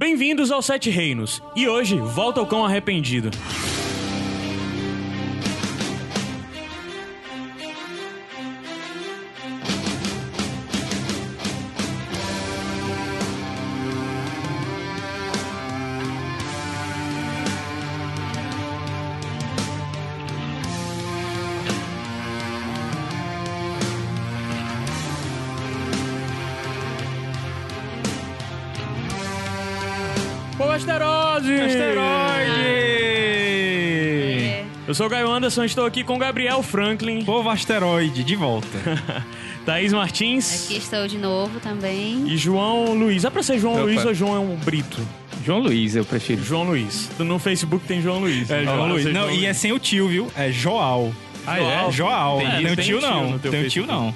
Bem-vindos ao Sete Reinos. E hoje, volta o cão arrependido. Sou o Gaio Anderson, estou aqui com Gabriel Franklin, Povo asteroide, de volta. Thaís Martins Aqui estou de novo também. e João Luiz. É pra ser João Opa. Luiz ou João Brito? João Luiz, eu prefiro. João Luiz. No Facebook tem João Luiz. É, João Luiz. Não, e é sem o tio, viu? É Joal. Ah, é? Joal. Tem- Não tem o tem tio, tio não. Tem o tio, não.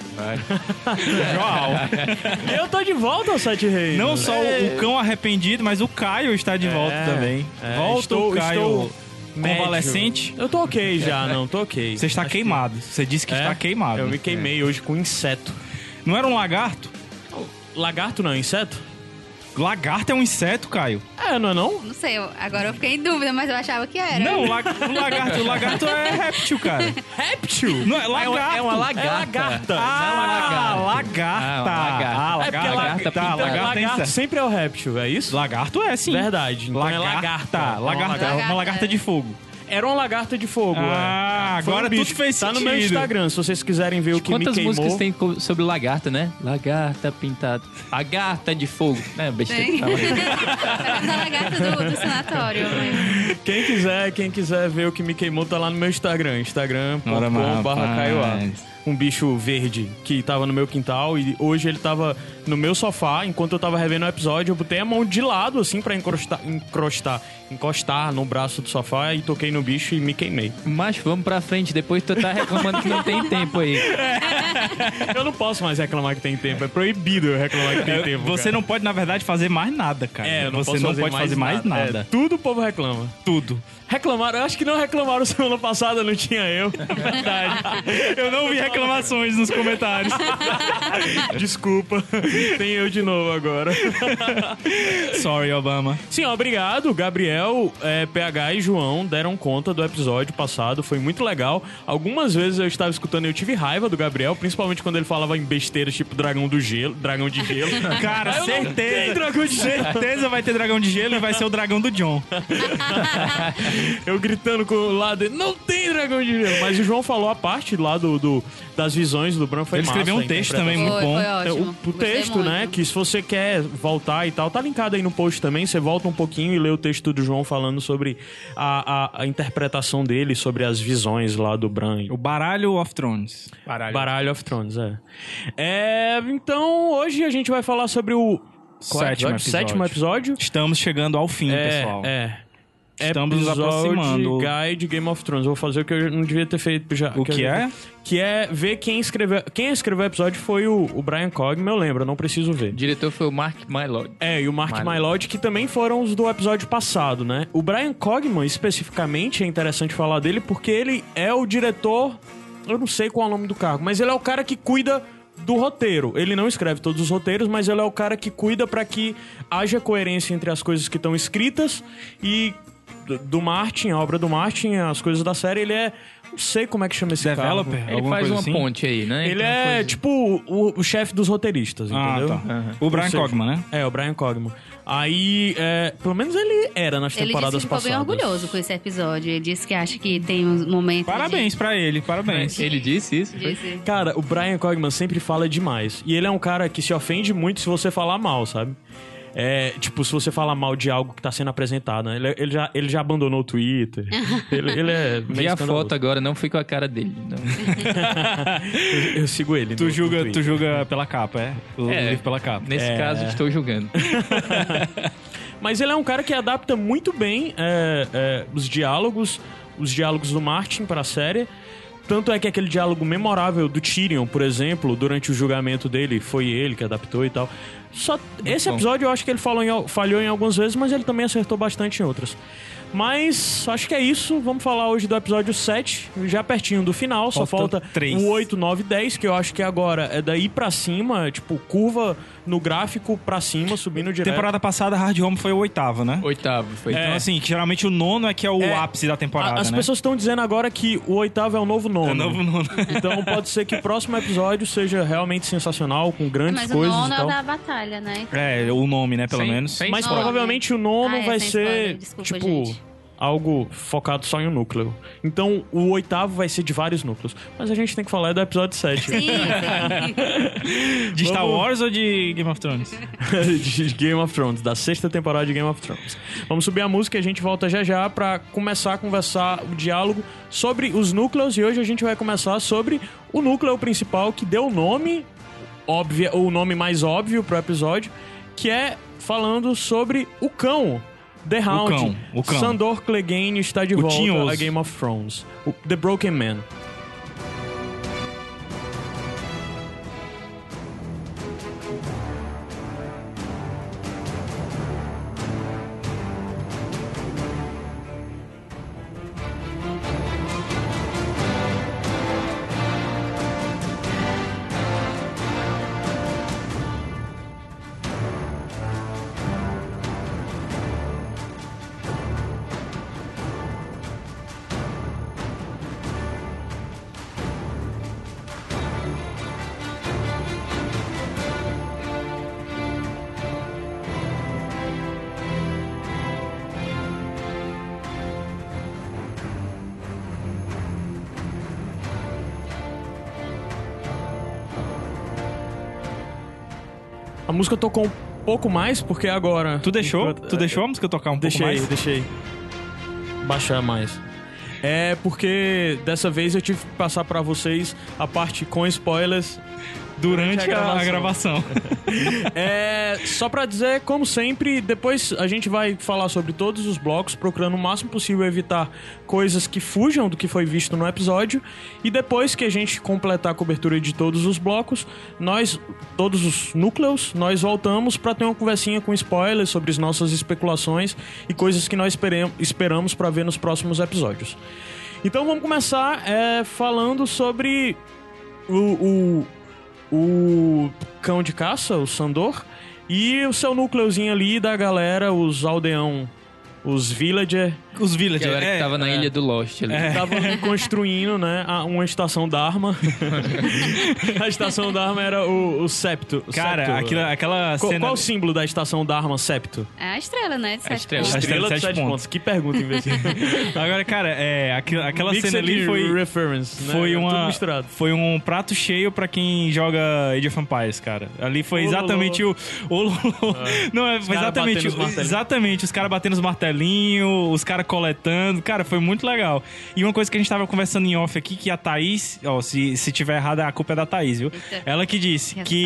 Joal. Eu tô de volta ao Sete Reinos. Não só É. o cão arrependido, mas o Caio está de volta É, também. é, volta estou- o Caio estou médio. convalescente. Eu tô ok já, não, tô ok. Você está Acho que- queimado. Você disse que É? está queimado. Eu me queimei hoje com inseto. Não era um lagarto? Lagarto não inseto? Lagarto é um inseto, Caio. É, não é não? Não sei, eu- agora eu fiquei em dúvida, mas eu achava que era. Não, o la- o lagarto, o lagarto é réptil, cara. Réptil? Não é lagarto. é uma lagarta. É lagarta. Ah, lagarta. Ah, uma lagarta. Ah, É porque lagarta. lagarta, Tá, lagarta é lagarto inseto. sempre é o réptil, é isso? Lagarto é, sim. Verdade. Então é Lagarta. lagarta. Lagarta. É uma Lagarta. lagarta de fogo. Era uma lagarta de fogo. Ah, é. Agora um bicho. tudo fez Tá no meu sentido. Instagram, se vocês quiserem ver o que Quantas me queimou. músicas tem sobre lagarta, né? Lagarta pintada. Lagarta de fogo. É, besteira. Tem. que fala. Parece a lagarta do, do sanatório. Quem quiser, quem quiser ver o que me queimou, tá lá no meu Instagram, instagram.com.br. Um bicho verde que tava no meu quintal e hoje ele tava no meu sofá, enquanto eu tava revendo o episódio, eu botei a mão de lado, assim, pra encrostar, encrostar, encostar no braço do sofá e toquei no bicho e me queimei. Mas vamos pra frente, depois tu tá reclamando que não tem tempo aí. Eu não posso mais reclamar que tem tempo, é proibido eu reclamar que tem tempo. Você cara. não pode, na verdade, fazer mais nada, cara. É, eu não Você posso não fazer pode mais fazer mais nada. É, tudo o povo reclama. Tudo. Reclamaram, eu acho que não reclamaram semana passada, não tinha eu. Verdade. Eu não vi reclamações nos comentários. Desculpa. Tem eu de novo agora. Sorry, Obama. Sim, obrigado. Gabriel, é, PH e João deram conta do episódio passado. Foi muito legal. Algumas vezes eu estava escutando e eu tive raiva do Gabriel, principalmente quando ele falava em besteiras tipo dragão do gelo, dragão de gelo. Cara, Eu não tenho certeza. dragão de gelo. Certeza vai ter dragão de gelo e vai ser o dragão do John. Eu gritando com o lado dele, não tem dragão de gelo. Mas o João falou a parte lá do, do- das visões do Bran foi Ele escreveu massa, um a texto também muito Foi, bom. foi ótimo. O, o texto, muito. né? Que se você quer voltar e tal, tá linkado aí no post também. Você volta um pouquinho e lê o texto do João falando sobre a, a, a interpretação dele, sobre as visões lá do Bran. O Baralho of Thrones. Baralho of Thrones, é. é. Então, hoje a gente vai falar sobre o é o Sétimo episódio. sétimo episódio. Estamos chegando ao fim, é, pessoal. É. Estamos nos Episódio aproximando. Guide Game of Thrones. Vou fazer o que eu não devia ter feito já. O que eu- é? Que é ver quem escreveu. Quem escreveu o episódio foi o, o Brian Cogman, eu lembro, eu não preciso ver. O diretor foi o Mark Mylod. É, e o Mark Mylod. Mylod, que também foram os do episódio passado, né? O Brian Cogman, especificamente, é interessante falar dele porque ele é o diretor. Eu não sei qual é o nome do cargo, mas ele é o cara que cuida do roteiro. Ele não escreve todos os roteiros, mas ele é o cara que cuida pra que haja coerência entre as coisas que estão escritas e do- Martin, a obra do Martin, as coisas da série. Ele é. Não sei como é que chama esse Developer? cargo. Ele faz uma assim? ponte aí, né? Ele Então, é coisa- tipo o, o chefe dos roteiristas, Ah, entendeu? tá. O Brian Cogman, né? É, o Brian Cogman. Aí, é, pelo menos ele era nas Ele disse temporadas que ficou passadas. bem orgulhoso com esse episódio. Ele disse que acha que tem uns momentos. Parabéns pra ele, parabéns. Ele disse isso? De... Disse. Cara, o Brian Cogman sempre fala demais. E ele é um cara que se ofende muito se você falar mal, sabe? É, tipo, se você falar mal de algo que tá sendo apresentado, né? Ele, ele já, ele já abandonou o Twitter. ele, ele é meio Vi a foto agora, não fui com a cara dele. Não. eu, eu sigo ele. Tu no- no julga, tu Twitter. julga pela capa, é? O É. livro pela capa. Nesse É. caso, estou julgando. Mas ele é um cara que adapta muito bem é, é, os diálogos, os diálogos do Martin para a série. Tanto é que aquele diálogo memorável do Tyrion, por exemplo, durante o julgamento dele, foi ele que adaptou e tal. Só esse bom. episódio eu acho que ele falou em al- falhou em algumas vezes, mas ele também acertou bastante em outras. Mas acho que é isso. Vamos falar hoje do episódio 7, já pertinho do final. só Falta falta três. o 8, 9 10, que eu acho que agora é daí pra cima, tipo, curva no gráfico pra cima, subindo direto. Temporada passada, Hard Home foi o oitavo, né? Oitavo, foi. Então, assim, que geralmente o nono é que é o É. ápice da temporada, A- As né? pessoas estão dizendo agora que o oitavo é o novo nono. É novo nono. Então pode ser que o próximo episódio seja realmente sensacional, com grandes Mas o coisas nono e é o da batalha, né? É, o nome, né, pelo Sem- menos. sem Mas Nome. provavelmente o nono Ah, é, vai sem ser, spoiler. Desculpa, tipo, gente. algo focado só em um núcleo. Então o oitavo vai ser de vários núcleos. Mas a gente tem que falar do episódio 7. Sim, sim. De Star Vamos- Wars ou de Game of Thrones? de Game of Thrones, da sexta temporada de Game of Thrones. Vamos subir a música e a gente volta já já pra começar a conversar o diálogo sobre os núcleos e hoje a gente vai começar sobre o núcleo principal que deu o nome óbvio, o nome mais óbvio pro episódio, que é falando sobre o cão. The Hound. cão, o cão. Sandor Clegane está de O volta tinhoso. a Game of Thrones. O- The Broken Man. Música tocou um pouco mais porque agora. Tu deixou? Enquanto- Tu deixou a música tocar um Deixei, pouco mais? deixei. Baixar mais. É porque dessa vez eu tive que passar pra vocês a parte com spoilers. Durante a, a gravação. É, só pra dizer, como sempre, depois a gente vai falar sobre todos os blocos, procurando o máximo possível evitar coisas que fujam do que foi visto no episódio. E depois que a gente completar a cobertura de todos os blocos, nós, todos os núcleos, nós voltamos pra ter uma conversinha com spoilers sobre as nossas especulações e coisas que nós esperamos pra ver nos próximos episódios. Então vamos começar é, falando sobre o, o, o cão de caça, o Sandor, e o seu núcleozinho ali da galera, os aldeão, os villager, Os A villagers. galera que é, tava na ilha do Lost ali. É. estavam ali construindo, né, a- uma estação d'arma. a estação d'arma era o, o septo. Cara, septo. aquilo, aquela Qual, cena... qual o símbolo da estação d'arma septo? É a estrela, né? De sete estrela. pontos. A estrela de de sete sete pontos. Que pergunta, imbecil. Agora, cara, é, aquilo- aquela Mixed cena ali foi... reference, né? Foi uma, misturado. foi um prato cheio pra quem joga Age of Empires, cara. Ali foi exatamente o. o Lolo. Não, é, exatamente. Exatamente, os caras batendo os os caras coletando. Cara, foi muito legal. E uma coisa que a gente tava conversando em off aqui, que a Thaís, ó, se, se tiver errado, a culpa é da Thaís, viu? Eita. Ela que disse que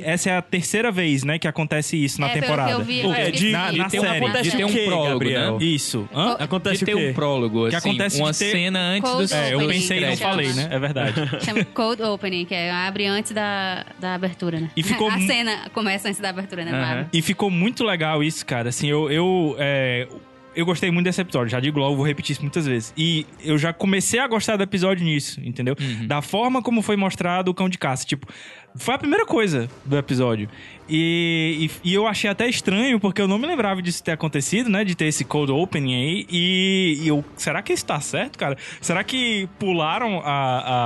Responsabilidade. essa é a terceira vez, né, que acontece isso na É, que temporada. eu vi, eu É, que de- na- na um, série. Acontece de ter um quê, prólogo, Gabriel? né? Isso. Hã? Acontece de ter o quê? um prólogo, Que assim, acontece uma ter- cena antes Cold do É, eu pensei e não falei, né? É verdade. Chama Cold Opening, que é, abre antes da, da abertura, né? E ficou A cena começa antes da abertura, né? Abre. E ficou muito legal isso, cara. Assim, eu. eu é, eu gostei muito desse episódio, já digo logo, vou repetir isso muitas vezes. E eu já comecei a gostar do episódio nisso, entendeu? Da forma como foi mostrado o cão de caça. Tipo, foi a primeira coisa do episódio. E, e, e eu achei até estranho, porque eu não me lembrava disso ter acontecido, né? De ter esse cold opening aí. E, e eu. Será que isso tá certo, cara? Será que pularam a,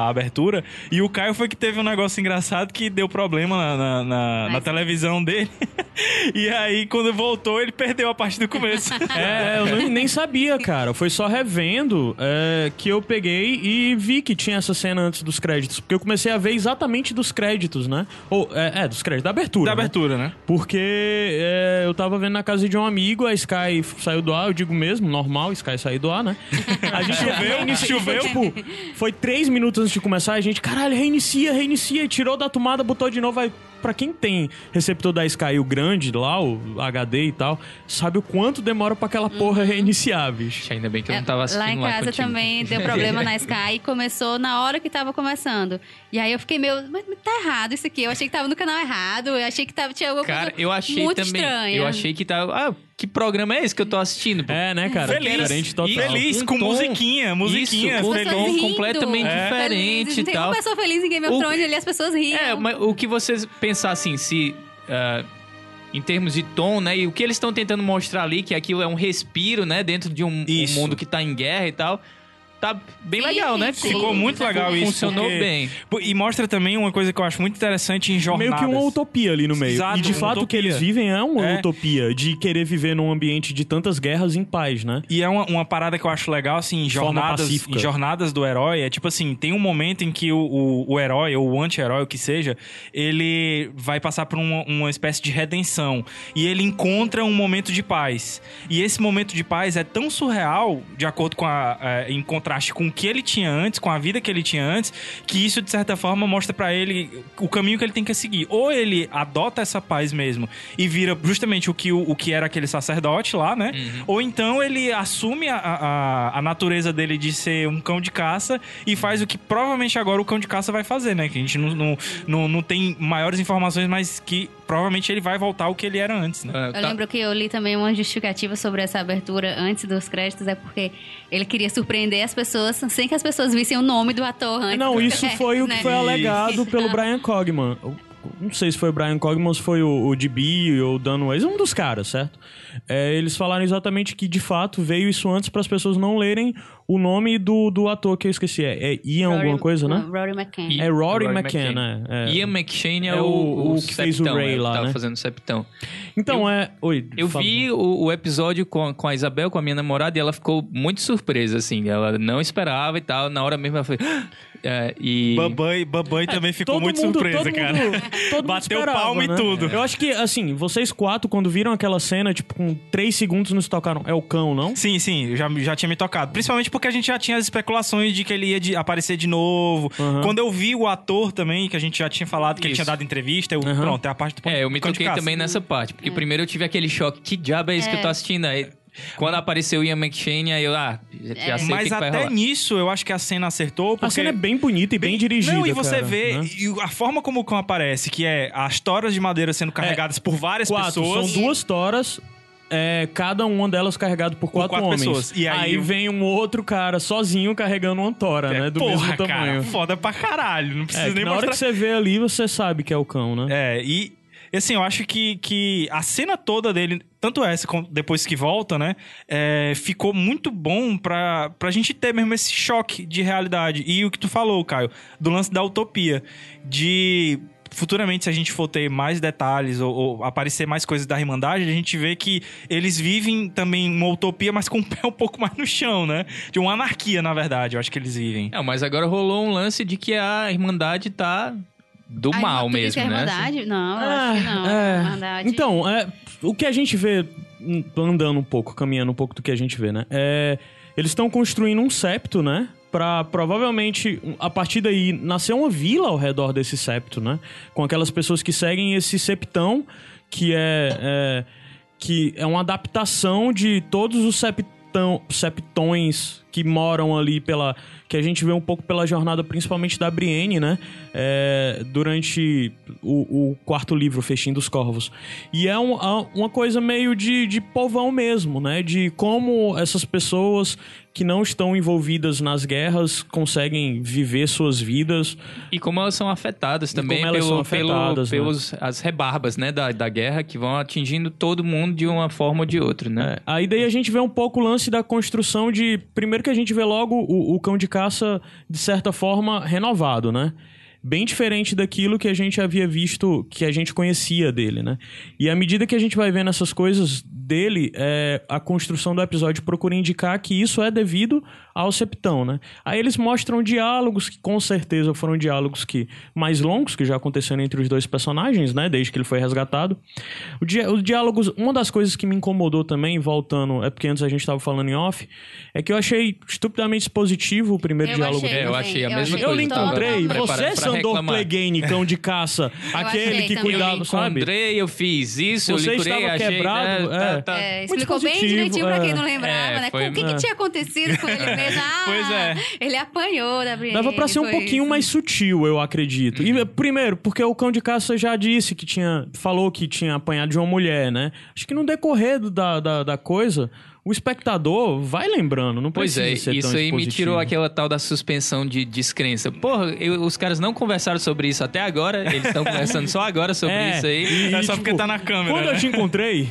a abertura? E o Caio foi que teve um negócio engraçado que deu problema na, na, na- na Mas- televisão dele. e aí, quando voltou, ele perdeu a parte do começo. É, eu nem, nem sabia, cara. Foi só revendo é, que eu peguei e vi que tinha essa cena antes dos créditos. Porque eu comecei a ver exatamente dos créditos, né? Ou, é, é, dos créditos, da abertura. da né? abertura, né? Porque é, eu tava vendo na casa de um amigo, a Sky saiu do ar, eu digo mesmo, normal, Sky sair do ar, né? A gente choveu, Inici- choveu, tipo, foi três minutos antes de começar, a gente, caralho, reinicia, reinicia, e tirou da tomada, botou de novo, aí pra quem tem receptor da Sky, o grande lá, o HD e tal, sabe o quanto demora pra aquela porra reiniciar, bicho. Ainda bem que eu não tava É, assistindo Lá em casa contigo. também deu problema na Sky e começou na hora que tava começando. E aí eu fiquei meio, mas mas tá errado isso aqui. Eu achei que tava no canal errado, eu achei que tava, tinha alguma Cara, coisa eu achei muito também. estranha. Eu achei que tava. Ah, que programa é esse que eu tô assistindo? pô? É, né, cara? Feliz. Diferente total. E feliz, com Um tom- musiquinha, musiquinha. Isso, com feliz. tom rindo, completamente É. diferente e Não tem tal. uma pessoa feliz em Game of O- Thrones ali, as pessoas riam. É, mas o que vocês pensar assim, se. ah, em termos de tom, né? E o que eles estão tentando mostrar ali, que aquilo é um respiro, né? Dentro de um, um mundo que tá em guerra e tal. Tá bem Sim, legal, né? sim. Ficou muito legal isso. Funcionou porque- bem. E mostra também uma coisa que eu acho muito interessante em jornadas. Meio que uma utopia ali no meio. Exato, e de fato o que utopia. eles vivem é uma É. utopia de querer viver num ambiente de tantas guerras em paz, né? E é uma, uma parada que eu acho legal, assim, em jornadas, em jornadas do herói. É tipo assim, tem um momento em que o, o, o herói, ou o anti-herói, o que seja, ele vai passar por uma, uma espécie de redenção. E ele encontra um momento de paz. E esse momento de paz é tão surreal, de acordo com a. é, em contraste com o que ele tinha antes, com a vida que ele tinha antes, que isso, de certa forma, mostra pra ele o caminho que ele tem que seguir. Ou ele adota essa paz mesmo e vira justamente o que, o, o que era aquele sacerdote lá, né? Ou então ele assume a, a, a natureza dele de ser um cão de caça e faz o que provavelmente agora o cão de caça vai fazer, né? Que a gente não, não, não, não tem maiores informações, mas que provavelmente ele vai voltar ao que ele era antes, né? Ah, Eu tá- lembro que eu li também uma justificativa sobre essa abertura antes dos créditos, é porque ele queria surpreender as pessoas sem que as pessoas vissem o nome do ator antes. Não, isso É, foi o que né? foi alegado pelo Brian Cogman. Eu Não sei se foi o Brian Cogman ou se foi o, o DB ou o Dan Weiss, um dos caras, certo? É, eles falaram exatamente que, de fato, veio isso antes para as pessoas não lerem o nome do, do ator que eu esqueci. É, é Ian Rory- alguma coisa, né? Rory McCann. E- É Rory Rory né? É. Ian McShane é, É o, o- o que fez o septão, Ray é, lá, Tava né? fazendo o septão. Então, é... Oi, Eu fala. vi o, o episódio com, com a Isabel, com a minha namorada, e ela ficou muito surpresa, assim. Ela não esperava e tal. Na hora mesmo ela foi... É, e... Babai, Babai também ficou muito mundo- surpresa, todo cara. mundo- todo mundo Bateu esperava, palma e né? tudo. Eu acho que, assim, vocês quatro, quando viram aquela cena, tipo, com três segundos nos tocaram. É o cão, não? Sim, sim, eu já, já tinha me tocado. Principalmente porque a gente já tinha as especulações de que ele ia de- aparecer de novo. Aham. Quando eu vi o ator também, que a gente já tinha falado que ele Isso. tinha dado entrevista, eu, Aham. pronto, é a parte do É, eu me toquei também nessa parte. Porque primeiro eu tive aquele choque. Que diabo é isso que eu tô assistindo? Aí, quando apareceu o Ian McShane, aí eu, ah, já, já sei o Mas que, até rolar. nisso eu acho que a cena acertou. Porque... A cena é bem bonita e bem, dirigida, Não, e você cara, vê né? e a forma como o cão aparece, que é as toras de madeira sendo carregadas por várias Quatro, pessoas. são duas toras... é, cada uma delas carregado por quatro, quatro homens. pessoas. E aí- vem um outro cara sozinho carregando uma tora, É, né? Do porra, mesmo tamanho. Cara, foda pra caralho. Não É, precisa que nem na hora mostrar. que você vê ali, você sabe que é o cão, né? É, e assim, eu acho que, que a cena toda dele, tanto essa como depois que volta, né? é, ficou muito bom pra, pra gente ter mesmo esse choque de realidade. E o que tu falou, Caio, do lance da utopia. De. Futuramente, se a gente for ter mais detalhes ou, ou aparecer mais coisas da Irmandade, a gente vê que eles vivem também uma utopia, mas com o pé um pouco mais no chão, né? De uma anarquia, na verdade, eu acho que eles vivem. É, mas agora rolou um lance de que a Irmandade tá do Ai, mal mesmo, é né? Irmandade? Não, eu acho que não. é. Irmandade. Então, é, o que a gente vê, andando um pouco, caminhando um pouco do que a gente vê, né? É, eles estão construindo um septo, né? Pra provavelmente, a partir daí, nascer uma vila ao redor desse septo, né? Com aquelas pessoas que seguem esse septão, que é, é- que é uma adaptação de todos os septão, septões que moram ali pela. que a gente vê um pouco pela jornada, principalmente da Brienne, né? É, durante o, o quarto livro, Festim dos Corvos. E é um- uma coisa meio de, de povão mesmo, né? De como essas pessoas que não estão envolvidas nas guerras conseguem viver suas vidas. E como elas são afetadas também como elas pelo, são afetadas, né? pelo, pelos as rebarbas, né, da, da guerra que vão atingindo todo mundo de uma forma ou de outra, né? É, aí daí a gente vê um pouco o lance da construção de. Primeiro que a gente vê logo o, o cão de caça, de certa forma, renovado, né? Bem diferente daquilo que a gente havia visto, que a gente conhecia dele, né? E à medida que a gente vai vendo essas coisas dele, é, a construção do episódio procura indicar que isso é devido ao septão, né? Aí eles mostram diálogos que com certeza foram diálogos que mais longos que já aconteceram entre os dois personagens, né? Desde que ele foi resgatado. O di- os diálogos, uma das coisas que me incomodou também, voltando, é porque antes a gente estava falando em off, é que eu achei estupidamente positivo o primeiro Eu diálogo achei dele. É, eu achei a mesma Eu lhe coisa, tava encontrei. Você, pra Sandor. Clegane, cão de caça, aquele achei que também. Eu cuidava, me sabe? encontrei, eu fiz isso, Você eu licurei, estava achei... quebrado, né, é. tá, tá. É, Muito explicou bem direitinho pra é. quem não lembrava, É, né? foi- o que, que é. tinha acontecido com ele mesmo? Ah, Pois é. Ele apanhou da Brienne. Dava pra ser um pouquinho isso. mais sutil, eu acredito. Uhum. E primeiro, porque o cão de caça já disse que tinha. Falou que tinha apanhado de uma mulher, né? Acho que no decorrer da, da, da coisa, o espectador vai lembrando, não Pois precisa é, ser isso aí me tirou aquela tal da suspensão de descrença. Porra, eu- os caras não conversaram sobre isso até agora, eles estão conversando só agora sobre É, isso aí. e- É só porque tá na câmera, Quando né? eu te encontrei,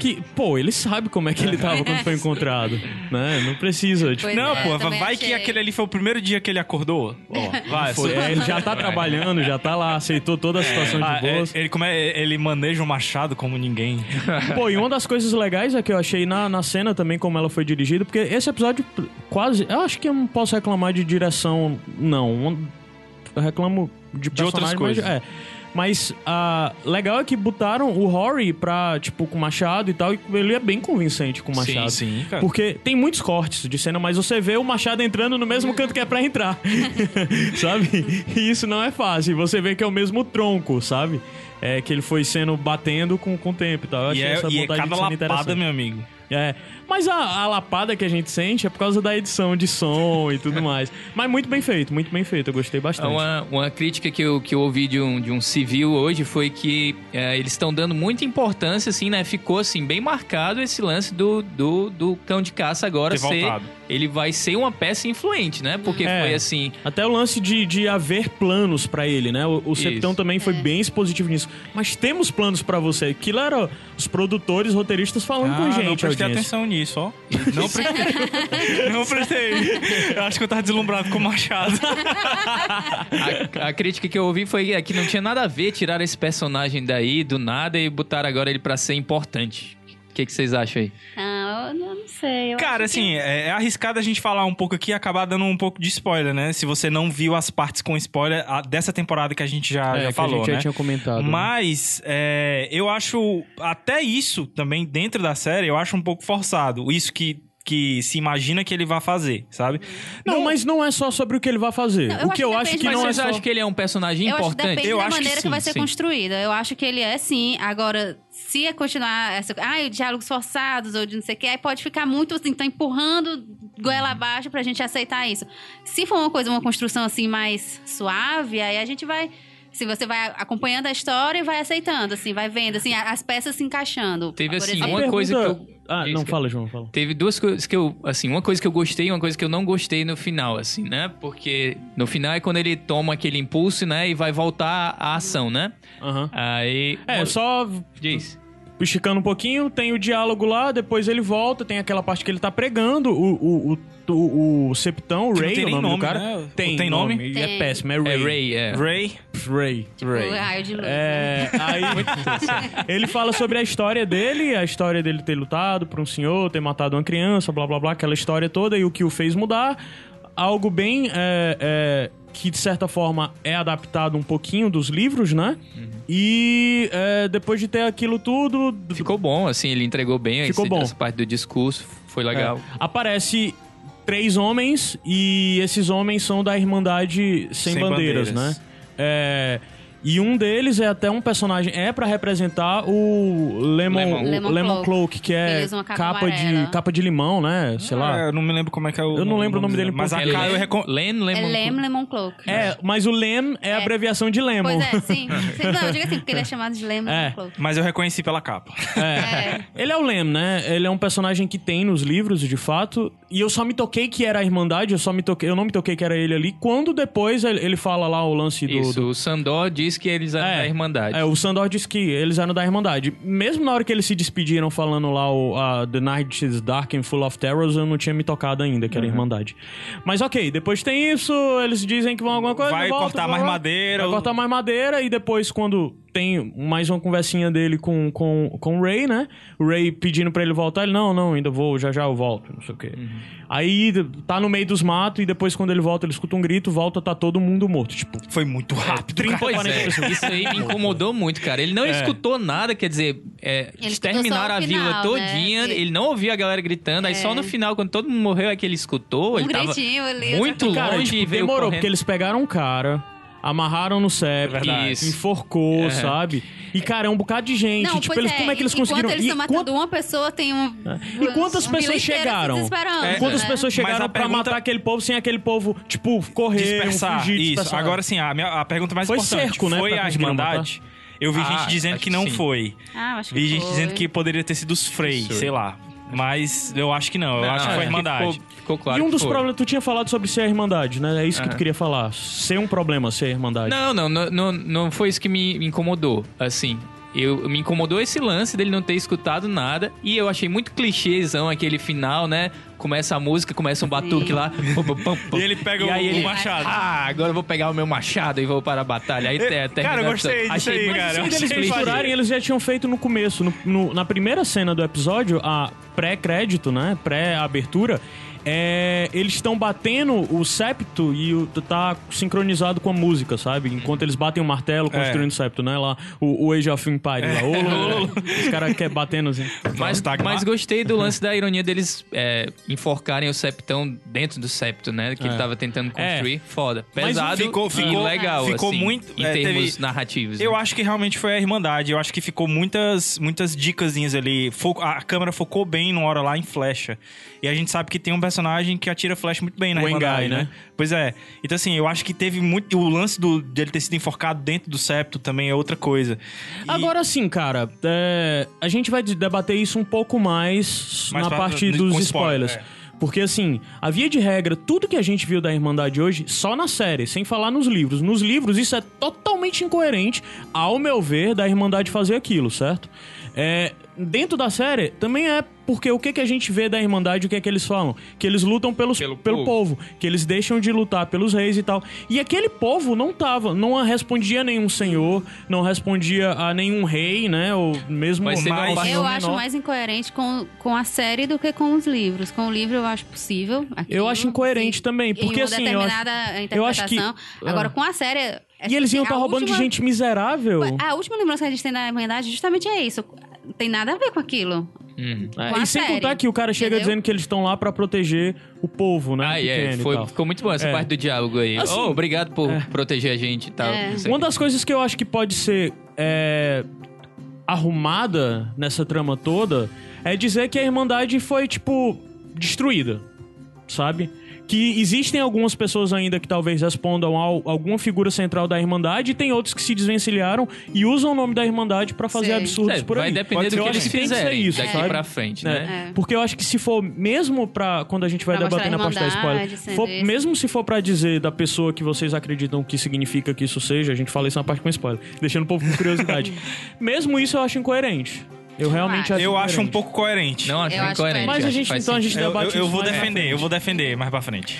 que, pô, ele sabe como é que ele tava quando foi encontrado, né? Não precisa, tipo, Pois Não, é, pô, também vai achei. que aquele ali foi o primeiro dia que ele acordou. Ó, vai, foi- é, ele já tá trabalhando, já tá lá, aceitou toda a situação de Ah, é, boas. ele, como é, ele maneja o machado como ninguém. Pô, e uma das coisas legais é que eu achei na, na cena também como ela foi dirigida, porque esse episódio quase. Eu acho que eu não posso reclamar de direção, não. Eu reclamo de, De outras personagem, coisas. Mas, é. Mas ah, legal é que botaram o Rory pra, tipo, com machado e tal, e ele é bem convincente com o machado. sim, cara. Porque tem muitos cortes de cena, mas você vê o machado entrando no mesmo canto que é pra entrar. sabe? E isso não é fácil. Você vê que é o mesmo tronco, sabe? É que ele foi sendo batendo com, com o tempo e tal. Eu E achei é, essa e é cada de cena lapada, interessante. meu amigo. É, mas a, a lapada que a gente sente é por causa da edição de som e tudo mais. Mas muito bem feito, muito bem feito. Eu gostei bastante. Uma, uma crítica que eu, que eu ouvi de um, de um civil hoje foi que é, eles estão dando muita importância, assim, né? Ficou, assim, bem marcado esse lance do, do, do cão de caça agora Ter ser... voltado. Ele vai ser uma peça influente, né? Porque É. foi assim... Até o lance de, de haver planos pra ele, né? O, o Isso. Septão também foi bem expositivo nisso. Mas temos planos pra você. Aquilo era os produtores, roteiristas falando com a Ah, gente. não prestei atenção nisso, ó. Não prestei. não prestei. Eu acho que eu tava deslumbrado com o machado. A, a crítica que eu ouvi foi que não tinha nada a ver tirar esse personagem daí do nada e botar agora ele pra ser importante. O que, que vocês acham aí? Ah, eu não sei. eu Cara, acho que- assim, é, é arriscado a gente falar um pouco aqui e acabar dando um pouco de spoiler, né? Se você não viu as partes com spoiler a- dessa temporada que a gente já, É, já que falou, a gente né? já tinha comentado. né? Mas é, eu acho até isso também dentro da série, eu acho um pouco forçado. Isso que, que se imagina que ele vai fazer, sabe? Não, mas não é só sobre o que ele vai fazer. Não, eu o acho que eu que acho que Mas não é só... acham que ele é um personagem Eu acho que importante? depende Eu da acho que maneira que, vai sim, ser sim. construída. Eu acho que ele é sim. Agora, se é continuar essa. Ah, diálogos forçados ou de não sei o que, aí pode ficar muito assim, tá empurrando goela abaixo pra gente aceitar isso. Se for uma coisa, uma construção assim mais suave, aí a gente vai. Se você vai acompanhando a história e vai aceitando, assim, vai vendo, assim, as peças se encaixando. Teve, assim, exemplo. uma coisa que eu- Ah, Isso não, que- fala, João, fala. Teve duas coisas que eu, assim, uma coisa que eu gostei e uma coisa que eu não gostei no final, assim, né? Porque no final é quando ele toma aquele impulso, né? E vai voltar à ação, né? Aham. Aí. É, só Diz. Esticando um pouquinho, tem o diálogo lá, depois ele volta, tem aquela parte que ele tá pregando, o, o, o, o, o Septão, o Que não Ray, tem o nome, nome, do cara. né? Tem, Tem nome? E é Tem. péssimo, é É Ray. Ray, é. Ray. Ray. Tipo, raio de luz. É, aí ele fala sobre a história dele, a história dele ter lutado por um senhor, ter matado uma criança, blá blá blá, aquela história toda e o que o fez mudar. Algo bem é, é, que de certa forma é adaptado um pouquinho dos livros, né? E é, depois de ter aquilo tudo, Ficou bom, assim, ele entregou bem Ficou esse- bom. essa parte do discurso. Foi legal. É, aparece três homens e esses homens são da Irmandade Sem, Sem Bandeiras, Bandeiras. né? É, e um deles é até um personagem é pra representar o Lemon, Lemon. o Lemon Lemon Cloak. Cloak, que é capa capa de capa de limão, né? Sei lá. É, eu não me lembro como é que é o Eu não lembro o nome dele Mas a português. cara eu recom... Len É Lemon. Lem Lemon Cloak. É, mas o Lem é, a abreviação de Lemon. Pois é, sim. Não, eu digo assim, porque ele é chamado de Lem É. Lemon Cloak. Mas eu reconheci pela capa. É. Ele é o Lem, né? Ele é um personagem que tem nos livros, de fato. E eu só me toquei que era a Irmandade, eu só me toquei, eu não me toquei que era ele ali. Quando depois ele, ele fala lá o lance do, Isso, do- o Sandor diz que eles eram da Irmandade. É, o Sandor disse que eles eram da Irmandade. Mesmo na hora que eles se despediram falando lá o a The Night is Dark and Full of Terrors, eu não tinha me tocado ainda que era Uhum. Irmandade. Mas ok, depois tem isso, eles dizem que vão alguma coisa. Vai volta, cortar mais madeira, Vai ou- cortar mais madeira e depois quando tem mais uma conversinha dele com, com, com o Ray, né? O Ray pedindo pra ele voltar, ele, não, não, ainda vou, já já eu volto, não sei o quê. Uhum. Aí tá no meio dos matos e depois quando ele volta, ele escuta um grito, volta, tá todo mundo morto. Tipo, Foi muito rápido. 30, Pois 40 é, pessoas. isso aí me incomodou muito, cara. Ele não escutou nada, quer dizer, é, Ele exterminaram a o vila final, todinha, né? ele não ouvia a galera gritando, aí É. só no final, quando todo mundo morreu, é que ele escutou, Um ele tava ali. muito Cara, longe tipo, e veio demorou, correndo. porque eles pegaram um cara, amarraram no septo, É enforcou, É. sabe? E, cara, é um bocado de gente. Não, tipo, eles, é, como é que eles enquanto conseguiram? eles estão e matando quant- uma pessoa, tem um... e quantas uma pessoas chegaram? É, Quantas né? pessoas chegaram a pra pergunta- matar aquele povo sem aquele povo, tipo, correr, dispersar. fugir, Isso. dispersar? Agora sim, a, minha, a pergunta mais Foi importante. cerco, né, Foi a Irmandade? Eu vi Ah, gente dizendo que que não sim. foi. Ah, acho que Vi gente foi. dizendo que poderia ter sido os Frey, sei lá. Mas eu acho que não. Eu Não, acho que foi a acho Irmandade. Ficou, claro e um dos problemas, tu tinha falado sobre ser a Irmandade, né? É isso que tu Aham. queria falar. Ser um problema, ser a Irmandade. Não, não, não, não, não foi isso que me incomodou, assim. Eu, me incomodou esse lance dele não ter escutado nada. E eu achei muito clichêzão aquele final, né? Começa a música, começa um batuque lá. pum, pum, pum, pum. E ele pega E o, aí o ele- machado. Ah, agora eu vou pegar o meu machado e vou para a batalha. Aí É, te- cara, eu gostei disso achei aí, muito cara. Que misturarem, eles já tinham feito no começo, no- no- na primeira cena do episódio, a pré-crédito, né? Pré-abertura. É, eles estão batendo o septo e o, tá sincronizado com a música, sabe? Enquanto eles batem o martelo construindo o septo, né? Lá, o, o Age of Empire lá. Ô, Lolo, Os caras querem batendo assim. Mas, Tagmar. mas gostei do lance da ironia deles é, enforcarem o septão dentro do septo, né? Que ele tava tentando construir. Foda. Mas Pesado ficou- e ficou- legal, ficou assim, muito- em é, termos teve- narrativos. Eu né? acho que realmente foi a Irmandade. Eu acho que ficou muitas, muitas dicasinhas ali. A câmera focou bem numa hora lá em flecha. E a gente sabe que tem um personagem que atira flecha muito bem na O Irmandade, Engai, né? né? Pois é. Então, assim, eu acho que teve muito. O lance do, de ele ter sido enforcado dentro do septo também é outra coisa. E- Agora sim, cara, é, a gente vai debater isso um pouco mais, Mais na pra- parte dos spoiler, spoilers. é. Porque, assim, a via de regra, tudo que a gente viu da Irmandade hoje, só na série, sem falar nos livros. Nos livros, isso é totalmente incoerente, ao meu ver, da Irmandade fazer aquilo, certo? É, dentro da série, também é porque o que, que a gente vê da Irmandade, o que é que eles falam? Que eles lutam pelos, Pelo pelo, povo. povo, que eles deixam de lutar pelos reis e tal. E aquele povo não tava, não respondia a nenhum senhor, não respondia a nenhum rei, né? Ou mesmo Mas mais, parte- Eu menor. acho mais incoerente com, com a série do que com os livros. Com o livro eu acho possível. aquilo, Eu acho incoerente em- também, porque, em uma assim, eu acho- determinada eu acho que- interpretação. Agora, ah. com a série... é E eles iam assim, estar a roubando de última- gente miserável. A última lembrança que a gente tem da Irmandade justamente é isso. Tem nada a ver com aquilo. Uhum. É, e sem série, contar que o cara chega entendeu? dizendo que eles estão lá pra proteger o povo, né? Ah, é. e Foi, ficou muito bom essa É. parte do diálogo aí. Assim, oh, obrigado por proteger a gente e tal. É. Uma das coisas que eu acho que pode ser é, arrumada nessa trama toda é dizer que a Irmandade foi, tipo, destruída, sabe? Que existem algumas pessoas ainda que talvez respondam a alguma figura central da Irmandade e tem outros que se desvencilharam e usam o nome da Irmandade pra fazer Sei. absurdos É, por vai aí. depender Pode do que Eu acho eles tem que ser fizerem isso, daqui sabe? pra frente, É, né? É. Porque eu acho que se for mesmo pra. Quando a gente vai Pra debater na parte da spoiler. for- mesmo se for pra dizer da pessoa que vocês acreditam que significa que isso seja, a gente fala isso na parte com spoiler, deixando o povo com curiosidade. mesmo isso eu acho incoerente. Eu realmente acho. Eu acho um pouco coerente. Não acho Eu acho incoerente. Mas a acho que gente, faz então a gente sentido. Eu, eu, debate eu isso vou mais pra defender, eu vou defender mais pra frente.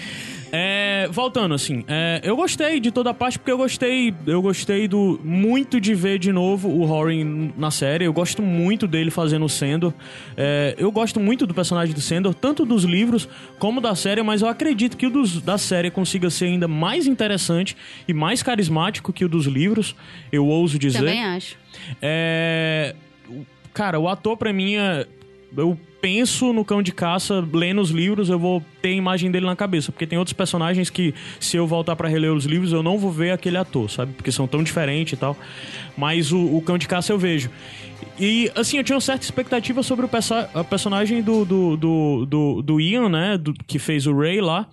É, voltando assim, é, eu gostei de toda a parte porque eu gostei, eu gostei do muito de ver de novo o Horin na série. Eu gosto muito dele fazendo o Sandor. É, eu gosto muito do personagem do Sandor, tanto dos livros como da série, mas eu acredito que o dos, da série consiga ser ainda mais interessante e mais carismático que o dos livros. Eu ouso dizer. Também acho. É. Cara, o ator pra mim é. Eu penso no cão de caça, lendo os livros, eu vou ter a imagem dele na cabeça. Porque tem outros personagens que, se eu voltar pra reler os livros, eu não vou ver aquele ator, sabe? Porque são tão diferentes e tal. Mas o, o cão de caça eu vejo. E, assim, eu tinha uma certa expectativa sobre o perso- personagem do, do, do, do, do Ian, né? do- que fez o Ray lá.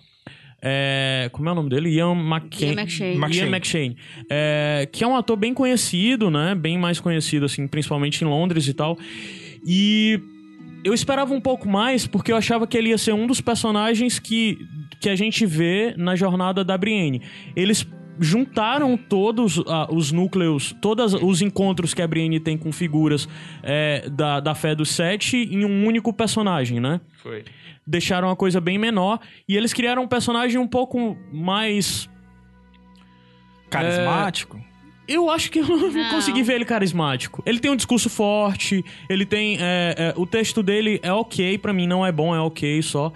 É, como é o nome dele? Ian McCain. Ian McShane. Ian McShane. McShane. É, que é um ator bem conhecido, né? Bem mais conhecido, assim, principalmente em Londres e tal. E eu esperava um pouco mais, porque eu achava que ele ia ser um dos personagens que, que a gente vê na jornada da Brienne. Eles juntaram todos ah, os núcleos, todos os encontros que a Brienne tem com figuras é, da, da fé dos sete em um único personagem, né? Foi. deixaram a coisa bem menor e eles criaram um personagem um pouco mais Carismático? eu acho que eu não, Não. consegui ver ele carismático. Ele tem um discurso forte, ele tem. é, é, o texto dele é ok, pra mim não é bom, é ok só.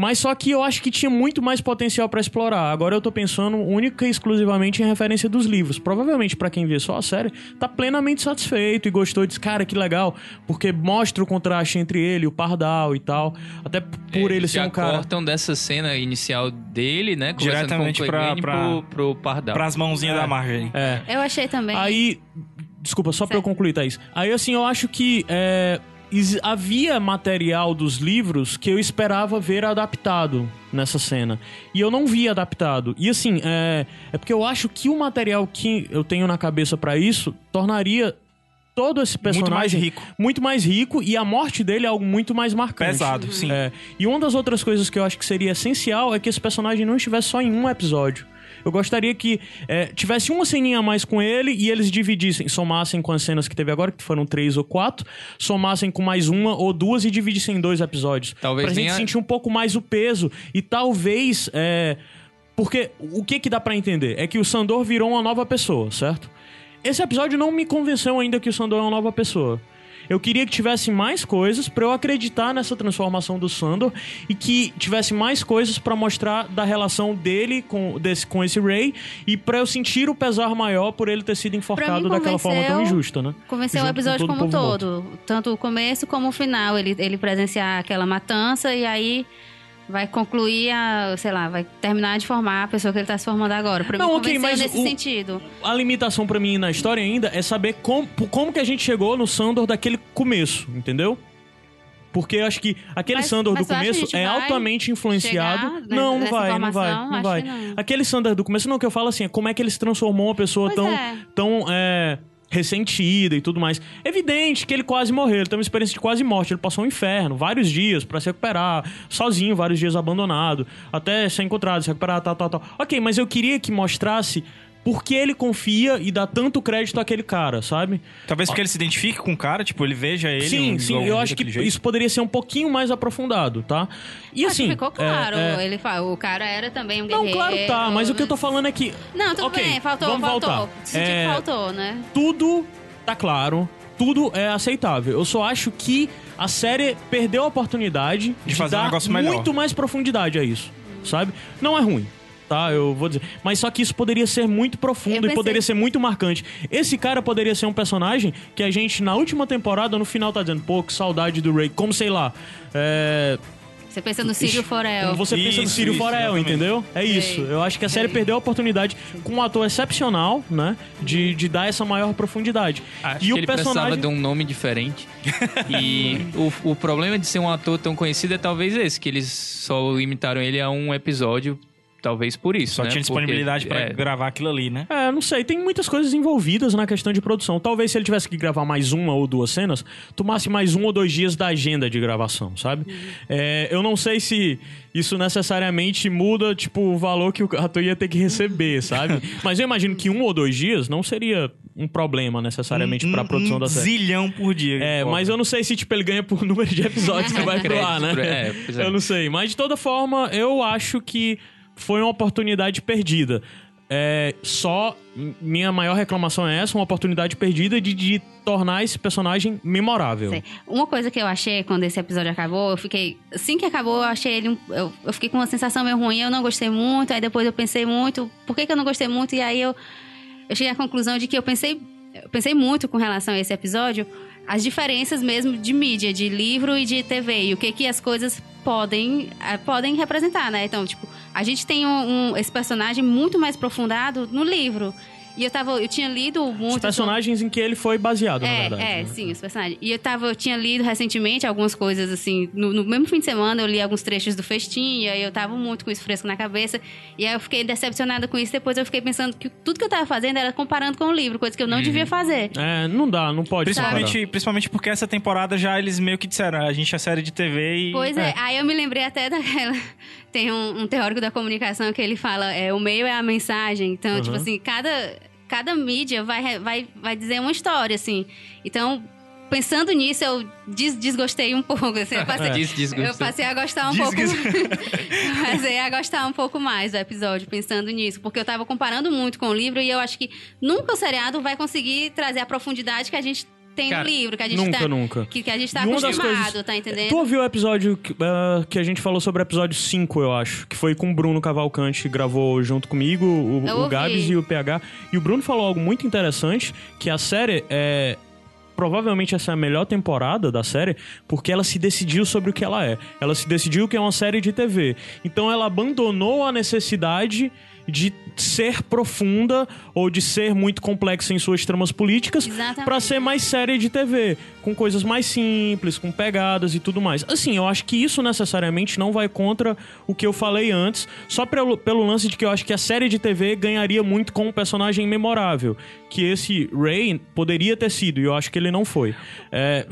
Mas só que eu acho que tinha muito mais potencial pra explorar. Agora eu tô pensando única e exclusivamente em referência dos livros. Provavelmente pra quem vê só a série, tá plenamente satisfeito e gostou e diz, cara, que legal, porque mostra o contraste entre ele, o Pardal e tal. Até por É, ele eles ser um cara. cortam dessa cena inicial dele, né? Diretamente com o pra- pra- pro, pro Pardal. Pras mãozinhas É. da Marjorie. É. Eu achei também. Aí. Desculpa, só pra eu concluir, Thaís. Aí, assim, eu acho que. é, havia material dos livros que eu esperava ver adaptado nessa cena. E eu não vi adaptado. E assim, é, é porque eu acho que o material que eu tenho na cabeça pra isso tornaria todo esse personagem Muito mais rico. muito mais rico e a morte dele é algo muito mais marcante. Pesado, sim. É, e uma das outras coisas que eu acho que seria essencial é que esse personagem não estivesse só em um episódio. Eu gostaria que é, tivesse uma ceninha a mais com ele e eles dividissem, somassem com as cenas que teve agora, que foram três ou quatro, somassem com mais uma ou duas e dividissem em dois episódios. Talvez pra gente a- sentir um pouco mais o peso e talvez. é, porque o que que dá pra entender? É que o Sandor virou uma nova pessoa, certo? Esse episódio não me convenceu ainda que o Sandor é uma nova pessoa. Eu queria que tivesse mais coisas pra eu acreditar nessa transformação do Sandor e que tivesse mais coisas pra mostrar da relação dele com, desse, com esse Ray e pra eu sentir o pesar maior por ele ter sido enforcado daquela forma tão injusta, né? Convenceu o episódio como um todo. Tanto o começo como o final. Ele, ele presenciar aquela matança e aí vai concluir a, sei lá, vai terminar de formar a pessoa que ele tá se formando agora. Pra Não, mim, ok, mas nesse o- sentido. A limitação pra mim na história ainda é saber como, como que a gente chegou no Sandor daquele começo, entendeu? Porque eu acho que aquele Mas- Sandor mas do começo é altamente influenciado. não, não vai, não vai, não vai. não. Aquele Sandor do começo, não, o que eu falo assim, é como é que ele se transformou uma pessoa Pois tão, é. tão é, ressentida e tudo mais. Evidente que ele quase morreu, ele tem uma experiência de quase morte, ele passou um inferno, vários dias pra se recuperar, sozinho, vários dias abandonado, até ser encontrado, se recuperar, tal, tal, tal. Ok, mas eu queria que mostrasse por que ele confia e dá tanto crédito àquele cara, sabe? Talvez porque ele se identifique com o cara, tipo, ele veja ele. sim, um- sim, eu acho que jeito. isso poderia ser um pouquinho mais aprofundado, tá? E Acho assim. que ficou claro. é, é- Ele fala, o cara era também um Não, guerreiro. claro tá, mas o que eu tô falando é que. Não, tudo Ok, bem, faltou, vamos faltou. voltar. Senti É, que faltou, né? tudo tá claro, tudo é aceitável. Eu só acho que a série perdeu a oportunidade de, fazer um dar negócio melhor. muito mais profundidade a isso, sabe? Não é ruim. Tá, eu vou dizer. Mas só que isso poderia ser muito Eu profundo e pensei- poderia ser muito marcante. Esse cara poderia ser um personagem que a gente, na última temporada, no final, tá dizendo, pô, que saudade do Ray. Como sei lá. É, Você pensa no Círio Forel. você pensa no Círio isso, Forel, exatamente. entendeu? É isso. Eu acho que a série perdeu a oportunidade com um ator excepcional, né? De, de dar essa maior profundidade. Acho e que o ele precisava personagem. de um nome diferente. e o, o problema de ser um ator tão conhecido é talvez esse, que eles só limitaram ele a um episódio, talvez por isso, Só né? tinha disponibilidade pra é, gravar aquilo ali, né? É, não sei, tem muitas coisas envolvidas na questão de produção. Talvez se ele tivesse que gravar mais uma ou duas cenas, tomasse mais um ou dois dias da agenda de gravação, sabe? É, eu não sei se isso necessariamente muda, tipo, o valor que o ator ia ter que receber, sabe? Mas eu imagino que um ou dois dias não seria um problema necessariamente pra produção um da série. zilhão por dia. É, mas eu não sei se, tipo, ele ganha por número de episódios que vai pro ar, né? É, é. Eu não sei. Mas, de toda forma, eu acho que foi uma oportunidade perdida. É, só minha maior reclamação é essa, uma oportunidade perdida de, de tornar esse personagem memorável. Uma coisa que eu achei quando esse episódio acabou, eu fiquei. Assim que acabou, eu achei ele. um- eu, eu fiquei com uma sensação meio ruim, eu não gostei muito. Aí depois eu pensei muito, por que, que eu não gostei muito? E aí eu, eu cheguei à conclusão de que eu pensei. Eu pensei muito com relação a esse episódio, as diferenças mesmo de mídia, de livro e de TV, e o que, que as coisas podem, eh, podem representar, né? Então, tipo, a gente tem um, um- esse personagem muito mais aprofundado no livro. E eu tava. Eu tinha lido muito. Os personagens em que ele foi baseado, na É, verdade. é, né? sim, os personagens. E eu tava, eu tinha lido recentemente algumas coisas, assim, no, no mesmo fim de semana eu li alguns trechos do Festim, e aí eu tava muito com isso fresco na cabeça, e aí eu fiquei decepcionada com isso, depois eu fiquei pensando que tudo que eu tava fazendo era comparando com o livro, coisa que eu não devia fazer. É, não dá, não pode Principalmente, principalmente porque essa temporada já eles meio que disseram, a gente é série de TV e. Pois é. aí eu me lembrei até daquela. Tem um, um teórico da comunicação que ele fala: é, o meio é a mensagem. Então, Uhum. tipo assim, cada, cada mídia vai, vai, vai dizer uma história, assim. Então, pensando nisso, eu des- desgostei um pouco. Assim, eu, passei, desgostou. eu passei a gostar um pouco. passei a gostar um pouco mais do episódio, pensando nisso. Porque eu tava comparando muito com o livro e eu acho que nunca o seriado vai conseguir trazer a profundidade que a gente tem Cara, o livro, que a gente nunca, tá. nunca. Que, que a gente tá acostumado, coisas- tá entendendo? Tu ouviu o episódio que, ah, que a gente falou sobre o episódio 5, eu acho? Que foi com o Bruno Cavalcante, que gravou junto comigo, o, o. Gabs e o PH. E o Bruno falou algo muito interessante, que a série é... Provavelmente essa é a melhor temporada da série, porque ela se decidiu sobre o que ela é. Ela se decidiu que é uma série de TV. Então ela abandonou a necessidade de ser profunda ou de ser muito complexa em suas tramas políticas pra ser mais série de TV, com coisas mais simples, com pegadas e tudo mais. Assim, eu acho que isso necessariamente não vai contra o que eu falei antes, só pelo, pelo lance de que eu acho que a série de TV ganharia muito com um personagem memorável, que esse Ray poderia ter sido, e eu acho que ele não foi. É,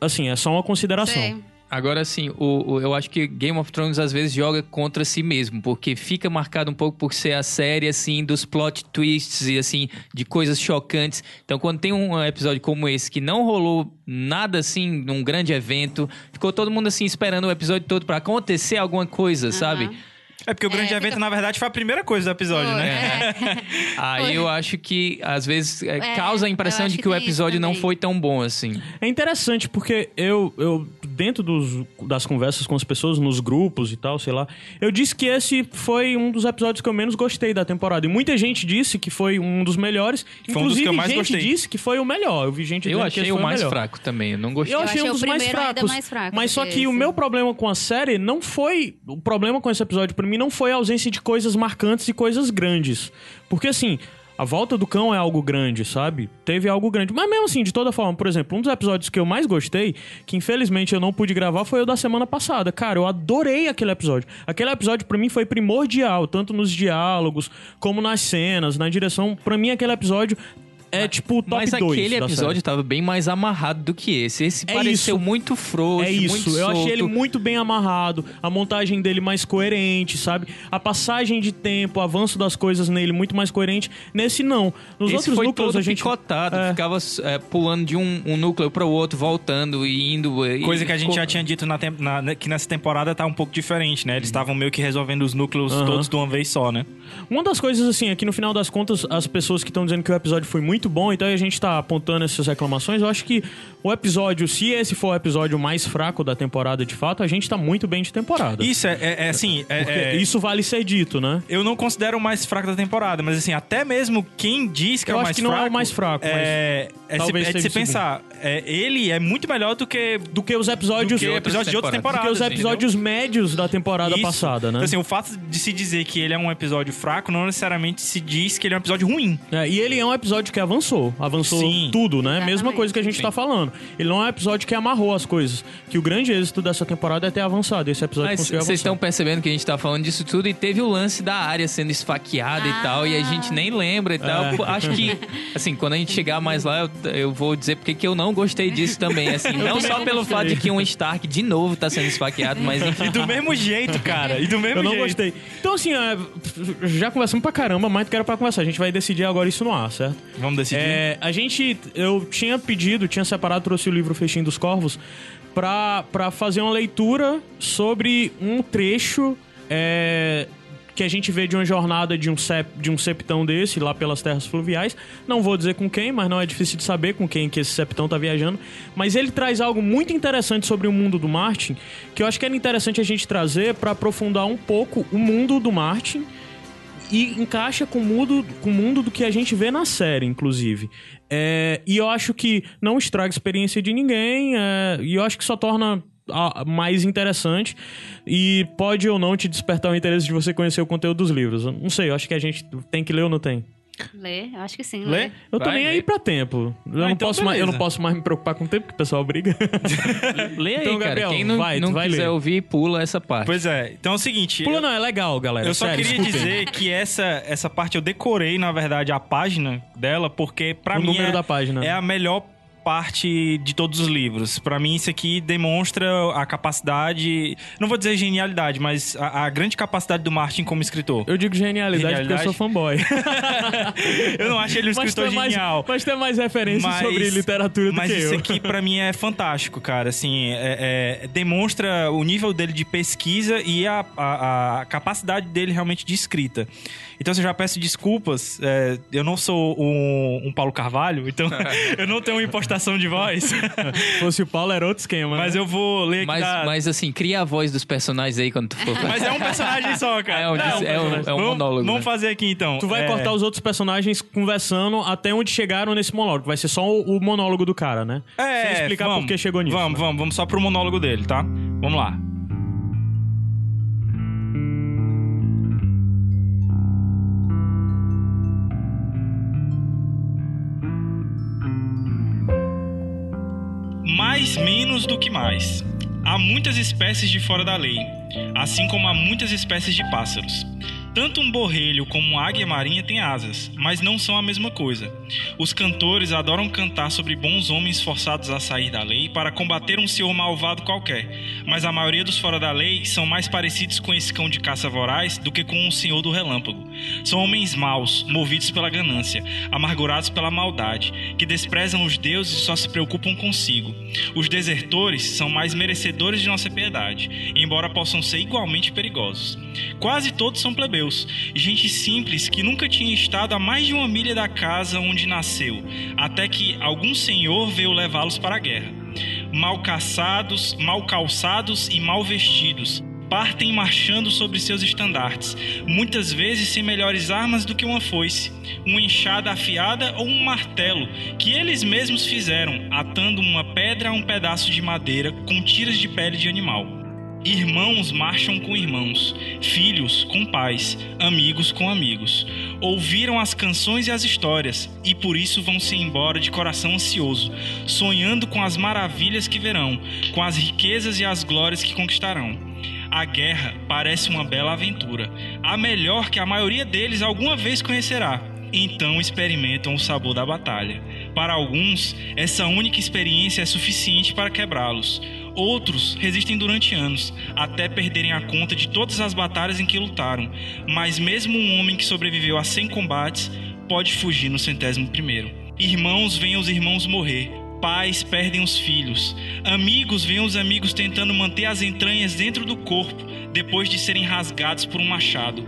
assim, é só uma consideração. Sei. Agora, assim, o, o- eu acho que Game of Thrones às vezes joga contra si mesmo, porque fica marcado um pouco por ser a série, assim, dos plot twists e, assim, de coisas chocantes. Então, quando tem um episódio como esse que não rolou nada, assim, num grande evento, ficou todo mundo, assim, esperando o episódio todo pra acontecer alguma coisa, sabe? É porque o grande É, evento, fica- na verdade, foi a primeira coisa do episódio, Foi, né? é. Aí Foi. eu acho que, às vezes, é, É, causa a impressão de que que o episódio não foi tão bom assim. É interessante porque eu, eu dentro dos, das conversas com as pessoas, nos grupos e tal, sei lá, eu disse que esse foi um dos episódios que eu menos gostei da temporada. E muita gente disse que foi um dos melhores. Foi um dos Inclusive, que eu mais gente gostei. disse que foi o melhor. Eu vi gente Eu que achei esse o mais melhor. fraco também, eu não gostei. Eu Eu achei achei um o dos mais primeiro ainda fracos. mais fraco mas só que que o esse. meu problema com a série não foi. O problema com esse episódio pra mim não foi a ausência de coisas marcantes e coisas grandes. Porque assim. A volta do cão é algo grande, sabe? Teve algo grande. Mas mesmo assim, de toda forma, por exemplo, um dos episódios que eu mais gostei, que infelizmente eu não pude gravar, foi o da semana passada. Cara, eu adorei aquele episódio. Aquele episódio pra mim foi primordial, tanto nos diálogos, como nas cenas, na direção. Pra mim, aquele episódio é tipo o top Mas 2 aquele episódio série. tava bem mais amarrado do que esse. Esse É pareceu isso. muito frouxo, É isso, muito eu achei solto. ele muito bem amarrado, a montagem dele mais coerente, sabe? A passagem de tempo, o avanço das coisas nele muito mais coerente. Nesse não. Nos Esse outros foi núcleos todo a gente picotado, É. ficava é, pulando de um, um núcleo para o outro, voltando e indo. e Coisa que a gente ficou- já tinha dito na, tem- na- que nessa temporada tá um pouco diferente, né? Eles estavam meio que resolvendo os núcleos todos de uma vez só, né? Uma das coisas, assim, é que no final das contas, as pessoas que estão dizendo que o episódio foi muito bom, então a gente tá apontando essas reclamações, eu acho que o episódio, se esse for o episódio mais fraco da temporada de fato, a gente tá muito bem de temporada. Isso é, é- é assim. é- Porque é- isso vale ser dito, né? Eu não considero o mais fraco da temporada, mas assim, até mesmo quem diz que Eu é o acho mais que não é o fraco. mais fraco, mas É, é, talvez se, é de se pensar. é, ele é muito melhor do que. Do que os episódios. Do que episódios de outras do que os episódios médios da temporada Isso. passada, né? Então, assim, o fato de se dizer que ele é um episódio fraco não necessariamente se diz que ele é um episódio ruim. É, e ele é um episódio que avançou. Avançou Sim. tudo, né? Exatamente. Mesma coisa que a gente tá falando. Ele não é um episódio que amarrou as coisas. Que o grande êxito dessa temporada é ter avançado. Esse episódio Mas vocês estão percebendo que a gente tá falando disso tudo e teve o lance da área sendo esfaqueada e tal, e a gente nem lembra e tal. É. Acho que, assim, quando a gente chegar mais lá, eu, eu vou dizer porque que eu não gostei disso também. Assim, não só pelo fato de que um Stark de novo tá sendo esfaqueado, mas enfim. E do mesmo jeito, cara. E do mesmo Eu não jeito. gostei. Então, assim, é, já conversamos pra caramba, mais do que era pra conversar. A gente vai decidir agora isso no ar, certo? Vamos decidir. É, a gente, eu tinha pedido, tinha separado, trouxe o livro Fechinho dos Corvos pra fazer uma leitura sobre um trecho é, que a gente vê de uma jornada de um, sep, de um septão desse lá pelas terras fluviais. Não vou dizer com quem, mas não é difícil de saber com quem que esse septão tá viajando. Mas ele traz algo muito interessante sobre o mundo do Martin, que eu acho que era interessante a gente trazer pra aprofundar um pouco o mundo do Martin e encaixa com o mundo, com o mundo do que a gente vê na série, inclusive. É, e eu acho que não estraga a experiência de ninguém, é, e eu acho que só torna a- mais interessante e pode ou não te despertar o interesse de você conhecer o conteúdo dos livros. Não sei, eu acho que a gente tem que ler ou não tem. Lê, eu acho que sim. Lê? Lê. Eu tô Vai, nem lê. aí pra tempo. Eu, não então posso mais, eu não posso mais me preocupar com o tempo, que o pessoal briga. Lê aí, Então, cara. Gabriel, Quem não, vai, não vai quiser ler. ouvir, pula essa parte. Pois é. Então é o seguinte. Pula eu- não, é legal, galera. Eu só sério, queria escutem. dizer que essa, essa parte eu decorei, na verdade, a página dela, porque pra O mim número é, da página. é a melhor parte de todos os livros. Pra mim, isso aqui demonstra a capacidade. Não vou dizer genialidade, mas a, a grande capacidade do Martin como escritor. Eu digo genialidade, porque eu Genialidade? sou fanboy. Eu não acho ele um mas, escritor mais, genial. mas tem mais referências Mas- sobre literatura do Mas que isso eu. aqui pra mim é fantástico, cara. Assim, é- é- demonstra o nível dele de pesquisa e a, a- a capacidade dele realmente de escrita. Então, assim, eu já peço desculpas. é, eu não sou um, um Paulo Carvalho, então eu não tenho uma adaptação de voz. Se fosse o Paulo, era outro esquema. Mas né? eu vou ler aqui Mas, da... mas assim, cria a voz dos personagens aí quando tu for. Mas é um personagem só, cara. É um- é um- é um Vamos- monólogo, Vamos né? fazer aqui então. Tu vai É, cortar os outros personagens conversando até onde chegaram nesse monólogo. Vai ser só o, o monólogo do cara, né? É, Sem explicar vamos, por que chegou nisso. Vamos, né? vamos, vamos só pro monólogo dele, tá? Vamos lá. Mais menos do que mais. Há muitas espécies de fora da lei, assim como há muitas espécies de pássaros. Tanto um borrelho como uma águia marinha têm asas, mas não são a mesma coisa. Os cantores adoram cantar sobre bons homens forçados a sair da lei para combater um senhor malvado qualquer, mas a maioria dos fora da lei são mais parecidos com esse cão de caça voraz do que com o senhor do relâmpago. São homens maus, movidos pela ganância, amargurados pela maldade, que desprezam os deuses e só se preocupam consigo. Os desertores são mais merecedores de nossa piedade, embora possam ser igualmente perigosos. Quase todos são plebeus, gente simples que nunca tinha estado a mais de uma milha da casa onde nasceu, até que algum senhor veio levá-los para a guerra. Mal caçados, mal calçados e mal vestidos, partem marchando sobre seus estandartes, muitas vezes sem melhores armas do que uma foice, uma enxada afiada ou um martelo, que eles mesmos fizeram, atando uma pedra a um pedaço de madeira com tiras de pele de animal. Irmãos marcham com irmãos, filhos com pais, amigos com amigos. Ouviram as canções e as histórias, e por isso vão-se embora de coração ansioso, sonhando com as maravilhas que verão, com as riquezas e as glórias que conquistarão. A guerra parece uma bela aventura, a melhor que a maioria deles alguma vez conhecerá. Então experimentam o sabor da batalha. Para alguns, essa única experiência é suficiente para quebrá-los. Outros resistem durante anos, até perderem a conta de todas as batalhas em que lutaram. Mas mesmo um homem que sobreviveu a 100 combates pode fugir no centésimo primeiro. Irmãos veem os irmãos morrer. Pais perdem os filhos. Amigos veem os amigos tentando manter as entranhas dentro do corpo depois de serem rasgados por um machado.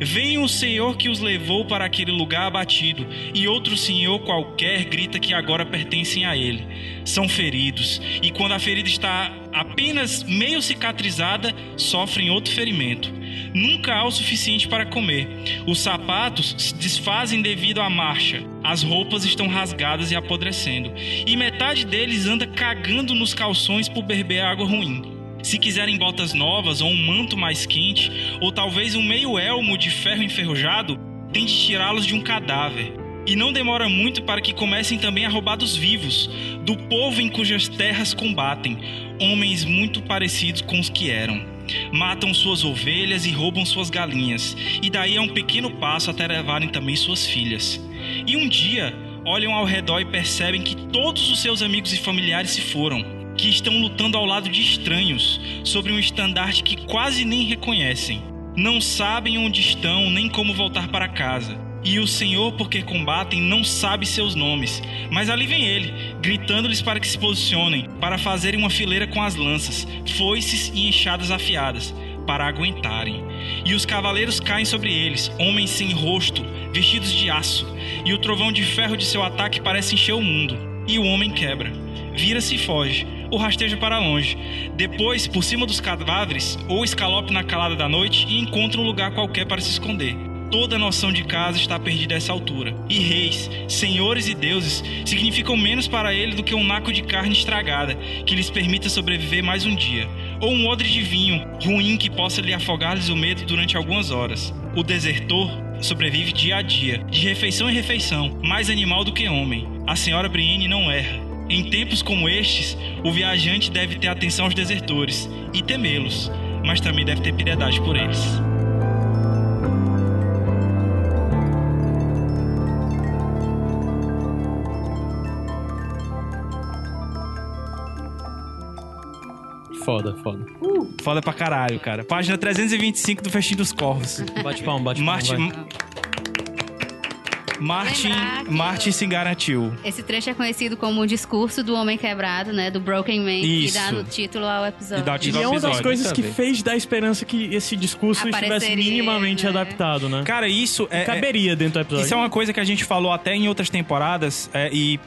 Vem o Senhor que os levou para aquele lugar abatido, e outro Senhor qualquer grita que agora pertencem a ele. São feridos, e quando a ferida está apenas meio cicatrizada, sofrem outro ferimento. Nunca há o suficiente para comer. Os sapatos se desfazem devido à marcha. As roupas estão rasgadas e apodrecendo. E metade deles anda cagando nos calções por beber água ruim. Se quiserem botas novas ou um manto mais quente, ou talvez um meio elmo de ferro enferrujado, tem de tirá-los de um cadáver. E não demora muito para que comecem também a roubar dos vivos, do povo em cujas terras combatem, homens muito parecidos com os que eram. Matam suas ovelhas e roubam suas galinhas, e daí é um pequeno passo até levarem também suas filhas. E um dia olham ao redor e percebem que todos os seus amigos e familiares se foram, que estão lutando ao lado de estranhos, sobre um estandarte que quase nem reconhecem. Não sabem onde estão nem como voltar para casa. E o Senhor, porque combatem, não sabe seus nomes. Mas ali vem ele, gritando-lhes para que se posicionem, para fazerem uma fileira com as lanças, foices e enxadas afiadas, para aguentarem. E os cavaleiros caem sobre eles, homens sem rosto, vestidos de aço, e o trovão de ferro de seu ataque parece encher o mundo. E o homem quebra. Vira-se e foge, ou rasteja para longe. Depois, por cima dos cadáveres, ou escalope na calada da noite e encontra um lugar qualquer para se esconder. Toda noção de casa está perdida a essa altura. E reis, senhores e deuses significam menos para ele do que um naco de carne estragada que lhes permita sobreviver mais um dia, ou um odre de vinho ruim que possa lhe afogar-lhes o medo durante algumas horas. O desertor sobrevive dia a dia, de refeição em refeição, mais animal do que homem. A senhora Brienne não erra. Em tempos como estes, o viajante deve ter atenção aos desertores e temê-los, mas também deve ter piedade por eles. Foda, foda. Foda pra caralho, cara. Página 325 do Festim dos Corvos. Bate palma, bate palma. Martin. Martin, que- Martin se garantiu. Esse trecho é conhecido como o discurso do homem quebrado, né? Do Broken Man, que Isso. dá no título ao episódio. E dá o E título é ao uma das coisas que fez dar esperança que esse discurso estivesse minimamente né? adaptado, né? Cara, isso é. é- Caberia dentro do episódio. Isso é uma coisa que a gente falou até em outras temporadas, é, e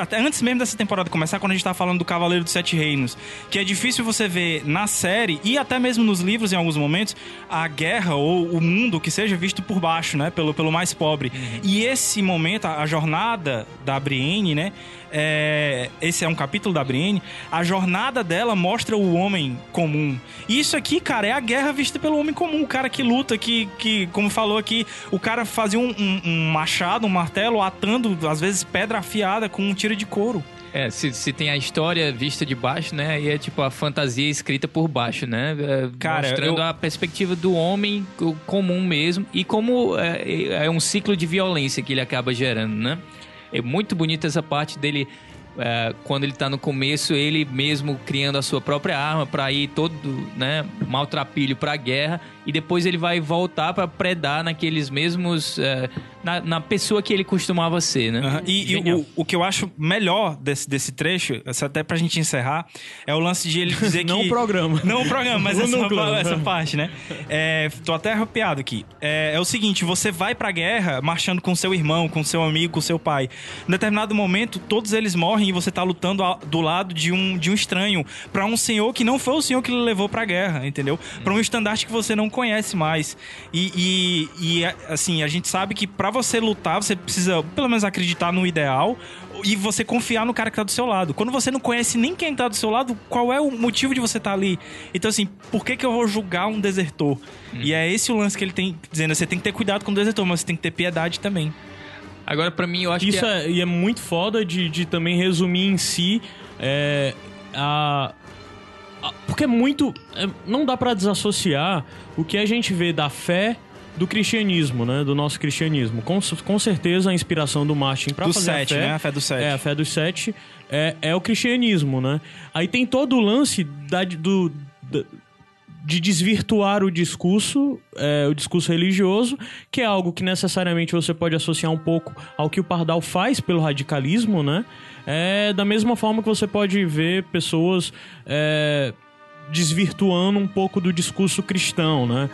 até antes mesmo dessa temporada começar, quando a gente tá falando do Cavaleiro dos Sete Reinos, que é difícil você ver na série e até mesmo nos livros em alguns momentos a guerra ou o mundo que seja visto por baixo, né, pelo, pelo mais pobre. E esse momento, a, a jornada da Brienne, né, é, esse é um capítulo da Brienne, a jornada dela mostra o homem comum. E isso aqui, cara, é a guerra vista pelo homem comum, o cara que luta, que, que como falou aqui, o cara fazia um, um- um machado, um martelo, atando, às vezes, pedra afiada com um tiro de couro. É, se, se tem a história vista de baixo, né? Aí é tipo a fantasia escrita por baixo, né? É, Cara, mostrando eu- a perspectiva do homem co- comum mesmo e como é, é um ciclo de violência que ele acaba gerando, né? É muito bonita essa parte dele. é, quando ele tá no começo, ele mesmo criando a sua própria arma para ir todo, né, maltrapilho pra guerra e depois ele vai voltar para predar naqueles mesmos é, na, na pessoa que ele costumava ser, né? Aham. E, e o, o que eu acho melhor desse, desse trecho, até pra gente encerrar, é o lance de ele dizer que. Não o programa. Não o programa, mas essa, essa parte, né? É, tô até arrepiado aqui. É, é o seguinte: você vai pra guerra marchando com seu irmão, com seu amigo, com seu pai. Em determinado momento, todos eles morrem e você tá lutando do lado de um, de um estranho, pra um senhor que não foi o senhor que lhe levou pra guerra, entendeu? Pra um estandarte que você não conhece mais. E, e, e, assim, a gente sabe que pra você lutar, você precisa pelo menos acreditar no ideal e você confiar no cara que tá do seu lado. Quando você não conhece nem quem tá do seu lado, qual é o motivo de você estar ali? Então, assim, por que, que eu vou julgar um desertor? E é esse o lance que ele tem dizendo: você tem que ter cuidado com o desertor, mas você tem que ter piedade também. Agora, pra mim, eu acho Isso que... é- é, e é muito foda de, de também resumir em si é, a- Porque é muito. é, não dá pra desassociar o que a gente vê da fé do cristianismo, né? Do nosso cristianismo. Com, com certeza a inspiração do Martin pra Do fazer sete, a fé, né? A fé do sete. É, a fé dos sete é, é o cristianismo, né? Aí tem todo o lance da, do, da- de desvirtuar o discurso, é, o discurso religioso, que é algo que necessariamente você pode associar um pouco ao que o Pardal faz pelo radicalismo, né? É, da mesma forma que você pode ver pessoas é, desvirtuando um pouco do discurso cristão, né?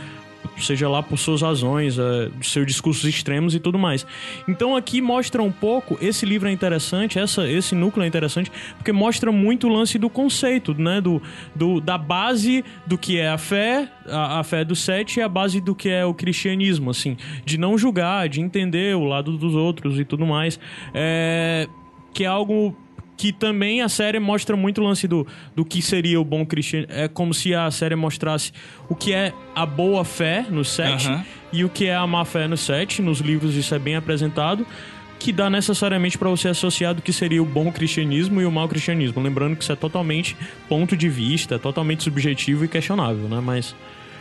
Seja lá por suas razões, é, seus discursos extremos e tudo mais. Então aqui mostra um pouco, esse livro é interessante, essa, esse núcleo é interessante, porque mostra muito o lance do conceito, né? Do, do, da base do que é a fé, a, a fé do sete e a base do que é o cristianismo, assim. De não julgar, de entender o lado dos outros e tudo mais. É, que é algo que também a série mostra muito o lance do, do que seria o bom cristianismo. É como se a série mostrasse o que é a boa fé no sete Aham. e o que é a má fé no sete. Nos livros isso é bem apresentado. Que dá necessariamente para você associar do que seria o bom cristianismo e o mau cristianismo. Lembrando que isso é totalmente ponto de vista, totalmente subjetivo e questionável, né? Mas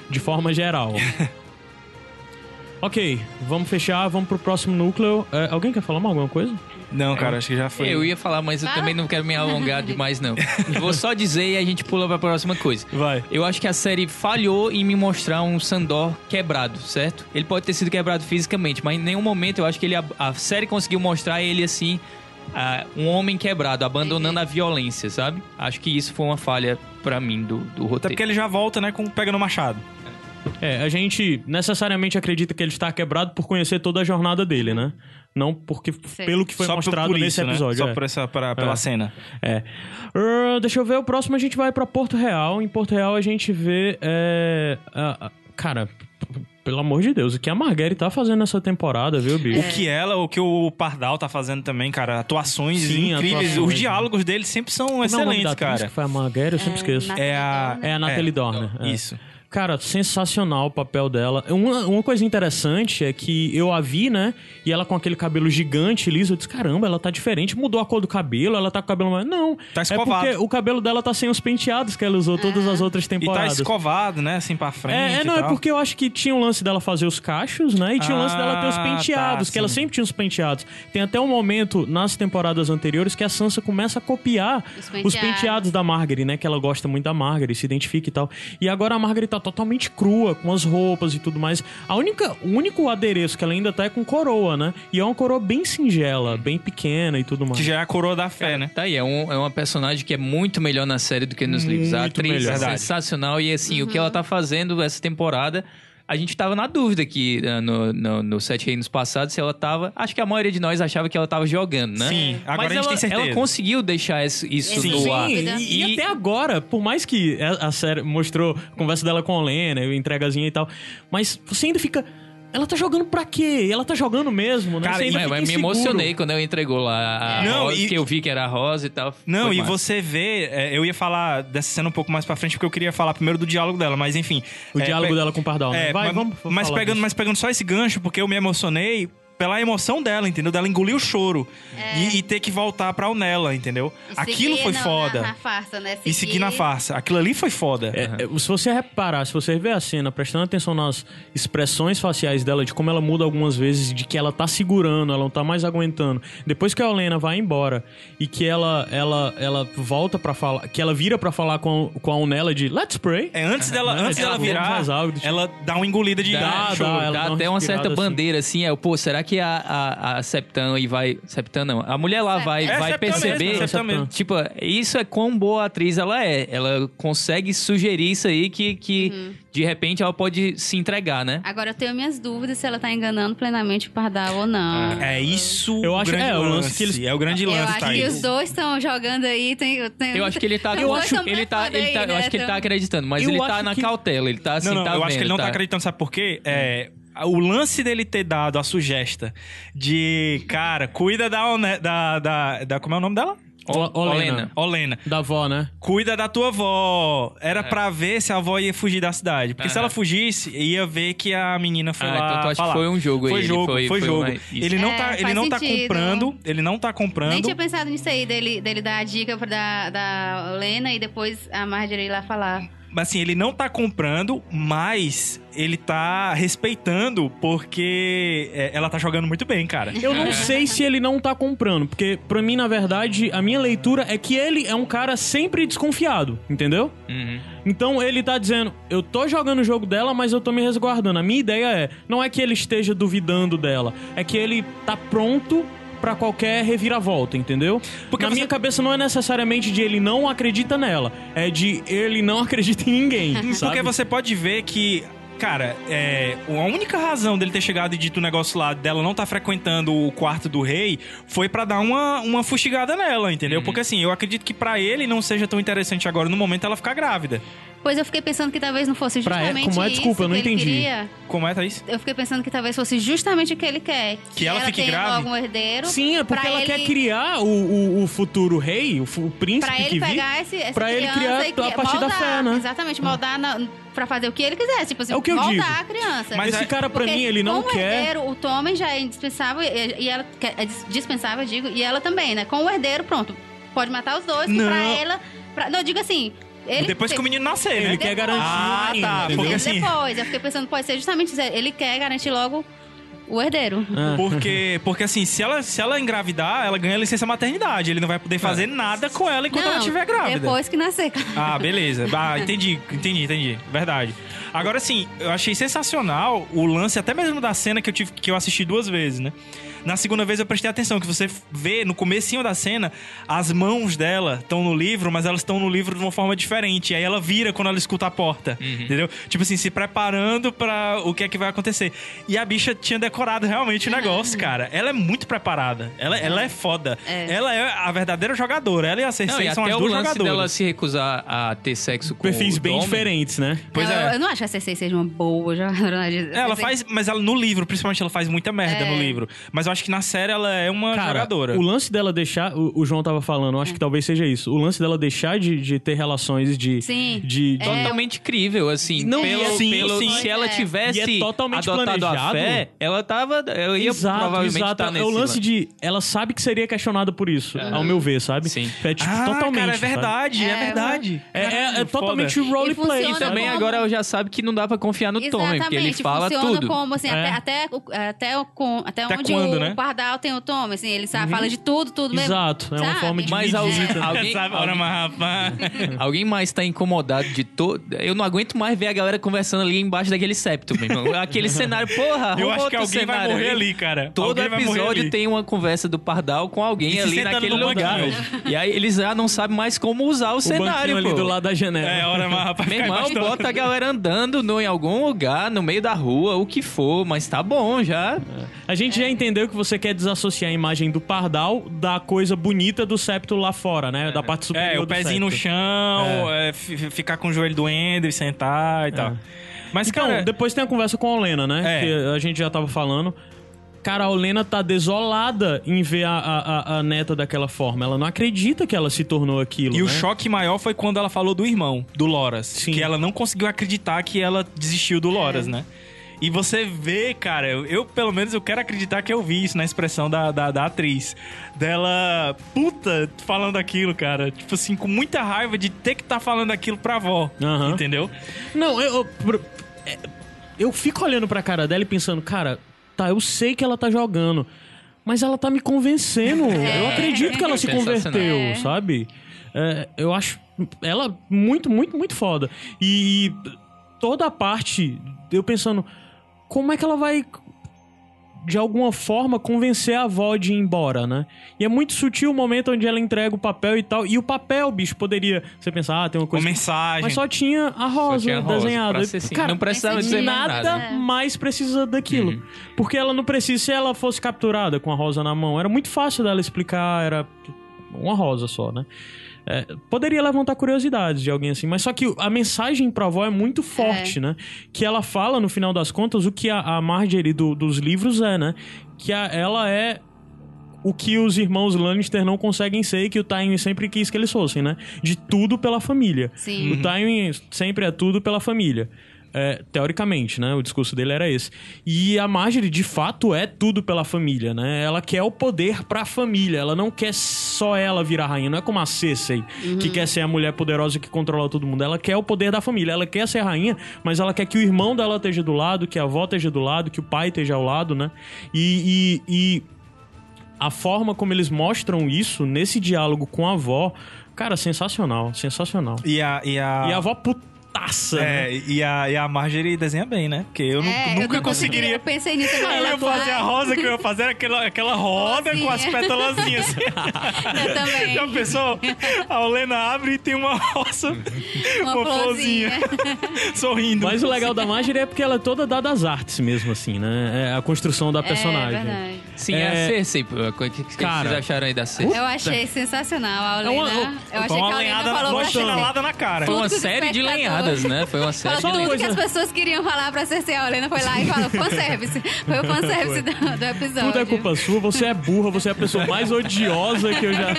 de forma geral. ok, vamos fechar, vamos pro próximo núcleo. É, alguém quer falar mais alguma coisa? Não, cara, acho que já foi. Eu ia falar, mas eu também não quero me alongar demais, não. Vou só dizer e a gente pula pra próxima coisa. Vai. Eu acho que a série falhou em me mostrar um Sandor quebrado, certo? Ele pode ter sido quebrado fisicamente, mas em nenhum momento eu acho que ele, a, a série conseguiu mostrar ele assim, ah, um homem quebrado, abandonando a violência, sabe? Acho que isso foi uma falha pra mim do, do Até roteiro. porque ele já volta, né, com pega no machado. É, a gente necessariamente acredita que ele está quebrado por conhecer toda a jornada dele, né? Não porque Sim. pelo que foi Só por- mostrado por nesse isso, né? episódio. Só é. por essa, pra- pela É. cena. É. Ah, deixa eu ver, o próximo a gente vai pra Porto Real. Em Porto Real a gente vê. é, a- cara, pelo amor de Deus, o que a Marguerite tá fazendo nessa temporada, viu, bicho? O que ela, o que o Pardal tá fazendo também, cara. Atuações Sim, incríveis. atuações, Os diálogos dele sempre são Como é o nome excelentes, da atriz cara. que foi a Marguerite? Eu sempre esqueço. Natalie É a- Dormer. É a Natalie Dorner. é. Isso. Cara, sensacional o papel dela. Uma, uma coisa interessante é que eu a vi, né? E ela com aquele cabelo gigante, liso. Eu disse, caramba, ela tá diferente. Mudou a cor do cabelo, ela tá com o cabelo mais... Não. Tá É escovado. porque o cabelo dela tá sem os penteados que ela usou todas as outras E tá temporadas. escovado, né? Assim pra frente. É, é, e não, é porque eu acho que tinha o lance dela fazer os cachos, né? E tinha o lance dela ter os Ah, penteados, tá, que ela sempre tinha os penteados. Tem até um momento nas temporadas anteriores que a Sansa começa a copiar Os os penteados. penteados, da Margaery, né? Que ela gosta muito da Margaery, se identifica e tal. E agora a Margaery tá totalmente crua, com as roupas e tudo mais. A única, o único adereço que ela ainda tá é com coroa, né? E é uma coroa bem singela, bem pequena e tudo mais. Que já é a coroa da fé, né? Tá aí, é, um, é uma personagem que é muito melhor na série do que nos livros. A Muito atriz melhor. é sensacional e assim, o que ela tá fazendo essa temporada a gente tava na dúvida aqui eh, no, no, no Sete Reinos passado se ela tava. Acho que a maioria de nós achava que ela tava jogando, né? Sim, agora Mas a gente ela, tem certeza. ela conseguiu deixar isso, Sim. no ar. Sim, dúvida. e, e E- até agora, por mais que a a série mostrou a conversa dela com a Lena, a entregazinha e tal, mas você ainda fica. Ela tá jogando pra quê? Ela tá jogando mesmo, né? Cara, Você ainda Mas, mas me inseguro. emocionei quando ela entregou lá a Não, rosa, e- que eu vi que era a rosa e tal. Não, Foi e massa. você vê, é, eu ia falar dessa cena um pouco mais pra frente, porque eu queria falar primeiro do diálogo dela, mas enfim. O é, diálogo pe- dela com o Pardal, né? É, Vai, mas, vamos mas falar pegando, disso. mas pegando só esse gancho, porque eu me emocionei pela emoção dela, entendeu? Dela engolir o choro e, e ter que voltar pra Unela, entendeu? E Aquilo seguir foi na- foda. Na, na farsa, né? E seguir na farsa. Aquilo ali foi foda. É, é, se você reparar, se você ver a cena, prestando atenção nas expressões faciais dela, de como ela muda algumas vezes, de que ela tá segurando, ela não tá mais aguentando. Depois que a Helena vai embora e que ela ela ela volta para falar, que ela vira pra falar com, com a Unela de Let's pray. É, antes dela, Não, antes ela dela virar, algo tipo. ela dá uma engolida de Dá, choro. dá, ela Dá dá até uma certa assim. bandeira assim, é, pô, será que a, a, a Septã aí vai. Septã não, a mulher lá vai, É, vai perceber. mesmo. Tipo, isso é quão boa atriz ela é. Ela consegue sugerir isso aí que, que Uhum. de repente ela pode se entregar, né? Agora eu tenho minhas dúvidas se ela tá enganando plenamente o Pardal ou não. É isso Eu o acho- é, o lance. lance que eles- É o grande Eu lance, acho Thaís. que os dois estão jogando aí. Tem, tem- Eu acho que ele tá. Eu acho ele tá, ele tá aí, eu né? acho que ele tá Tão- acreditando, mas Eu ele tá na que- cautela, ele tá assim, não, não, tá eu acho que ele não vendo, tá acreditando, sabe por quê? É, o lance dele ter dado a sugesta de, cara, cuida da, One- da, da, da- Como é o nome dela? O- Olena. Olena. Da avó, né? Cuida da tua avó. Era pra ver se a avó ia fugir da cidade. Porque se Aham. ela fugisse, ia ver que a menina foi Ah, lá então tu acha que falar. foi um jogo aí, Foi ele jogo, foi- foi, foi jogo. uma- isso. Ele não É, tá, ele não tá comprando, ele não tá comprando. Nem tinha pensado nisso aí, dele, dele dar a dica pra da, da Lena e depois a Marjorie ir lá falar. Mas assim, ele não tá comprando, mas ele tá respeitando porque é, ela tá jogando muito bem, cara. Eu não sei se ele não tá comprando, porque pra mim, na verdade, a minha leitura é que ele é um cara sempre desconfiado, entendeu? Uhum. Então ele tá dizendo, eu tô jogando o jogo dela, mas eu tô me resguardando. A minha ideia é, não é que ele esteja duvidando dela, é que ele tá pronto pra qualquer reviravolta, entendeu? Porque na você- minha cabeça não é necessariamente de ele não acredita nela, é de ele não acredita em ninguém, sabe? Porque você pode ver que. Cara, é, a única razão dele ter chegado e dito o negócio lá dela não tá frequentando o quarto do rei foi pra dar uma, uma fustigada nela, entendeu? Uhum. Porque assim, eu acredito que pra ele não seja tão interessante agora no momento ela ficar grávida. Pois eu fiquei pensando que talvez não fosse Pra justamente ela- como é? isso Desculpa, eu não que ele entendi. queria. Como é, Thaís? Eu fiquei pensando que talvez fosse justamente o que ele quer. Que ela fique tenha grávida? logo um herdeiro. Sim, é porque pra ela ele- quer criar o, o, o futuro rei, o, o príncipe Pra ele que vi. pegar esse, essa pra ele criança criar e a que- partir da moldar, fé, né? Exatamente, moldar na, pra fazer o que ele quiser. Tipo assim, É o que eu digo. a criança. Mas Esse cara, pra Porque mim, ele não com o quer... herdeiro, o Tommen já é indispensável e, e ela quer- é dis- dispensável, eu digo, e ela também, né? Com o herdeiro, pronto. Pode matar os dois, que Não. pra ela. Pra, não, eu digo assim. Ele Depois que o menino nascer, né? Ele quer garantir Ah, ainda, tá. Porque assim. Depois, eu fiquei pensando, pode ser justamente isso. Ele quer garantir logo o herdeiro. Ah. Porque, porque assim, se ela, se ela engravidar, ela ganha licença maternidade. Ele não vai poder fazer nada com ela enquanto ela Não, estiver grávida. Depois que nascer. Ah, beleza. Ah, entendi, entendi, entendi. Verdade. Agora sim, eu achei sensacional o lance, até mesmo da cena que eu tive que eu assisti duas vezes, né? Na segunda vez eu prestei atenção, que você vê no comecinho da cena, as mãos dela estão no livro, mas elas estão no livro de uma forma diferente. Aí ela vira quando ela escuta a porta, entendeu? Tipo assim, se preparando pra o que é que vai acontecer. E a bicha tinha decorado realmente o negócio, cara. Ela é muito preparada. Ela, ela é foda. É. Ela é a verdadeira jogadora. Ela e a Não, Cersei e são até as o duas lance jogadoras. dela se recusar a ter sexo com Perfis o bem diferentes, né? Pois eu, é. eu não acho que a Cersei seja uma boa jogadora. Ela faz, mas ela no livro, principalmente, ela faz muita merda É. no livro. Mas eu acho que na série ela é uma Cara, jogadora. o lance dela deixar... O, o João tava falando, eu acho que talvez seja isso. O lance dela deixar de, de ter relações de... Sim. De, de- É, Totalmente crível, assim. Não, pelo, sim, pelo- sim. Se ela É. tivesse E é totalmente adotado a planejado. fé, ela tava. Eu ia Exato, provavelmente exato. É nesse o lance de... Ela sabe que seria questionada por isso, ao meu ver, sabe? Sim. É tipo, ah, totalmente, cara, é verdade, é, É, verdade. É, é- é totalmente roleplay, E E também como- agora eu já sabe que não dá pra confiar no Tommen, porque ele Exatamente, fala funciona tudo. como assim, É. até, até, o- até, onde quando, o né? O Pardal tem o Tom, assim, ele sabe, fala de tudo, tudo mesmo. Exato, é uma sabe? forma de Mas medir. alguém, alguém, Sabe, mas rapaz. alguém mais tá incomodado de todo. Eu não aguento mais ver a galera conversando ali embaixo daquele septo, meu irmão. Aquele cenário, porra, Eu acho que alguém vai cenário morrer aí. ali, cara. Todo Alguém vai morrer episódio tem uma conversa do Pardal com alguém E ali naquele no lugar. banquinho. E aí eles já não sabem mais como usar o, O cenário, ali pô. do lado da janela. É, ora, mas rapaz, Meu irmão, bota a galera andando no, em algum lugar, no meio da rua, o que for, mas tá bom já. A gente já entendeu que você quer desassociar a imagem do pardal da coisa bonita do septo lá fora, né? Da parte superior É, o pezinho no septo. chão, é, fi- ficar com o joelho doendo e sentar e tal. Mas, Então, cara, depois tem a conversa com a Olena, né? É. Que a gente já tava falando. Cara, a Olena tá desolada em ver a, a, a- neta daquela forma. Ela não acredita que ela se tornou aquilo. E o né? choque maior foi quando ela falou do irmão, do Loras. Sim. Que ela não conseguiu acreditar que ela desistiu do É. Loras, né? E você vê, cara, eu, eu, pelo menos eu quero acreditar que eu vi isso na expressão da, da, da atriz. Dela, puta, falando aquilo, cara. Tipo assim, com muita raiva de ter que estar falando aquilo pra avó. Aham. Entendeu? Não, eu, é, eu fico olhando pra cara dela e pensando, cara, tá, eu sei que ela tá jogando, mas ela tá me convencendo. Eu acredito que ela se Sensacional. converteu, É. sabe? É, eu acho ela muito, muito, muito foda. E, toda a parte, eu pensando, como é que ela vai de alguma forma convencer a avó de ir embora, né? E é muito sutil o momento onde ela entrega o papel e tal. E o papel, bicho, poderia. Você pensar, ah, tem uma coisa. mensagem. Mas só tinha a rosa tinha a rosa, desenhada. assim, Cara, não precisava dizer nada nada. É. mais precisa daquilo. Uhum. Porque ela não precisa se ela fosse capturada com a rosa na mão. Era muito fácil dela explicar, era uma rosa só, né? É, poderia levantar curiosidades de alguém assim, mas só que a mensagem pra avó é muito forte, né? Que ela fala, no final das contas, o que a, a Marjorie do- dos livros é, né? Que a- ela é o que os irmãos Lannister não conseguem ser e que o Tywin sempre quis que eles fossem, né? De tudo pela família. Sim. O Tywin sempre é tudo pela família. É, teoricamente, né? O discurso dele era esse. E a Marjorie, de fato, é tudo pela família, né? Ela quer o poder pra família. Ela não quer só ela virar rainha. Não é como a Cersei, que quer ser a mulher poderosa que controla todo mundo. Ela quer o poder da família. Ela quer ser rainha, mas ela quer que o irmão dela esteja do lado, que a avó esteja do lado, que o pai esteja ao lado, né? E, e, e a forma como eles mostram isso nesse diálogo com a avó, cara, sensacional, sensacional. E a. E a, E a avó putaça, né? É, e a, e a Marjorie desenha bem, né? Porque eu É, eu nunca não conseguiria. Eu pensei nisso também. Ah, eu ia fazer a rosa que eu ia fazer era aquela, aquela roda com as Rosinha. pétalazinhas. Eu também. Já pensou? A Olena abre e tem uma rosa, Uma uma, florzinha, sorrindo. Mas o legal da Marjorie é porque ela é toda dada às artes mesmo, assim, né? É a construção da personagem. É verdade. Sim, É. a Cersei. pô, O que, que, Cara, vocês acharam aí da Cersei? Eu achei sensacional a É uma- Olena. eu achei Foi que uma a Olena falou uma Cersei. chinelada na cara. Foi uma série de espectador- lenhadas, né? Foi uma série de tudo coisa- que as pessoas queriam falar pra Cersei. A Olena foi lá e falou fanservice. Foi o fanservice do, do episódio. Tudo é culpa sua, você é burra, você é a pessoa mais odiosa que eu já.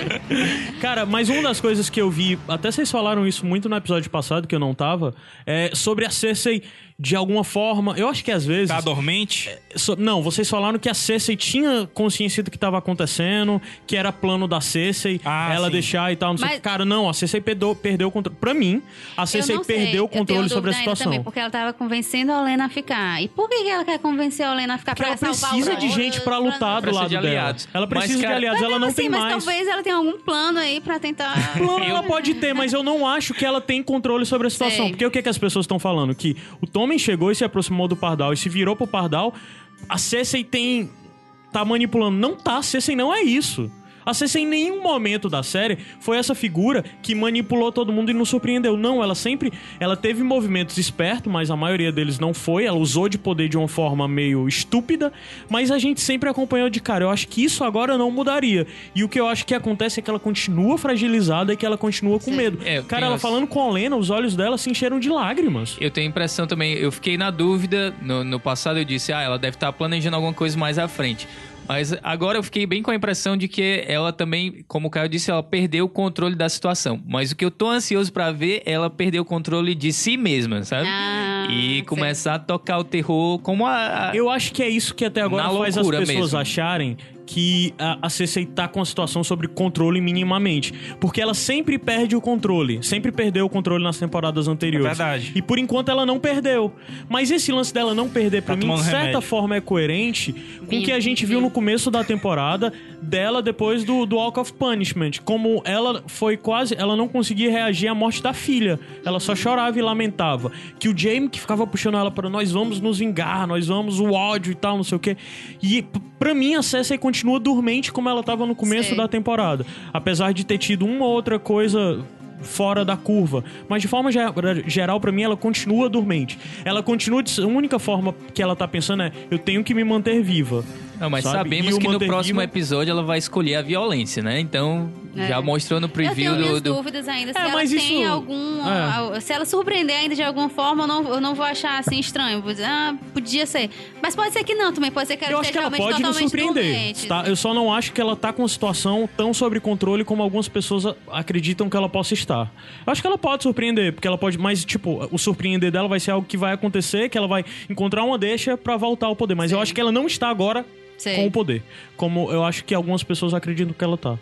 Cara, mas uma das coisas que eu vi, até vocês falaram isso muito no episódio passado, que eu não tava, é sobre a Cersei, de alguma forma. Eu acho que às vezes. Tá dormente? So- Não, vocês falaram que a Cersei tinha consciência do que estava acontecendo, que era plano da Cersei, Ah, ela sim. deixar e tal, não sei o Mas- que. Cara, não, a Cersei perdeu, perdeu o controle. Pra mim, a Cersei sei. perdeu o controle sobre a situação. Também, porque ela tava convencendo a Olena a ficar. E por que ela quer convencer a Olena a ficar Porque ela pra salvar precisa o de gente pra lutar do Precisa lado de dela. aliados. Ela Mas, precisa cara- de aliados, ela não assim, tem mas mais. talvez ela tenha algum plano aí pra tentar. Plano ela pode ter, mas eu não acho que ela tem controle sobre a situação. Sei. Porque o que, que as pessoas estão falando? Que o Tommen chegou e se aproximou do Pardal e se virou pro Pardal. A Cersei tem. tá manipulando. Não tá, Cersei não é isso. A Cersei em nenhum momento da série foi essa figura que manipulou todo mundo e não surpreendeu. Não, ela sempre. Ela teve movimentos espertos, mas a maioria deles não foi. Ela usou de poder de uma forma meio estúpida, mas a gente sempre acompanhou de cara. Eu acho que isso agora não mudaria. E o que eu acho que acontece é que ela continua fragilizada e que ela continua com Sim. medo. É, cara, ela as- falando com a Lena, os olhos dela se encheram de lágrimas. Eu tenho a impressão também, eu fiquei na dúvida, no, no passado eu disse, ah, ela deve estar planejando alguma coisa mais à frente. Mas agora eu fiquei bem com a impressão de que ela também, como o Caio disse, ela perdeu o controle da situação. Mas o que eu tô ansioso pra ver, ela perdeu o controle de si mesma, sabe? Ah, e sei. começar a tocar o terror como a. a- Eu acho que é isso que até agora faz as pessoas mesmo. acharem que a, a Cersei tá com a situação sobre controle minimamente. Porque ela sempre perde o controle. Sempre perdeu o controle nas temporadas anteriores. É verdade. E por enquanto ela não perdeu. Mas esse lance dela não perder, pra Tá mim, de certa remédio. forma, é coerente com o que a gente viu no começo da temporada dela depois do, do Walk of Punishment. Como ela foi quase. Ela não conseguia reagir à morte da filha. Ela só chorava e lamentava. Que o Jaime que ficava puxando ela para nós vamos nos vingar, nós vamos o ódio e tal, não sei o quê. E pra mim a Cersei continua dormente como ela tava no começo Sei. da temporada. Apesar de ter tido uma outra coisa fora da curva, mas de forma ge- geral pra mim ela continua dormente. Ela continua a única forma que ela tá pensando é eu tenho que me manter viva. Não, mas sabe? sabemos E que no próximo episódio ela vai escolher a violência, né? Então, É. já mostrou no Eu preview tenho minhas do, do- dúvidas ainda. Se É, ela mas tem isso- algum. É. Se ela surpreender ainda de alguma forma, eu não, eu não vou achar assim estranho. Vou dizer, ah, podia ser. Mas pode ser que não também. Pode ser que ela Eu acho que esteja ela realmente pode nos surpreender. Tá? Eu só não acho que ela tá com uma situação tão sob controle como algumas pessoas acreditam que ela possa estar. Eu acho que ela pode surpreender, porque ela pode. Mas, tipo, o surpreender dela vai ser algo que vai acontecer, que ela vai encontrar uma deixa pra voltar ao poder. Mas eu acho que ela não está agora Sei. com o poder. Como eu acho que algumas pessoas acreditam que ela tá.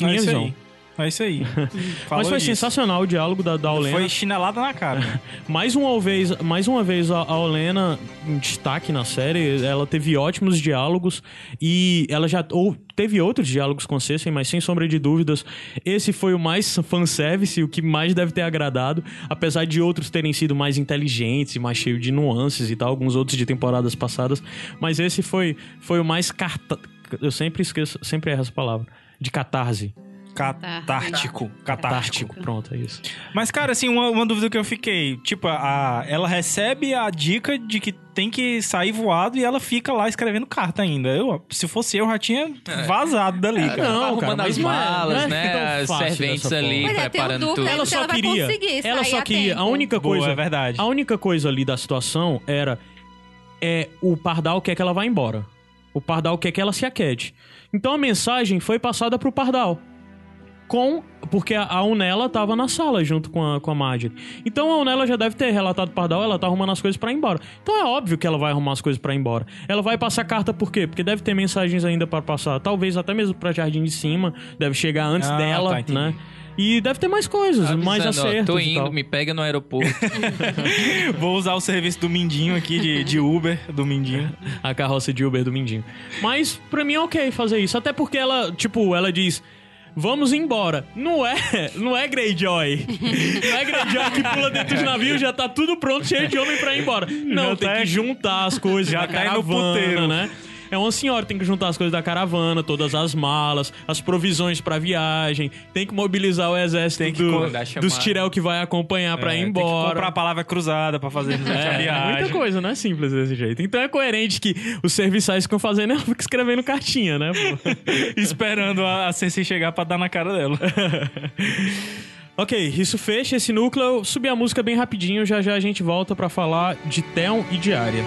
É Minha isso visão. aí. É isso aí. Mas foi disso. sensacional o diálogo da, da Olena. Foi chinelada na cara. Mais uma vez, mais uma vez a, a Olena em destaque na série, ela teve ótimos diálogos e ela já ou, teve outros diálogos com Cersei, mas sem sombra de dúvidas, esse foi o mais fanservice, o que mais deve ter agradado, apesar de outros terem sido mais inteligentes e mais cheio de nuances e tal, alguns outros de temporadas passadas, mas esse foi foi o mais carta... eu sempre esqueço, sempre erro essa palavra, de catarse. Catártico. Catártico. Pronto, é isso. Mas, cara, assim, uma, uma dúvida que eu fiquei. Tipo, a, ela recebe a dica de que tem que sair voado e ela fica lá escrevendo carta ainda. Eu, se fosse eu, já tinha vazado dali, cara. Não, arrumando cara, mas as não é- malas, é né? tão As serventes ali é, um preparando tudo. ela se só ela queria. Ela só queria. A única Boa, coisa. é verdade. A única coisa ali da situação era. É, o Pardal quer que ela vá embora. O Pardal quer que ela se aquete. Então a mensagem foi passada pro Pardal. Com. Porque a, Unela tava na sala junto com a, com a Marjorie. Então a Unela já deve ter relatado pro Pardal, ela tá arrumando as coisas pra ir embora. Então é óbvio que ela vai arrumar as coisas pra ir embora. Ela vai passar carta por quê? Porque deve ter mensagens ainda pra passar. Talvez até mesmo pra Jardim de Cima. Deve chegar antes Ah, dela, tá, né? E deve ter mais coisas, mais Avisando, ó, acertos. Tô e tal. indo, me pega no aeroporto. Vou usar o serviço do Mindinho aqui, de, de Uber, do Mindinho. a carroça de Uber do Mindinho. Mas pra mim é ok fazer isso, até porque ela, tipo, ela diz Vamos embora. Não é, não é Greyjoy. Não é Greyjoy que pula dentro dos navios, já tá tudo pronto, cheio de homem pra ir embora. Não, Já tem tá- que juntar as coisas já da tá caravana, puteiro. né? É uma senhora, tem que juntar as coisas da caravana, todas as malas, as provisões pra viagem, tem que mobilizar o exército Tem que do- dos Tirel que vai acompanhar pra ir É, embora. Tem que comprar a palavra cruzada pra fazer durante a É, viagem. muita coisa, não é simples desse jeito. Então é coerente que os serviçais ficam fazendo, ela fica escrevendo cartinha, né? Esperando a a Cersei chegar pra dar na cara dela. ok, isso fecha esse núcleo. Subi a música bem rapidinho, já já a gente volta pra falar de Theon e de Arya.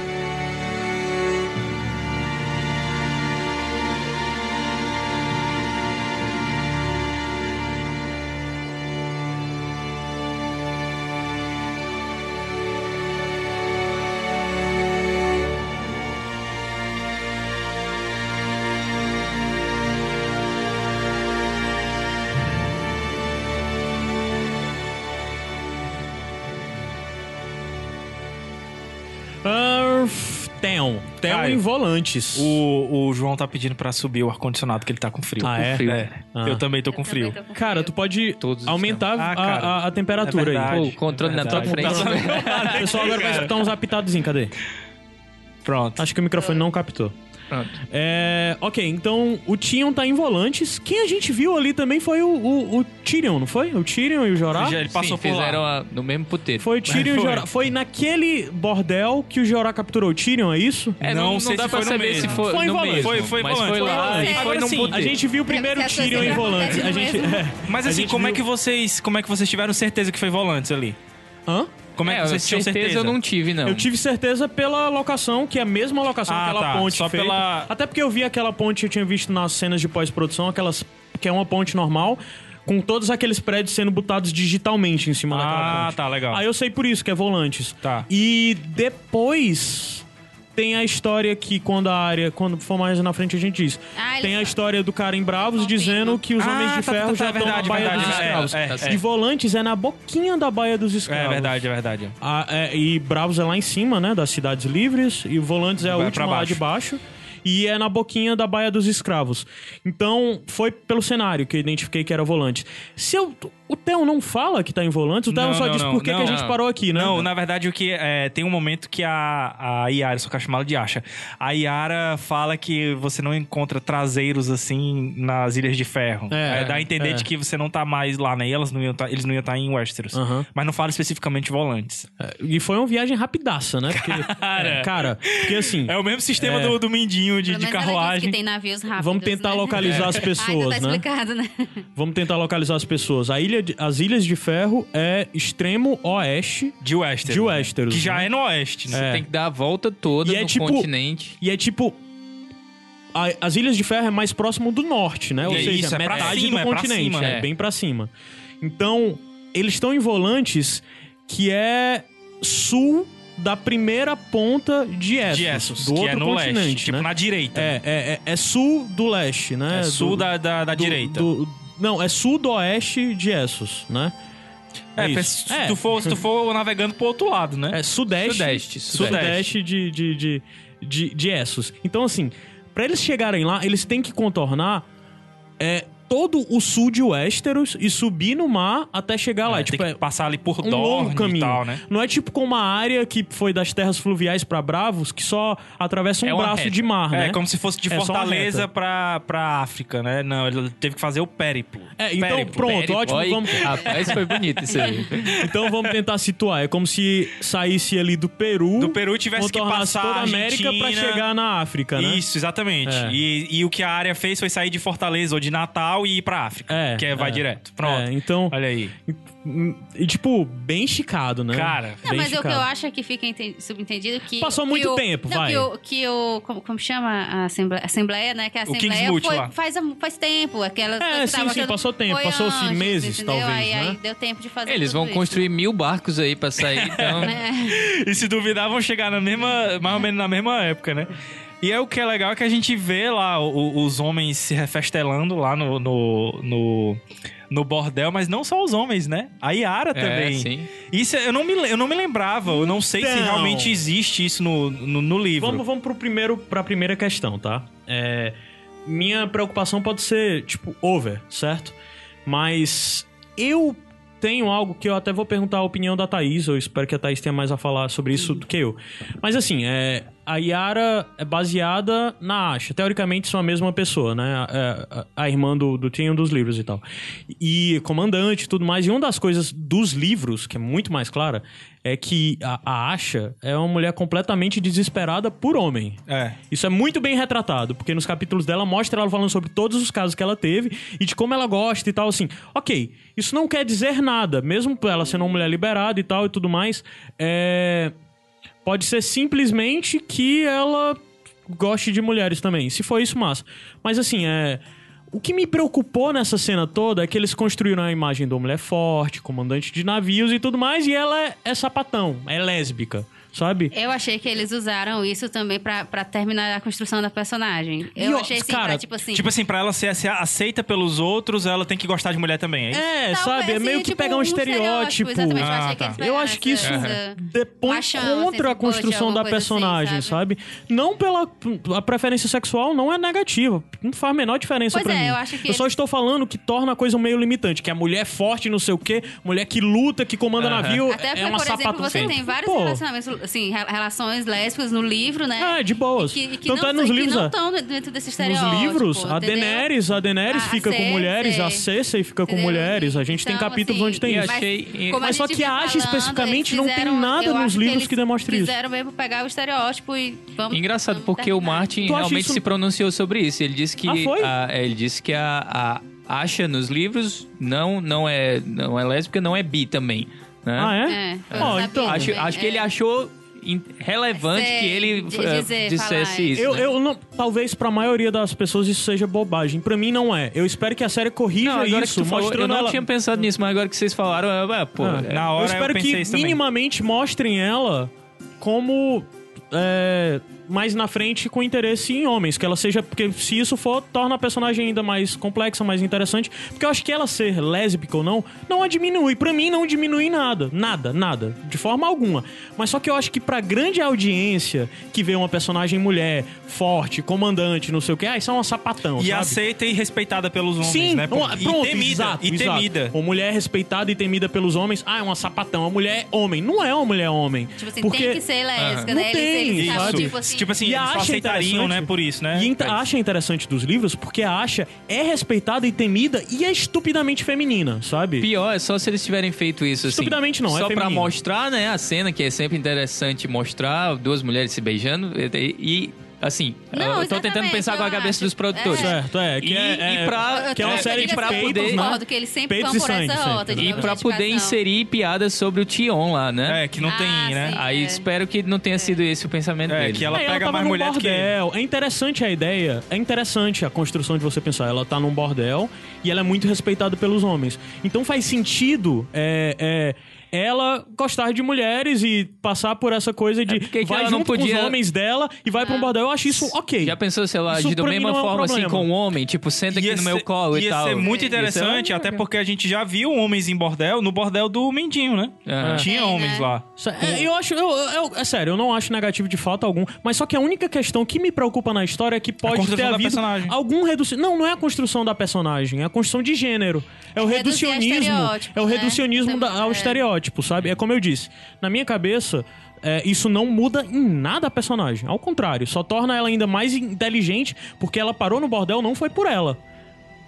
Theon. Theon em volantes. O, o João tá pedindo pra subir o ar-condicionado, que ele tá com frio. Ah, é? frio. É, Ah. eu também tô com Eu frio. também tô com Cara, frio. tu pode Todos aumentar estamos. Ah, a, a- a temperatura é aí. Pô, o controle na tua Verdade. frente. O pessoal agora vai escutar uns apitadozinhos, cadê? Pronto. Acho que o microfone não captou. É, ok, então o Tion tá em volantes. Quem a gente viu ali também foi o, o, o Tyrion, não foi? O Tyrion e o Jorah? Ele passou Sim, por lá. fizeram a- no mesmo puteiro. Foi o Tyrion e o Foi. Jorah. Foi naquele bordel que o Jorah capturou o Tyrion, é isso? É, Não não, não sei dá se pra foi saber se foi, Foi em volante. mesmo. Foi- foi mas volante. foi lá Foi e volante. foi Agora num sim, puteiro. A gente viu primeiro o Tyrion em volantes. acontece A gente, é, Mas assim, como é que vocês. Como é que vocês tiveram certeza que foi volantes ali? Hã? Como é que É, vocês tinham certeza, certeza? eu não tive, não. Eu tive certeza pela locação, que é a mesma locação, Ah, aquela tá. ponte Só feita. pela- Até porque eu vi aquela ponte que eu tinha visto nas cenas de pós-produção, aquelas que é uma ponte normal, com todos aqueles prédios sendo botados digitalmente em cima daquela Ah, ponte. tá, legal. Aí eu sei por isso que é volantes. Tá. E depois tem a história que quando a área, quando for mais na frente a gente diz. Ah, tem a história do cara em Bravos Confirma. dizendo que os Ah, Homens de tá, Ferro tá, já tá, estão verdade, na Baía verdade, dos é, Escravos. é, é. E Volantes é na boquinha da Baía dos Escravos. É verdade, é verdade. Ah, é, e Bravos é lá em cima, né? Das cidades livres. E Volantes é a Vai última lá de baixo. E é na boquinha da Baía dos Escravos. Então, foi pelo cenário que eu identifiquei que era Volantes. Se eu, o Theo não fala que tá em Volantes, o Theo Não, só não, diz não, por que a não. gente parou aqui, né? Não, na verdade, o que é, tem um momento que a, a Yara, só que eu de Asha, a Yara fala que você não encontra traseiros assim nas Ilhas de Ferro. É, É, dá a entender é. de que você não tá mais lá, né? E elas não iam tá- eles não iam estar em Westeros. Aham. Mas não fala especificamente volantes. E foi uma viagem rapidaça, né? Porque, Cara. cara, porque assim... É o mesmo sistema É. do, do Mindinho de, de carruagem. que tem navios rápidos. Vamos tentar né? localizar as Ah, pessoas, então tá né? explicado, né? Vamos tentar localizar as pessoas. A ilha de- as Ilhas de Ferro é extremo oeste De Westeros. de Westeros. Que já né? é no oeste, né? É. Tem que dar a volta toda E é no tipo- continente. E é tipo. a- as Ilhas de Ferro é mais próximo do norte, né? Ou É seja, é metade cima, do é pra continente. cima, é, né? bem pra cima. Então, eles estão em volantes que é sul da primeira ponta de Essos, De Essos, do outro é continente, leste. Tipo, né? na direita. É, é, é, é sul do leste, né? É sul Do- da, da, da do- direita. do- não, é sul do oeste de Essos, né? é, isso. se, É. tu for, se tu for navegando pro outro lado, né? É sudeste. Sudeste, Sudeste, de, de, de, de, de Essos. Então, assim, pra eles chegarem lá, eles têm que contornar é, todo o sul de Westeros e subir no mar até chegar lá. É, tipo, tem que é passar ali por um Dorne longo e caminho. tal, né? Não é tipo como a área que foi das terras fluviais pra Bravos, que só atravessa um É uma braço reta. de mar, né? É, como se fosse de É uma Fortaleza pra, pra África, né? Não, ele teve que fazer o périplo. É, então, Périplo. pronto, Périplo, ótimo. Vamos, Rapaz, foi bonito isso aí. então vamos tentar situar. É como se saísse ali do Peru, Do Peru tivesse que passar toda a América pra Argentina. chegar na África, né? Isso, exatamente. É. E, e o que a área fez foi sair de Fortaleza ou de Natal e ir pra África. É, que é, vai é. direto. Pronto. É, então, Olha aí. e tipo, bem esticado, né? Cara, Não, Bem mas o que esticado. eu acho é que fica enten- subentendido que. Passou que muito o- tempo, não, vai. Que o, que o. Como, como chama a Assembleia, Assembleia, né? Que a O Assembleia Kingsmoot foi, faz, faz tempo. Aquela, É, que sim, tava sim, passou tempo, foi passou-se meses, entendeu? talvez, aí, né? aí deu tempo de fazer Eles tudo vão isso. construir mil barcos aí pra sair, então... É. E se duvidar, vão chegar na mesma, mais ou menos na mesma época, né? E é o que é legal é que a gente vê lá o- os homens se refestelando lá no, no, no, no bordel, mas não só os homens, né? A Yara É, também. sim. Isso eu não, me, eu não me lembrava, eu não sei se Então. realmente existe isso no, no, no livro. Vamos, vamos pro primeiro, pra primeira questão, tá? É, minha preocupação pode ser, tipo, over, certo? Mas eu tenho algo que eu até vou perguntar a opinião da Thaís, eu espero que a Thaís tenha mais a falar sobre isso do que eu. Mas assim, é, a Yara é baseada na Asha. Teoricamente são a mesma pessoa, né? A, a- a irmã do, do Tyrion dos livros e tal. E comandante e tudo mais. E uma das coisas dos livros, que é muito mais clara, é que a, a Asha é uma mulher completamente desesperada por homem. É. Isso é muito bem retratado, porque nos capítulos dela mostra ela falando sobre todos os casos que ela teve e de como ela gosta e tal, assim. Ok, isso não quer dizer nada, mesmo ela sendo uma mulher liberada e tal e tudo mais. É... Pode ser simplesmente que ela goste de mulheres também. Se for isso, massa. Mas assim, é. O que me preocupou nessa cena toda é que eles construíram a imagem uma mulher forte, comandante de navios e tudo mais, e ela é, é sapatão, é lésbica, sabe? Eu achei que eles usaram isso também pra, pra terminar a construção da personagem. Eu E, achei assim, cara, pra, tipo assim. Tipo assim, pra ela ser, ser aceita pelos outros, ela tem que gostar de mulher também, é isso? É, Talvez, sabe? É assim, meio que tipo, pegar um estereótipo. Exatamente, eu Ah, achei que tá. Eu acho que isso essa- essa- depõe machão, contra assim, a construção da assim, personagem, sabe? sabe? Não pela a preferência sexual, não é negativa. Não faz a menor diferença Pois pra é, mim. eu acho que eu só eles- estou falando que torna a coisa meio limitante, que a mulher forte, não sei o quê, mulher que luta, que comanda Aham. navio, Até porque, é uma por exemplo, você tem vários Pô, relacionamentos, assim, re- relações lésbicas no livro, né? É, de boas. E que, e que Tanto não, é nos que livros, não estão dentro desse Nos estereótipo. livros, a? Daenerys, a Daenerys A- a fica com Cersei. mulheres, a Cersei fica com mulheres. A gente tem Então, capítulos assim, onde tem isso. achei- como Mas só que a Asha especificamente não tem nada nos que livros eles que demonstre isso. Fizeram mesmo pegar o estereótipo e vamos. Engraçado, vamos porque o terminar. Martin Tu acha realmente isso- se pronunciou sobre isso. Ele disse que Ah, foi? a, é, ele disse que a, a Asha nos livros não não é não é lésbica, não é bi também, né? Ah, é? É, eu sabia então- Acho, acho que é. ele achou relevante Sei, que ele dizer, dissesse falar. isso. Eu, né? eu não, talvez pra maioria das pessoas isso seja bobagem. Pra mim não é. Eu espero que a série corrija não, isso, falou, eu não ela. tinha pensado nisso, mas agora que vocês falaram, eu, é, pô, Ah, é- na hora eu espero eu pensei que minimamente mostrem ela como é, mais na frente com interesse em homens, que ela seja, porque se isso for, torna a personagem ainda mais complexa, mais interessante, porque eu acho que ela ser lésbica ou não, não a diminui, pra mim não diminui nada, nada, nada, de forma alguma. Mas só que eu acho que pra grande audiência que vê uma personagem mulher, forte, comandante, não sei o que, ah, isso é uma sapatão, E sabe? aceita e respeitada pelos homens, Sim, né? uma- e pronto, temida. exato, e exato. temida. Uma mulher respeitada e temida pelos homens, ah, é uma sapatão, a mulher é homem. Não é uma mulher homem. Tipo assim, porque... tem que ser lésbica, Não né? tem, eles, eles sabem, sabe? tipo assim. Tipo assim, E eles só acha aceitariam, interessante- né? Por isso, né? E int- acha interessante dos livros porque a Asha é respeitada e temida e é estupidamente feminina, sabe? Pior é só se eles tiverem feito isso assim. Estupidamente não, é Só pra mostrar, né, a cena que é sempre interessante mostrar duas mulheres se beijando e, e, assim, Não, eu tô tentando pensar com a cabeça acho. dos produtores. É. Certo, é. Que E- é, e é- pra- que é uma série de pra eu peitos, né? concordo que eles sempre Peitos vão e por sangue, essa rota né? E pra poder inserir piadas sobre o Tion lá, né? É, que não Ah, tem, né? sim. Aí É. espero que não tenha sido esse o pensamento É, dele. que ela É, pega tava mais mulher do que ele. É interessante a ideia. É interessante a construção de você pensar. Ela tá num bordel e ela é muito respeitada pelos homens. Então faz sentido é, é, ela gostar de mulheres e passar por essa coisa de É porque que vai ela junto não com podia- os homens dela e vai pra um bordel. Eu acho isso ok. Já pensou se ela agir da mesma não é um forma assim problema. com um homem? Tipo, senta aqui Ia no meu colo e ia tal. ser muito Ia ser- interessante, até porque a gente já viu homens em bordel no bordel do Mendinho, né? Aham. Tinha Tem, homens né? lá. É, eu acho, eu, eu- é sério, eu não acho negativo de fato algum, mas só que a única questão que me preocupa na história é que pode ter havido algum redução. Não, não é a construção da personagem, é a construção de gênero. É o reducionismo. estereótipo, É o né? reducionismo da- ao É. estereótipo, sabe? É como eu disse. Na minha cabeça. é, isso não muda em nada a personagem. Ao contrário, só torna ela ainda mais inteligente porque ela parou no bordel, não foi por ela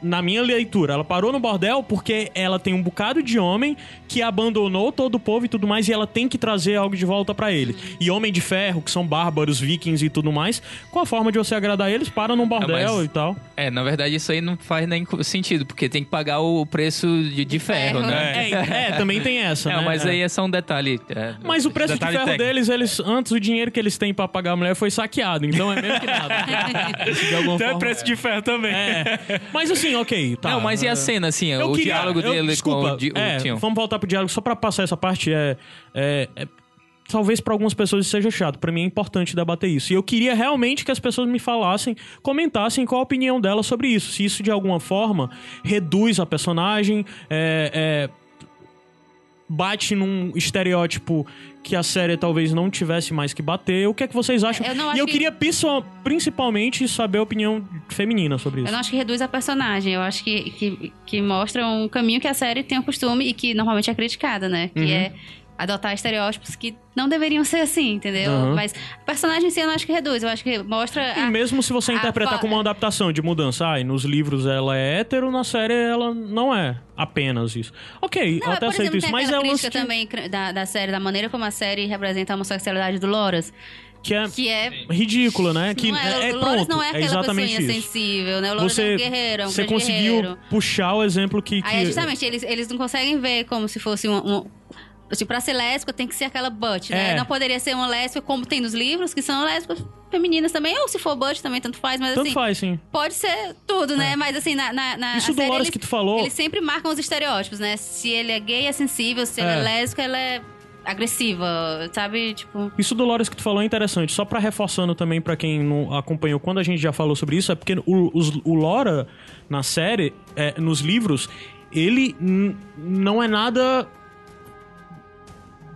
na minha leitura, ela parou no bordel porque ela tem um bocado de homem que abandonou todo o povo e tudo mais, e ela tem que trazer algo de volta pra ele. E Homem de Ferro, que são bárbaros, vikings e tudo mais, qual a forma de você agradar eles? Para num bordel mas- e tal. É, na verdade isso aí não faz nem sentido, porque tem que pagar o preço de, de ferro, ferro. né? É, é, também tem essa, É, né? mas É. aí é só um detalhe. é, Mas o preço de ferro técnico. deles, eles, antes o dinheiro que eles têm pra pagar a mulher foi saqueado, então é mesmo que nada. De alguma Então é forma- preço de ferro também. É. Mas assim, ok, tá. Não, mas e a cena, assim, Eu o queria- diálogo eu- dele desculpa, com o, di- o é, Tion? Vamos voltar pro diálogo só pra passar essa parte. É, é- é- talvez pra algumas pessoas isso seja chato. Pra mim é importante debater isso. E eu queria realmente que as pessoas me falassem, comentassem qual a opinião delas sobre isso. Se isso de alguma forma reduz a personagem, é, é, bate num estereótipo que a série talvez não tivesse mais que bater. O que é que vocês acham? Eu não e eu que- queria principalmente saber a opinião feminina sobre isso. Eu não acho que reduz a personagem, eu acho que, que, que mostra um caminho que a série tem o costume e que normalmente é criticada, né? Que Uhum. é adotar estereótipos que não deveriam ser assim, entendeu? Uhum. Mas a personagem em si eu não acho que reduz, eu acho que mostra. E a- mesmo se você a interpretar fa- como uma adaptação de mudança, ai, nos livros ela é hétero, na série ela não é apenas isso. Ok, Não, eu até aceito exemplo, isso, mas é o lance crítica também da, da série, da maneira como a série representa a homossexualidade do Loras, que é que é. ridícula, né? Que não é, é, é o Loras pronto, não é aquela exatamente pessoinha isso. sensível, né? O Loras Você, é um guerreiro, é um você conseguiu guerreiro. puxar o exemplo que, que Aí, é justamente, eles, eles não conseguem ver como se fosse um... um assim, pra ser lésbica tem que ser aquela butt, né? É. Não poderia ser uma lésbica como tem nos livros, que são lésbicas femininas também. Ou se for butt também, tanto faz. Mas tanto assim, faz, sim. pode ser tudo, né? Mas assim, na, na, na Isso do série, eles, que tu falou- Eles sempre marcam os estereótipos, né? Se ele é gay, é sensível. Se ela É. é lésbica, ela é agressiva, sabe? Tipo... Isso do Loras que tu falou é interessante. Só pra reforçando também pra quem não acompanhou quando a gente já falou sobre isso, é porque o, os- o Lora na série, é, nos livros, ele não é nada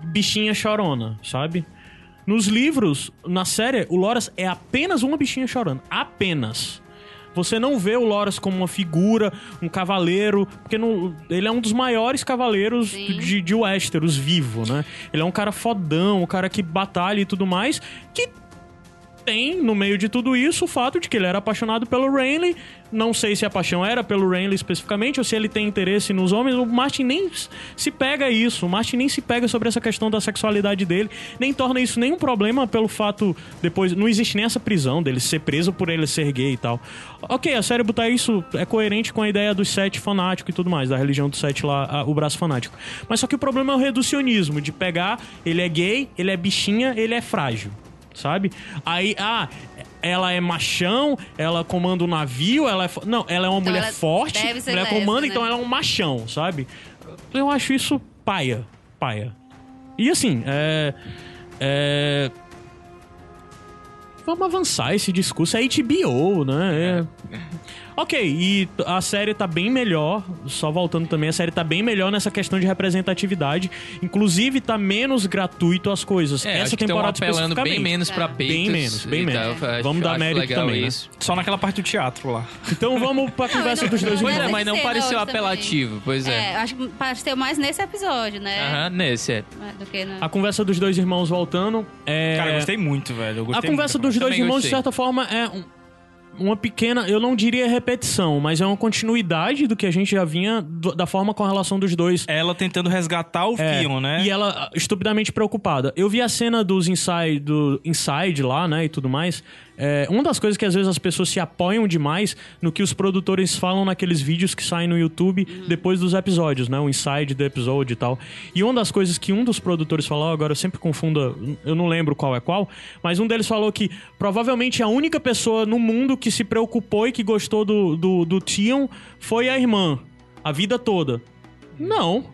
bichinha chorona, sabe? Nos livros, na série, o Loras é apenas uma bichinha chorando. Apenas. Você não vê o Loras como uma figura, um cavaleiro, porque no- ele é um dos maiores cavaleiros Sim. de, de Westeros vivo, né? Ele é um cara fodão, um cara que batalha e tudo mais, que tem no meio de tudo isso o fato de que ele era apaixonado pelo Renly. Não sei se a paixão era pelo Renly especificamente ou se ele tem interesse nos homens. O Martin nem se pega isso. O Martin nem se pega sobre essa questão da sexualidade dele. Nem torna isso nenhum problema pelo fato depois. Não existe nem essa prisão dele ser preso por ele ser gay e tal. Ok, a série botar isso é coerente com a ideia dos sete fanáticos e tudo mais, da religião dos sete lá, o braço fanático. Mas só que o problema é o reducionismo, de pegar, ele é gay, ele é bichinha, ele é frágil sabe? Aí, ah, ela é machão, ela comanda um navio, ela é. fo- Não, ela é uma Então mulher ela forte, deve ser mulher lésbica, comanda, né? então ela é um machão, sabe? Eu acho isso paia. Paia. E assim, é. É. vamos avançar esse discurso. É HBO, né? É. Ok, e a série tá bem melhor, só voltando também, a série tá bem melhor nessa questão de representatividade. Inclusive, tá menos gratuito as coisas. É, Essa acho que estão temporada apelando bem menos pra peitos. Bem menos, bem menos. tal. Acho- Vamos dar acho mérito também, né? Só naquela parte do teatro lá. Então vamos pra conversa não, dos dois não, Pois irmãos. é, mas não pareceu não, também. apelativo. Pois é. É, acho que pareceu mais nesse episódio, né? Aham, nesse, é. Do que no... A conversa dos dois irmãos voltando. É... Cara, eu gostei muito, velho. Eu A gostei conversa muito. dos dois irmãos, gostei. de certa forma, é um- uma pequena, eu não diria repetição, mas é uma continuidade do que a gente já vinha do- da forma com a relação dos dois. Ela tentando resgatar o É, Fion, né? E ela estupidamente preocupada. Eu vi a cena dos inside, do inside lá, né, e tudo mais. É, uma das coisas que às vezes as pessoas se apoiam demais no que os produtores falam naqueles vídeos que saem no YouTube depois dos episódios, né? O inside do episódio e tal. E uma das coisas que um dos produtores falou, agora eu sempre confundo, eu não lembro qual é qual, mas um deles falou que provavelmente a única pessoa no mundo que se preocupou e que gostou do, do, do Tion foi a irmã. A vida toda. Não.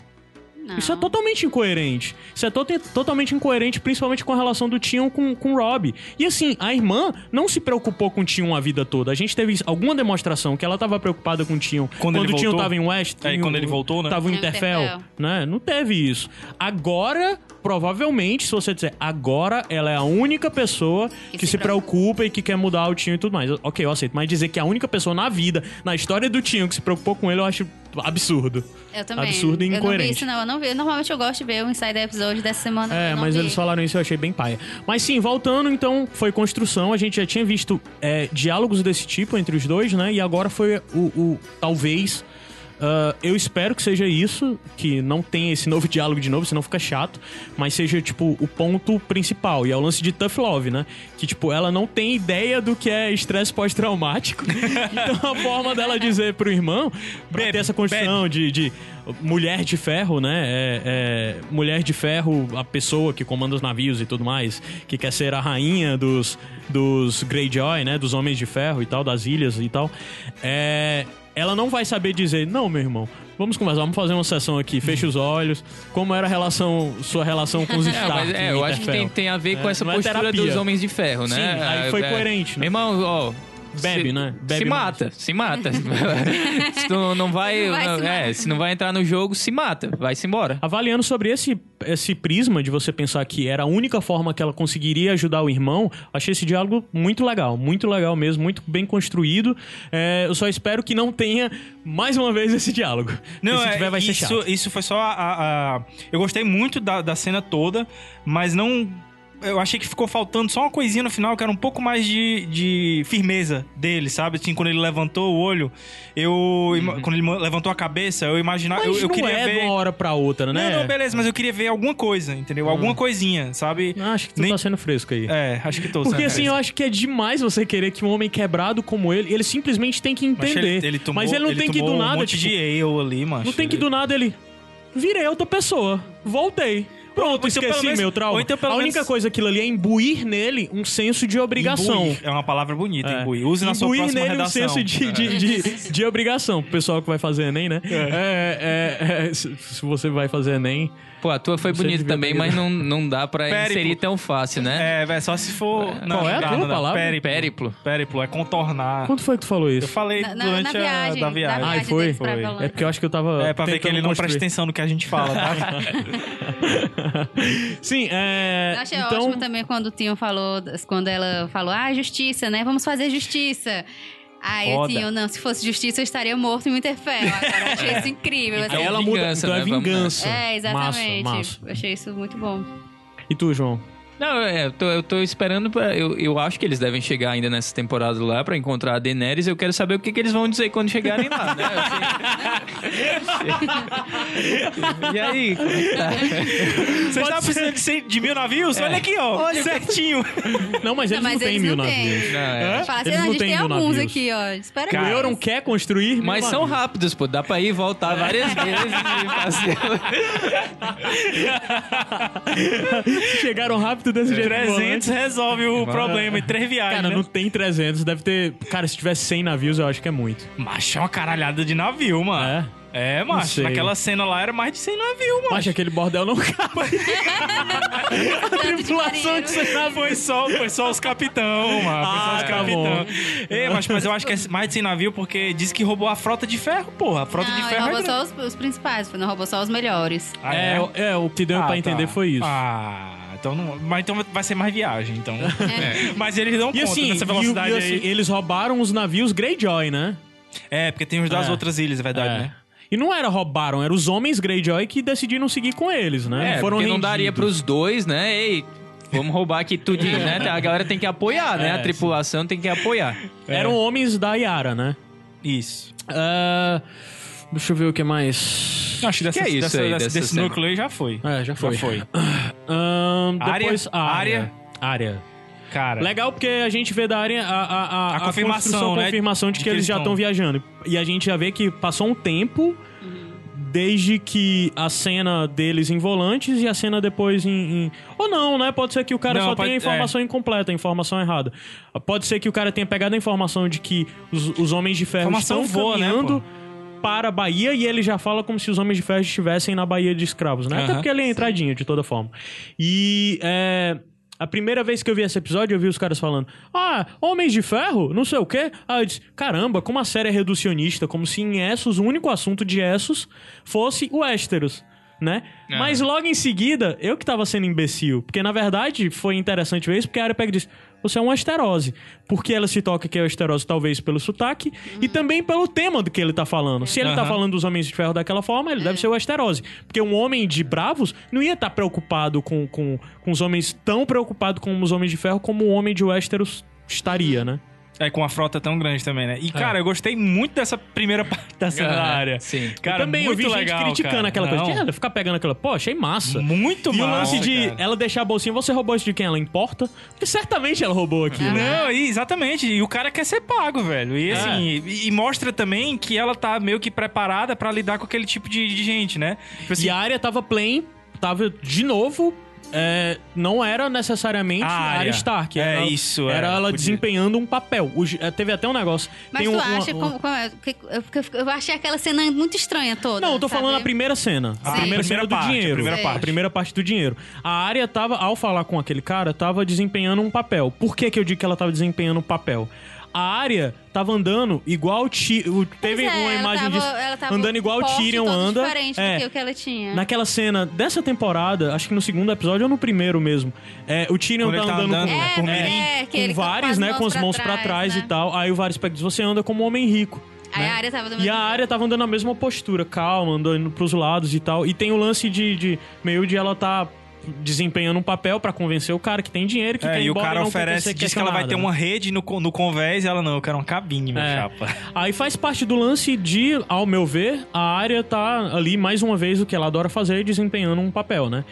Não. Isso é totalmente incoerente. Isso é to- totalmente incoerente, principalmente com a relação do Tion com, com o Rob. E assim, a irmã não se preocupou com o Tion a vida toda. A gente teve alguma demonstração que ela tava preocuppada com o Tion Quando ele o Tion tava em West. É, e em- quando ele voltou, né? Tava em No Interfell, Interfell. né? Não teve isso. Agora, provavelmente, se você disser agora, ela é a única pessoa que, Que se, se preocupa e que quer mudar o Tion e tudo mais. Ok, eu aceito. Mas dizer que é a única pessoa na vida, na história do Tion, que se preocupou com ele, eu acho absurdo. Eu também. Absurdo e Eu não incoerente. vi isso, não. Eu não vi. Normalmente eu gosto de ver o Insider Episode dessa semana. É, mas vi. eles falaram isso e eu achei bem paia. Mas sim, voltando, então, foi construção. A gente já tinha visto é, diálogos desse tipo entre os dois, né? E agora foi o, o talvez. Ah, eu espero que seja isso, que não tenha esse novo diálogo de novo, senão fica chato, mas seja, tipo, o ponto principal. E é o lance de tough love, né? Que, tipo, ela não tem ideia do que é estresse pós-traumático. então, a forma dela dizer pro irmão, pra Bebe, ter essa construção de, de mulher de ferro, né? É, é, mulher de ferro, a pessoa que comanda os navios e tudo mais, que quer ser a rainha dos, dos Greyjoy, né? Dos Homens de Ferro e tal, das ilhas e tal. É, ela não vai saber dizer, não, meu irmão, vamos conversar, vamos fazer uma sessão aqui, fecha os olhos. Como era a relação, sua relação com os É, Stark? é, no eu acho que tem, tem a ver com É, essa não é postura terapia. dos Homens de Ferro, né? Sim, aí foi coerente, né? Irmão, ó... Bebe, se, né? Bebe se mais. mata, se mata. se tu não vai, Não vai não- se é, se não vai entrar no jogo, se mata, vai-se embora. Avaliando sobre esse, esse prisma de você pensar que era a única forma que ela conseguiria ajudar o irmão, achei esse diálogo muito legal, muito legal mesmo, muito bem construído. É, eu só espero que não tenha mais uma vez esse diálogo. Não, se é, tiver, vai ser isso, chato. isso foi só a, a- a- Eu gostei muito da, da cena toda, mas não. Eu achei que ficou faltando só uma coisinha no final, que era um pouco mais de, de firmeza dele, sabe? Assim, quando ele levantou o olho, eu. ima- Quando ele levantou a cabeça, eu imaginava. Uhum. Mas Eu, eu não queria é ver. de uma hora pra outra, né? Não, não, beleza, mas eu queria ver alguma coisa, entendeu? Alguma coisinha, sabe? Ah, Acho que tu Nem- tá sendo fresco aí. É, acho que tô. Porque sendo assim, eu fresco. acho que é demais você querer que um homem quebrado como ele, ele simplesmente tem que Mas entender. ele, ele tomou, Mas ele não tem que do nada, um monte tipo, de ale ali, mano. não tem que do nada ele virei outra pessoa, voltei. Pronto, então, esqueci menos- meu trauma. então, a única menos- coisa aquilo ali é imbuir nele um senso de obrigação. Imbuir. É uma palavra bonita, É. imbuir. Use na sua Imbuir próxima nele redação. É. um senso de, de, de, de obrigação. Pro pessoal que vai fazer Enem, né? É, é, é, se, se você vai fazer Enem. Pô, a tua foi Você bonita também, mas não, não dá pra Périplo. inserir tão fácil, né? É, velho, só se for. Não, Qual é a tua não, palavra? Périplo. Périplo. Périplo, é contornar. Quando foi que tu falou Eu isso? falei Na- na- durante na viagem, a da viagem. na viagem foi? pra Foi. Avalon. É porque eu acho que eu tava. É, pra ver que ele não construir. presta atenção no que a gente fala, tá? Sim, é. Eu achei então, ótimo também quando o Tinho falou, quando ela falou, ah, justiça, né? Vamos fazer justiça. Aí o Foda. Tinho, não, se fosse justiça eu estaria morto em Winterfell. Agora eu achei isso incrível. assim. Então, ela muda. vingança, então é né? Vingança. É, exatamente. Massa, massa. Eu achei isso muito bom. E tu, João? Não, é, eu tô, eu tô esperando pra. Eu, eu acho que eles devem chegar ainda nessa temporada lá pra encontrar a Daenerys. Eu quero saber o que, que eles vão dizer quando chegarem lá, né? Assim. e aí? como é que tá? Você está precisando de, cem- de mil navios? Olha aqui, ó. Olha, certinho. Não, mas eles Não, mas não têm eles mil não têm. navios. Não, é. Fala assim, Eles "Ah, a não gente têm tem mil alguns navios. aqui, ó. Espera O aí. Euron quer construir. mil Mas são navios. rápidos, pô. Dá pra ir e voltar várias vezes e fazer. Chegaram rápido desse jeito. 300 resolve o problema em três viagens. Cara, né? não tem 300. Deve ter. Cara, se tivesse 100 navios, eu acho que é muito. Macho é uma caralhada de navio, mano. É. É, macho. Naquela cena lá era mais de 100 navios, macho. Mas aquele bordel não cabe. a tripulação de marinheiro. cena Foi só, foi só os capitão, mano. Foi só Ah, os tá capitão. bom. Ei, mas, mas eu acho que é mais de 100 navios porque diz que roubou a frota de ferro, porra. A frota não, de ferro roubou é só os, os principais, não roubou só os melhores. Ah, é, é, o que deu Ah, pra tá. entender foi isso. Ah, então não. Mas então vai ser mais viagem, então. É. Mas eles dão E conta assim, dessa e, velocidade e, assim, aí. eles roubaram os navios Greyjoy, né? É, porque tem os das É. outras ilhas, é verdade, É. né? E não era roubaram, eram os homens Greyjoy que decidiram seguir com eles, né? É, Foram porque não rendidos. daria pros dois, né? Ei, vamos roubar aqui tudinho, né? A galera tem que apoiar, né? É, A tripulação tem que apoiar. Eram homens da Yara, né? Isso. Ah, deixa eu ver o que mais. Acho que, dessa, Que é isso dessa- aí, dessa- dessa desse cena? núcleo aí já foi. É, já foi. Já foi. Área? depois, a área. Área. Cara. Legal porque a gente vê da área a, a, a, A confirmação, né, confirmação de, de que, que eles já estão- viajando. E a gente já vê que passou um tempo desde que a cena deles em volantes e a cena depois em, em- Ou não, né? Pode ser que o cara Não, só pode- tenha a informação incompleta, a informação errada. Pode ser que o cara tenha pegado a informação de que os, os Homens de Ferro Informação estão voa, né, caminhando? Para a Bahia e ele já fala como se os Homens de Ferro estivessem na Bahia de Escravos, né? Até Aham. porque ele é entradinha, de toda forma. E é, a primeira vez que eu vi esse episódio, eu vi os caras falando: Ah, Homens de Ferro? Não sei o quê. Aí eu disse: Caramba, como a série é reducionista, como se em Essos, o único assunto de Essos fosse o Westeros. Né? Aham. Mas logo em seguida, eu que tava sendo imbecil. Porque na verdade foi interessante ver isso, porque a área pega e diz: Você é um esterose. Porque ela se toca que é o esterose, talvez pelo sotaque, e também pelo tema do que ele tá falando. Se ele tá Aham. falando dos homens de ferro daquela forma, ele deve ser o esterose. Porque um homem de bravos não ia estar preocupado com, com, com os homens tão preocupado com os homens de ferro como o homem de Westeros estaria, né? É, com a frota tão grande também, né? E, cara, eu gostei muito dessa primeira parte da cena da área. sim. Cara, eu também eu muito vi legal, gente criticando cara. aquela coisa. Não. Que ela ficar pegando aquela. Pô, achei massa. Muito E o massa, lance de cara. ela deixar a bolsinha, você roubou isso de quem ela importa? Porque certamente ela roubou aquilo. né? Não, e- exatamente. E o cara quer ser pago, velho. E assim, e, e mostra também que ela tá meio que preparada pra lidar com aquele tipo de, de gente, né? Tipo assim, E a área tava plain, tava de novo. É, não era necessariamente A a Arya. área Stark. É era, isso, é, Era ela podia. desempenhando um papel. O é, teve até um negócio. Mas tem tu um- acha uma- como, como é? Eu, eu- eu achei aquela cena muito estranha toda. Não, eu tô sabe? falando a primeira cena. A Sim. primeira cena Primeira do parte, a dinheiro. primeira parte. A primeira parte do dinheiro. A área tava, ao falar com aquele cara, tava desempenhando um papel. Por que que eu digo que ela tava desempenhando um papel? A área tava andando igual Ti- o Teve é, uma ela imagem tava- disso. ela tava andando igual o Tyrion anda. diferente É. do que o que ela tinha. Naquela cena dessa temporada, acho que no segundo episódio ou no primeiro mesmo, é, o Tyrion tá tá andando andando, com, né, É, por é, que ele com com vários, né, mãos com as mãos pra trás, trás né? e tal. Aí o Varys pega diz, você anda como um homem rico. Aí né? a área tava do E a área tava andando na mesma postura, calma, andando pros lados e tal. E tem o lance de, de meio de ela tá desempenhando um papel pra convencer o cara que tem dinheiro, que É, quer e o cara não oferece, diz que ela vai ter questionada, uma né? rede no, no convés e ela não, eu quero uma cabine, meu É. chapa. Aí faz parte do lance de, ao meu ver, a área tá ali mais uma vez o que ela adora fazer, desempenhando um papel, né?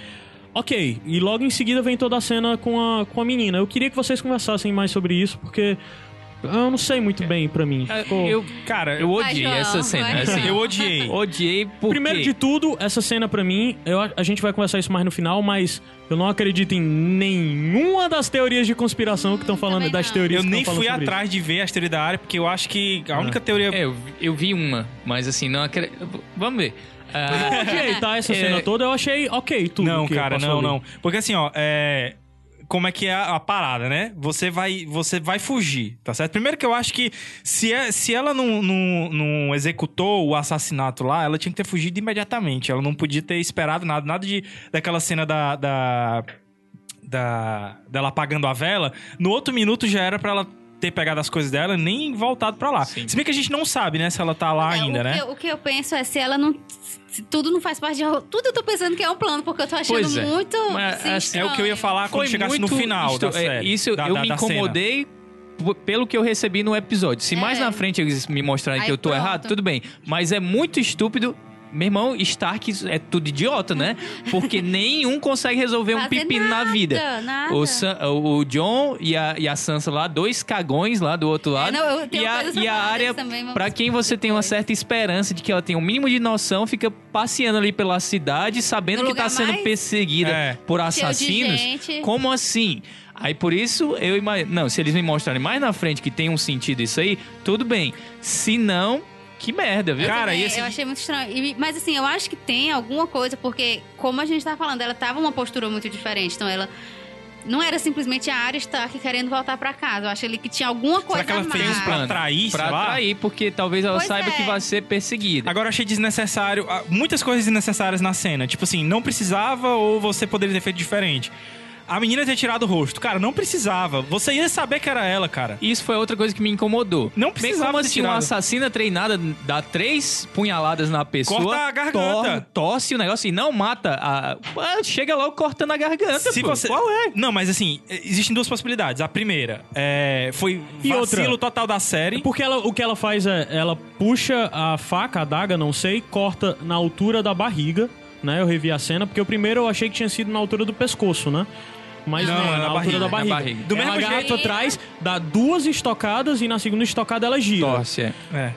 Ok, e logo em seguida vem toda a cena com a, com a menina. Eu queria que vocês conversassem mais sobre isso, porque eu não sei muito bem pra mim. É, Ficou- Eu, Cara, eu odiei João, essa cena. Assim, eu odiei. odiei porque... Primeiro de tudo, essa cena pra mim, eu, a gente vai conversar isso mais no final, mas eu não acredito em nenhuma das teorias de conspiração que estão falando, também das teorias Eu que nem falando fui atrás de ver a teoria da área, porque eu acho que a única teoria. É, eu, eu vi uma, mas assim, não acredito... Vamos ver. Ah, isso. Eu odiei, tá? Essa É. cena toda, eu achei ok tudo. não, que cara, não, não. Porque assim, ó, é. Como é que é a, a parada, né? Você vai, você vai fugir, tá certo? Primeiro que eu acho que se, é, se ela não, não, não executou o assassinato lá, ela tinha que ter fugido imediatamente. Ela não podia ter esperado nada, nada de daquela cena da, da, da dela apagando a vela. No outro minuto já era pra ela ter pegado as coisas dela nem voltado pra lá. Sim. Se bem que a gente não sabe, né, se ela tá lá É, ainda, o né? Que, eu- o que eu penso é se ela não. Se tudo não faz parte de. Tudo eu tô pensando que é um plano, porque eu tô achando Pois é. muito. Mas, assim, É o que eu ia falar quando Foi chegasse no final da isto- é, série. Isso da- eu da- me da cena. incomodei p- pelo que eu recebi no episódio. Se É. mais na frente eles me mostrarem Aí que eu tô pronto. errado, tudo bem. Mas é muito estúpido. Meu irmão, Stark é tudo idiota, né? Porque nenhum consegue resolver um pepino na nada, vida. nada. O, Sam- o John e a, e a Sansa lá, dois cagões lá do outro lado. É, não, eu tenho e a, e a falar área, pra quem você tem uma certa esperança de que ela tem um mínimo de noção, fica passeando ali pela cidade, sabendo No que tá sendo mais perseguida É. por assassinos. Como assim? Aí por isso eu imagino. Não, se eles me mostrarem mais na frente que tem um sentido isso aí, tudo bem. Se não, que merda, viu? Cara, e esse- Eu achei muito estranho. E- mas assim, eu acho que tem alguma coisa, porque, como a gente tá falando, ela tava uma postura muito diferente. Então ela. Não era simplesmente a Arya Stark querendo voltar pra casa. Eu acho ali que tinha alguma coisa Será que ela fez mais. isso pra atrair, pra lá? atrair, porque talvez ela Pois saiba é. que vai ser perseguida. Agora eu achei desnecessário, ah, muitas coisas desnecessárias na cena. Tipo assim, não precisava ou você poderia ter feito diferente. A menina ter tirado o rosto. Cara, não precisava. Você ia saber que era ela, cara. Isso foi outra coisa que me incomodou. Não Bem precisava como ter assim, uma assassina treinada dá três punhaladas na pessoa. Corta a garganta. torce o negócio e não mata. A... Ah, Chega logo cortando a garganta. Se pô. você... Qual é? Não, mas assim, existem duas possibilidades. A primeira é... foi E vacilo outra? total da série. Porque ela, o que ela faz é, ela puxa a faca, a daga, não sei, corta na altura da barriga, né? Eu revi a cena, porque o primeiro eu achei que tinha sido na altura do pescoço, né? Mas Não, não, é é na na, altura barriga, da na barriga. barriga. Do ela mesmo agarra jeito- atrás, dá duas estocadas e na segunda estocada ela gira. Torce, é. É.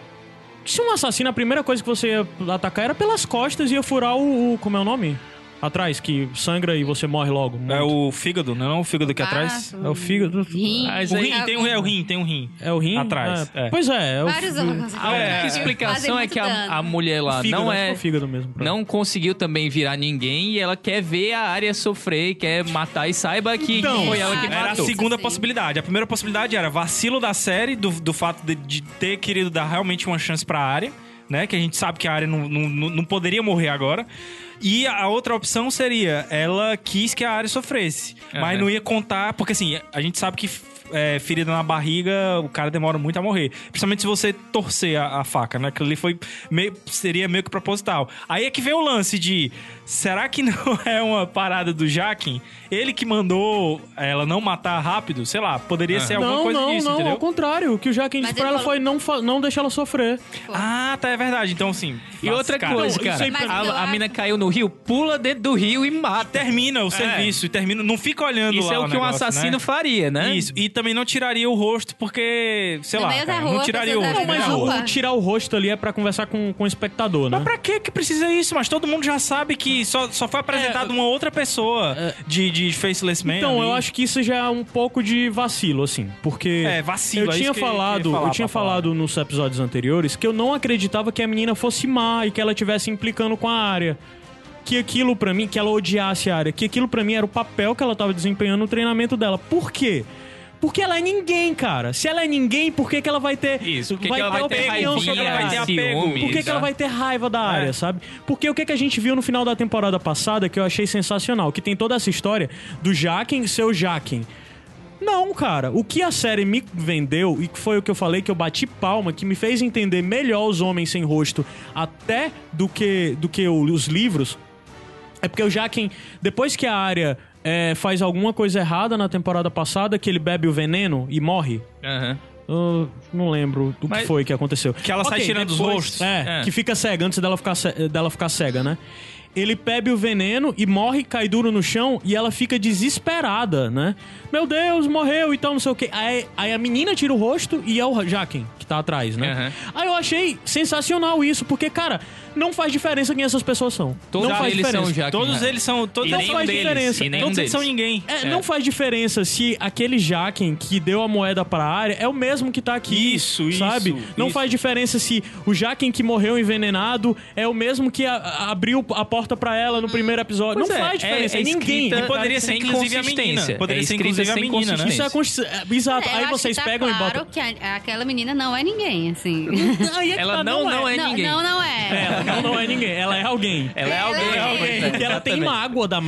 Se um assassino, a primeira coisa que você ia atacar era pelas costas e ia furar o, o- como é o nome? Atrás, que sangra e você morre logo. É muito. o fígado, não é o fígado aqui atrás? Baço, É o fígado. Rim. Mas O rim, tem um, é o rim, tem um rim. É o rim? Atrás, É. é. Pois é. é o Vários órgãos. A única É. explicação é que a, a mulher lá fígado, não é. o fígado mesmo. Não conseguiu também virar ninguém e ela quer ver a área sofrer, quer matar e saiba que Então, foi ela que era Era a matou. segunda Sim. possibilidade. A primeira possibilidade era vacilo da série, do, do fato de, de ter querido dar realmente uma chance pra área, né? Que a gente sabe que a área não, não, não poderia morrer agora. E a outra opção seria, ela quis que a área sofresse. Mas Aham. não ia contar, porque assim, a gente sabe que é, ferida na barriga, o cara demora muito a morrer. Principalmente se você torcer a, a faca, né? Aquilo ali foi meio, seria meio que proposital. Aí é que vem o lance de. Será que não é uma parada do Jaquim? Ele que mandou ela não matar rápido? Sei lá, poderia ser alguma não, coisa não, disso, não, entendeu? ao contrário. O que o Jaquim disse pra ela falou- foi não, não deixar ela sofrer. Ah, tá, é verdade. Então, assim. E outra cara, coisa, cara, aí a, a mina caiu no rio, pula dentro do rio e mata. Termina o serviço e termina. Não fica olhando Isso lá é o que um negócio, assassino né? faria, né? Isso. E também não tiraria o rosto, porque, sei lá, cara, rua, não tiraria o rosto. Não, mas o, o tirar o rosto ali é pra conversar com, com o espectador, né? Mas pra que que precisa isso? Mas todo mundo já sabe que só, só foi apresentado uma outra pessoa de, de Faceless Man. Então, ali. eu acho que isso já é um pouco de vacilo, assim, porque É, vacilo, eu é tinha eu falado, falar eu tinha falar. falado nos episódios anteriores que eu não acreditava que a menina fosse má e que ela tivesse implicando com a área. Que aquilo pra mim, que ela odiasse a área, que aquilo pra mim era o papel que ela tava desempenhando no treinamento dela. Por quê? Porque ela é ninguém, cara. Se ela é ninguém, por que, que ela vai ter. Isso, por que que ela vai ter opinião sobre a vai ter área? apego? ciúmes, Por que, que ela né? vai ter raiva da área, É. sabe? Porque o que, que a gente viu no final da temporada passada que eu achei sensacional, que tem toda essa história do Jaquen ser o Jaquen. Não, cara. O que a série me vendeu, e que foi o que eu falei, que eu bati palma, que me fez entender melhor os homens sem rosto até do que, do que os livros, é porque o Jaquen, depois que a área é, faz alguma coisa errada na temporada passada, que ele bebe o veneno e morre. Aham. Eu não lembro do Mas- que foi que aconteceu. Que ela sai Ok, tirando os depois- rostos. É, É. que fica cega antes dela ficar, dela ficar cega, né? Ele bebe o veneno e morre, cai duro no chão e ela fica desesperada, né? Meu Deus, morreu e tal, não sei o quê. Aí, aí a menina tira o rosto e é o Jaquen que tá atrás, né? Aham. Aí eu achei sensacional isso, porque, cara, não faz diferença quem essas pessoas são. Todos não faz eles diferença. são já Todos eles são. Todos E não faz deles, diferença. E Todos eles são ninguém. É, Não faz diferença se aquele Jaquen que deu a moeda pra área é o mesmo que tá aqui. Isso, isso, Sabe? Não isso. faz diferença se o Jaquen que morreu envenenado é o mesmo que a- a- abriu a porta pra ela no primeiro episódio. Pois não é, faz diferença. é- É, é ninguém. E poderia ser sem inclusive a menina. consistência. Poderia É ser inclusive a menina, né? Isso é consistência. Exato. É, Aí vocês tá pegam claro e botam. que a- aquela menina não é ninguém, assim. É Ela tá, não- não é não, ninguém. não, não é. Ela não, não é ninguém. Ela é alguém. Ela é Ela alguém. é alguém. Ela tem mágoa da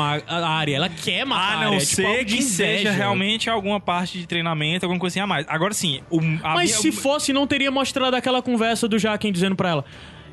área. Ela quer matar A a não área. é tipo ser que seja realmente alguma parte de treinamento, alguma coisinha a mais. Agora sim, Mas se fosse, não teria mostrado aquela conversa do Jaquen dizendo pra ela.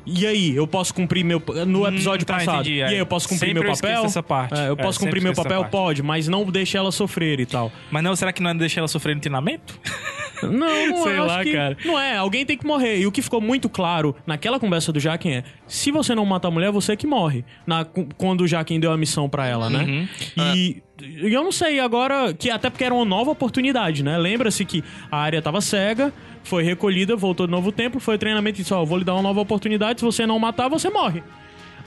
E aí, eu posso cumprir meu. No episódio tá, passado. entendi, E é. aí, eu posso cumprir Sempre meu eu papel? essa parte. É, eu É, posso cumprir meu papel? Pode, mas não deixe ela sofrer e tal. Mas não, será que não é deixar ela sofrer no treinamento? Não, não Sei eu lá, que cara. Não é, alguém tem que morrer. E o que ficou muito claro naquela conversa do Jaquen é: se você não mata a mulher, você que morre. Na, quando o Jaquen deu a missão pra ela, né? Uhum. E, e eu não sei agora, que até porque era uma nova oportunidade, né? Lembra-se que a área tava cega, foi recolhida, voltou de novo templo, foi treinamento e disse: Ó, eu vou lhe dar uma nova oportunidade, se você não matar, você morre.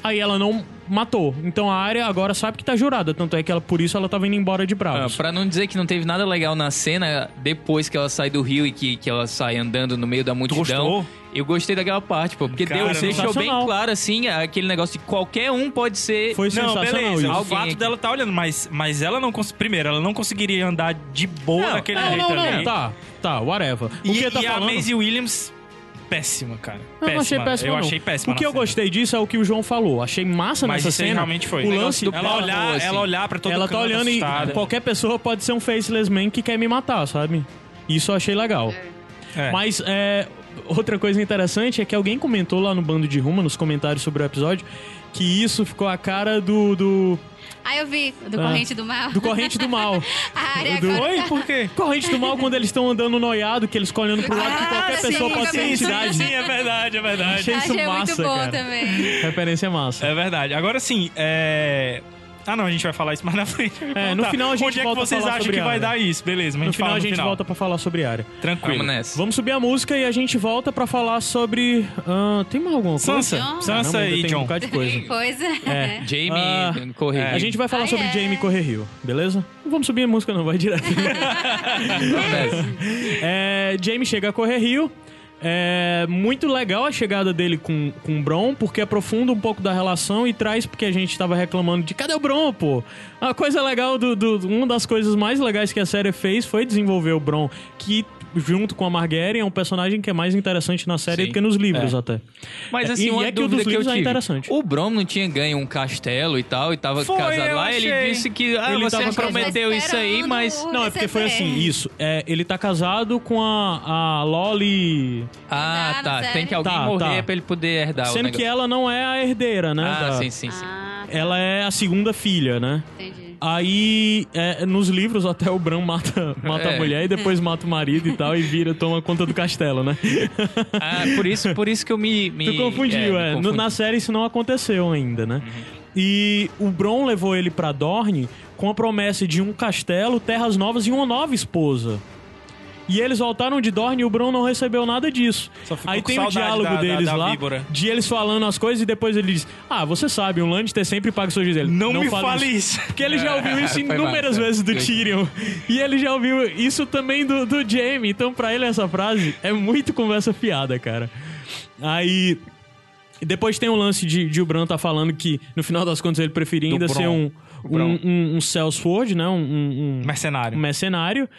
Aí ela não matou. Então a área agora sabe que tá jurada. Tanto é que ela, por isso ela tava indo embora de Ah, bravos. pra não dizer que não teve nada legal na cena, depois que ela sai do rio e que, que ela sai andando no meio da multidão. gostou? Eu gostei daquela parte, pô. Porque Cara, deu, deixou bem claro, assim, aquele negócio de qualquer um pode ser. Foi Não, sensacional beleza. isso. O fato aqui. dela tá olhando, mas, mas ela não cons... Primeiro, ela não conseguiria andar de boa Não, daquele Não, jeito não, ali. não. Tá, tá, whatever. O E, que tá e a falando... Maisie Williams, péssima, cara. Eu não achei péssimo, Eu não. achei péssima. O que eu cena. gostei disso é o que o João falou. Achei massa Mas nessa cena. realmente foi. O lance do Ela olhar, assim. ela olhar pra todo ela tá olhando assustada. e qualquer pessoa pode ser um faceless man que quer me matar, sabe? Isso eu achei legal. É. Mas é, outra coisa interessante é que alguém comentou lá no Bando de Ruma, nos comentários sobre o episódio, que isso ficou a cara do. do, Ah, eu vi, do Ah. Corrente do Mal. do Corrente do Mal. A área do- agora Oi, tá- por quê? Corrente do Mal quando eles estão andando noiado, que eles ficam olhando pro lado, que Ah, qualquer sim, pessoa pode ser sim, entidade. Sim, é verdade, é verdade. Achei isso Achei massa, muito bom cara. também. Referência massa. É verdade. Agora sim, é. Ah, não, a gente vai falar isso mais na frente. É, no final a gente Onde é que volta a vocês falar acham sobre que vai área. dar isso? Beleza, mas a No gente final fala a no gente final. volta pra falar sobre área. Tranquilo. Vamos nessa. Vamos subir a música e a gente volta pra falar sobre. ah, tem mais alguma coisa? Sansa. John. Sansa Caramba, ainda e tem um John. bocado de coisa. Pois é. É. Jamie Ah, correr. é. A gente vai falar Ah, sobre é. Jamie Correr Rio, beleza? Não vamos subir a música, não, vai direto. é, Jamie chega a Correr Rio. É muito legal a chegada dele com, com o Bron, porque aprofunda um pouco da relação e traz, porque a gente tava reclamando de cadê o Bron, pô? A coisa legal, do, do- uma das coisas mais legais que a série fez foi desenvolver o Bron, que junto com a Marguerite é um personagem que é mais interessante na série Sim. do que nos livros É. até. Mas É, assim, e uma é que o dos que eu livros é tive. interessante. O Brom não tinha ganho um castelo e tal, e tava Foi, casado eu lá. Ele achei. disse que, ah, Ele você prometeu isso aí, mas... o- Não, é porque foi assim, isso. É, ele tá casado com a, a Loli. Ah, Ah, tá. Tem que alguém Tá, morrer tá. pra ele poder herdar o Sendo negócio. que ela não é a herdeira, né? Ah, da- sim, sim, sim. Ah, tá. Ela é a segunda filha, né? Entendi. Aí, é, nos livros, até o Bran mata, mata a É. mulher e depois mata o marido e tal, e vira, toma conta do castelo, né? Ah, por isso, por isso que eu me... me Tu confundiu, é. No- confundi. na série isso não aconteceu ainda, né? E o Bron levou ele pra Dorne com a promessa de um castelo, terras novas e uma nova esposa. E eles voltaram de Dorne e o Bron não recebeu nada disso. Só ficou Aí com tem o diálogo da- da- deles da lá, víbora. de eles falando as coisas e depois ele diz: Ah, você sabe, um Lannister sempre paga suas dívidas. Ele, Não, me fale isso. Porque ele já ouviu isso Foi inúmeras massa. vezes do Tyrion. E ele já ouviu isso também do, do Jaime. Então, pra ele, essa frase é muito conversa fiada, cara. Aí. E Depois tem o lance de, de o Bran tá falando que, no final das contas, ele preferia Do ainda Bron. ser um, um, um, um Sellsword, né? Um, um, um- Mercenário. um mercenário.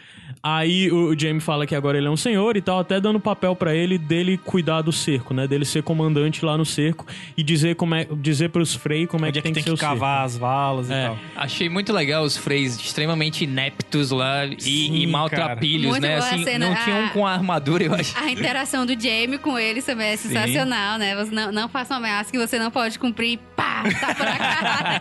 Aí o, o Jaime fala que agora ele é um senhor e tal, até dando papel pra ele dele cuidar do cerco, né? Dele ser comandante lá no cerco e dizer como é, dizer pros Frey como é Onde é que tem tem que ser que o cerco. cavar as valas e É. tal. Achei muito legal os freis extremamente ineptos lá e, Sim, e maltrapilhos, Muito né? boa a Assim, cena. não tinha um com armadura, eu acho. A interação do Jamie com eles também é sensacional, né? Você não, não faça uma ameaça que você não pode cumprir. Pá, tapa na cara.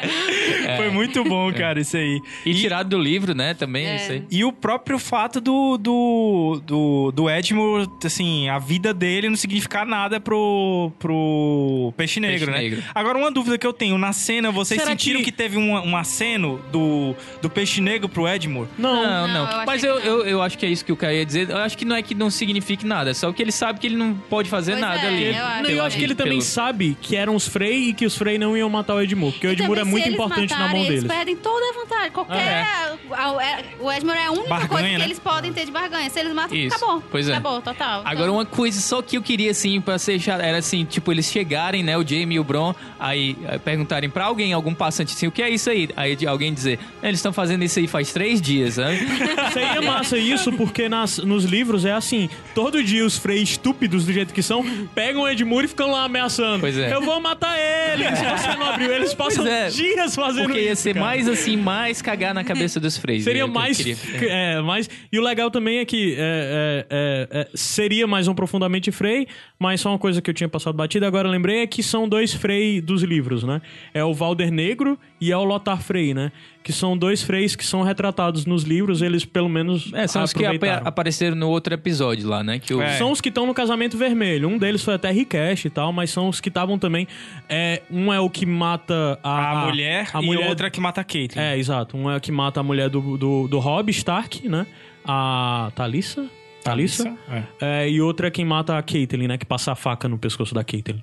Foi muito bom, cara, isso aí. E tirado do livro, né? Também, É. isso aí. E o próprio fato do, do, do, do Edmure, assim, a vida dele não significar nada pro, pro Peixe Negro, Peixe né? Negro. Agora, uma dúvida que eu tenho. Na cena, vocês Será sentiram que... que- teve um, um aceno do, do Peixe Negro pro Edmure? Não, Não, Não, não. eu Mas eu, não. eu, eu acho que é isso que o Caio ia dizer. Eu acho que não é que não signifique nada, é só que ele sabe que ele não pode fazer Pois nada é, ali. eu acho. Eu acho que ele também Pelo- sabe que eram os Frey e que os Frey não iam matar o Edmure, porque o E Edmure é muito importante na matarem, mão deles. Eles perdem toda a vantagem. Qualquer. é- O Edmure é a única Barganha, coisa que né? eles podem ter de barganha. Se eles matam, Isso, acabou. pois é. Acabou, total. Agora, Então, uma coisa só que eu queria, assim, pra ser chato, era assim, tipo, eles chegarem, né, o Jamie e o Bron, aí perguntarem pra alguém, algum passante, assim, o que é isso aí? Aí de alguém dizer, "É, eles estão fazendo isso aí faz três dias, sabe? Seria massa isso, porque nas, nos livros é assim: todo dia os Frey estúpidos do jeito que são pegam o Edmure e ficam lá ameaçando. Pois é. Eu vou matar ele! Se você não abriu, eles passam é. dias fazendo Porque ia ser mais, assim, mais cagar na cabeça dos freis. Seria que mais, queria. é, mais. E o legal também é que é, é, é, é, seria mais um Profundamente Frey, mas só uma coisa que eu tinha passado batida, agora eu lembrei, é que são dois Frey dos livros, né? É o Valder Negro e é o Lothar Frey, né? Que são dois Freys que são retratados nos livros, eles pelo menos. É, são os que aproveitaram. apareceram no outro episódio lá, né? Que o... É. São os que estão no casamento vermelho. Um deles foi até Ricast e tal, mas são os que estavam também. É, um é o que mata a, A, mulher a e mulher outra que mata a Caitlyn. É, exato. Um é o que mata a mulher do, do, do Robb Stark, né? A Thalissa? Thalissa. É. É, e outra é quem mata a Caitlyn, né? Que passa a faca no pescoço da Caitlyn.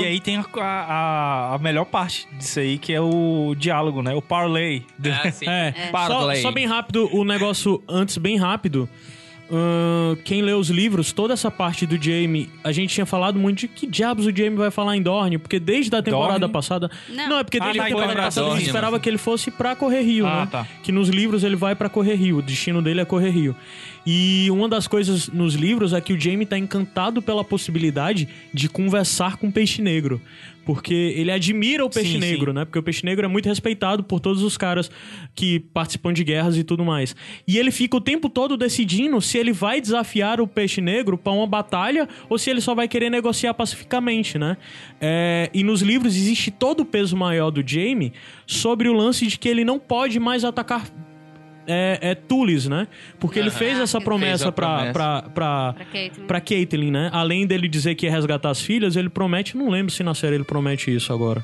E aí tem a, a, a melhor parte disso aí, que é o diálogo, né? O parlay. Ah, sim. É, só, Parlay. só bem rápido, o negócio antes, bem rápido. Ahn, quem lê os livros, toda essa parte do Jamie, a gente tinha falado muito de que diabos o Jamie vai falar em Dorne, porque desde a temporada Dorne? passada. Não. é porque Ah, desde tá, a então temporada passada a gente Dorne, esperava mas- que ele fosse pra Correr Rio, Ah, né? tá. Que nos livros ele vai pra Correr Rio, o destino dele é Correr Rio. E uma das coisas nos livros é que o Jamie tá encantado pela possibilidade de conversar com o peixe negro. Porque ele admira o peixe Sim, negro, sim. né? Porque o peixe negro é muito respeitado por todos os caras que participam de guerras e tudo mais. E ele fica o tempo todo decidindo se ele vai desafiar o peixe negro pra uma batalha ou se ele só vai querer negociar pacificamente, né? É, e nos livros existe todo o peso maior do Jaime sobre o lance de que ele não pode mais atacar é, é Tulis, né? Porque ele fez essa fez promessa a pra, promessa. pra, pra, Pra Caitlyn. pra Caitlyn, né? Além dele dizer que ia resgatar as filhas, ele promete, não lembro se na série ele promete isso agora.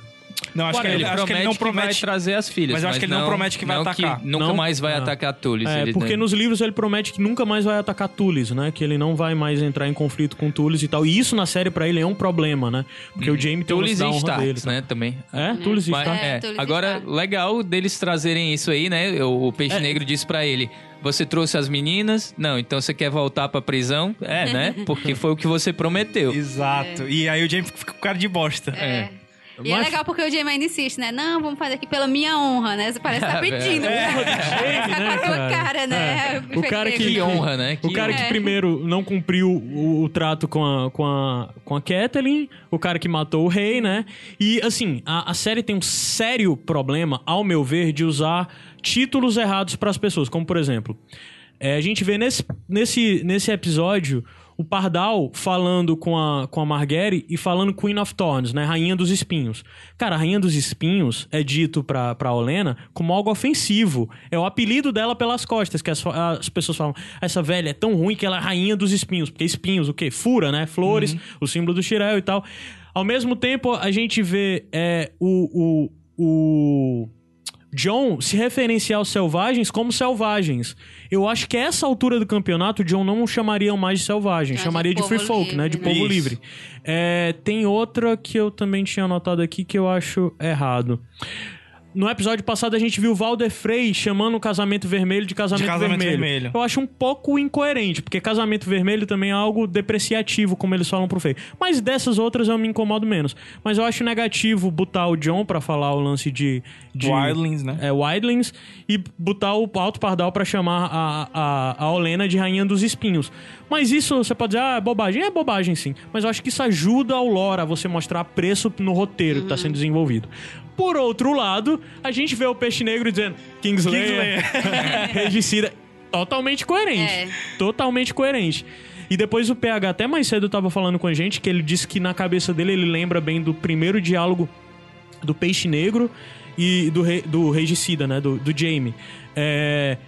Não, acho, que ele, ele, acho promete que ele não vai promete. trazer as filhas. Mas eu acho que ele não promete que vai atacar. nunca Não? mais vai Ah. atacar Tullis. É, ele, porque né? nos livros ele promete que nunca mais vai atacar Tulis, né? Que ele não vai mais entrar em conflito com Tulis e tal. E isso na série pra ele é um problema, né? Porque o Jaime tem da e honra Starks, dele. tá? né? Também. É, Tulis e Mas- Stark. é, Tullis e Agora, legal deles trazerem isso aí, né? O, o Peixe É. Negro disse pra ele: Você trouxe as meninas? Não, então você quer voltar pra prisão? É, né? Porque foi o que você prometeu. Exato. E aí o James fica com cara de bosta. É. E Mas- é legal porque o Jamie ainda insiste, né? Não, vamos fazer aqui pela minha honra, né? Você parece que tá É, pedindo. É, né? Jamie, Tá né, com a cara? cara, né? É. O cara que- Que honra, né? O cara que É. primeiro não cumpriu o, o trato com a, com, a, com a Catelyn, o cara que matou o rei, né? E, assim, a, a série tem um sério problema, ao meu ver, de usar títulos errados para as pessoas. Como, por exemplo, é, a gente vê nesse, nesse, nesse episódio o Pardal falando com a, com a Marguerite e falando Queen of Thorns, né? Rainha dos Espinhos. Cara, a Rainha dos Espinhos é dito pra, pra Olena como algo ofensivo. É o apelido dela pelas costas, que as, as pessoas falam, essa velha é tão ruim que ela é Rainha dos Espinhos. Porque espinhos, o quê? Fura, né? Flores, o símbolo do Shirel e tal. Ao mesmo tempo, a gente vê é, o, o, o John se referenciar aos selvagens como selvagens. Eu acho que a essa altura do campeonato, John não chamaria mais de selvagem, Ah, de chamaria de, povo free folk, livre, né? De né? povo Isso. livre. É, tem outra que eu também tinha anotado aqui que eu acho errado. No episódio passado a gente viu o Valder Frey chamando o casamento vermelho de casamento, De casamento vermelho. vermelho. Eu acho um pouco incoerente, porque casamento vermelho também é algo depreciativo, como eles falam pro Frey. Mas dessas outras eu me incomodo menos. Mas eu acho negativo botar o John pra falar o lance de. de Wildlings, né? É, Wildlings. E botar o Alto Pardal pra chamar a, a, a Olena de Rainha dos Espinhos. Mas isso você pode dizer, ah, é bobagem. É bobagem sim. Mas eu acho que isso ajuda ao lore a você mostrar preço no roteiro que tá sendo desenvolvido. Por outro lado, a gente vê o Peixe Negro dizendo Kingslayer, Regicida. Totalmente coerente. É. Totalmente coerente. E depois o PH até mais cedo tava falando com a gente que ele disse que na cabeça dele ele lembra bem do primeiro diálogo do Peixe Negro e do, rei, do Regicida, né? Do, do Jamie. É,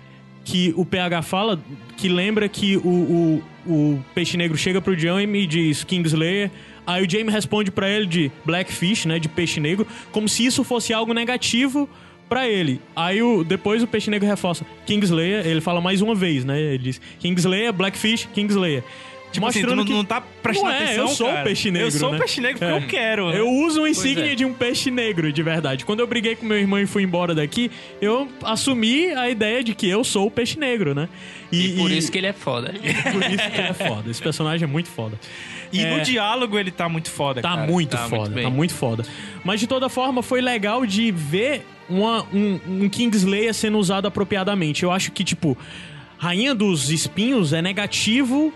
que o PH fala que lembra que o, o, o Peixe Negro chega pro Jamie e diz Kingslayer. Aí o Jamie responde pra ele de Blackfish, né? De Peixe Negro, como se isso fosse algo negativo pra ele. Aí o, depois o Peixe Negro reforça Kingslayer, ele fala mais uma vez, né? Ele diz Kingslayer, Blackfish, Kingslayer. Tipo assim, tu não, não tá prestando Não é, atenção, eu sou cara. o peixe negro, Eu sou né? o peixe negro porque É. eu quero. Eu uso uma insígnia é. de um peixe negro, de verdade. Quando eu briguei com meu irmão e fui embora daqui, eu assumi a ideia de que eu sou o peixe negro, né? E por isso que ele é foda. por isso que ele é foda. Esse personagem é muito foda. E É. no diálogo ele tá muito foda, Tá cara. muito tá muito foda, bem. tá muito foda. Mas de toda forma, foi legal de ver uma, um, um Kingslayer sendo usado apropriadamente. Eu acho que, tipo, Rainha dos Espinhos é negativo,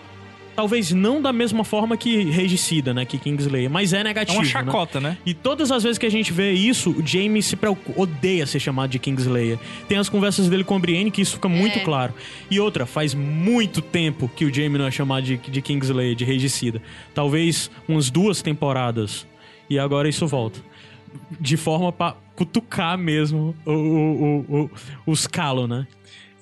talvez não da mesma forma que Regicida, né? Que Kingslayer, mas é É negativo. uma né? chacota, né? E todas as vezes que a gente vê isso, o Jamie se preocupa, odeia ser chamado de Kingslayer. Tem as conversas dele com a Brienne que isso fica muito É. claro. E outra, faz muito tempo que o Jamie não é chamado de, de Kingslayer, de Regicida. Talvez umas duas temporadas. E agora isso volta. De forma pra cutucar mesmo o, o, o, o, os Calo, né?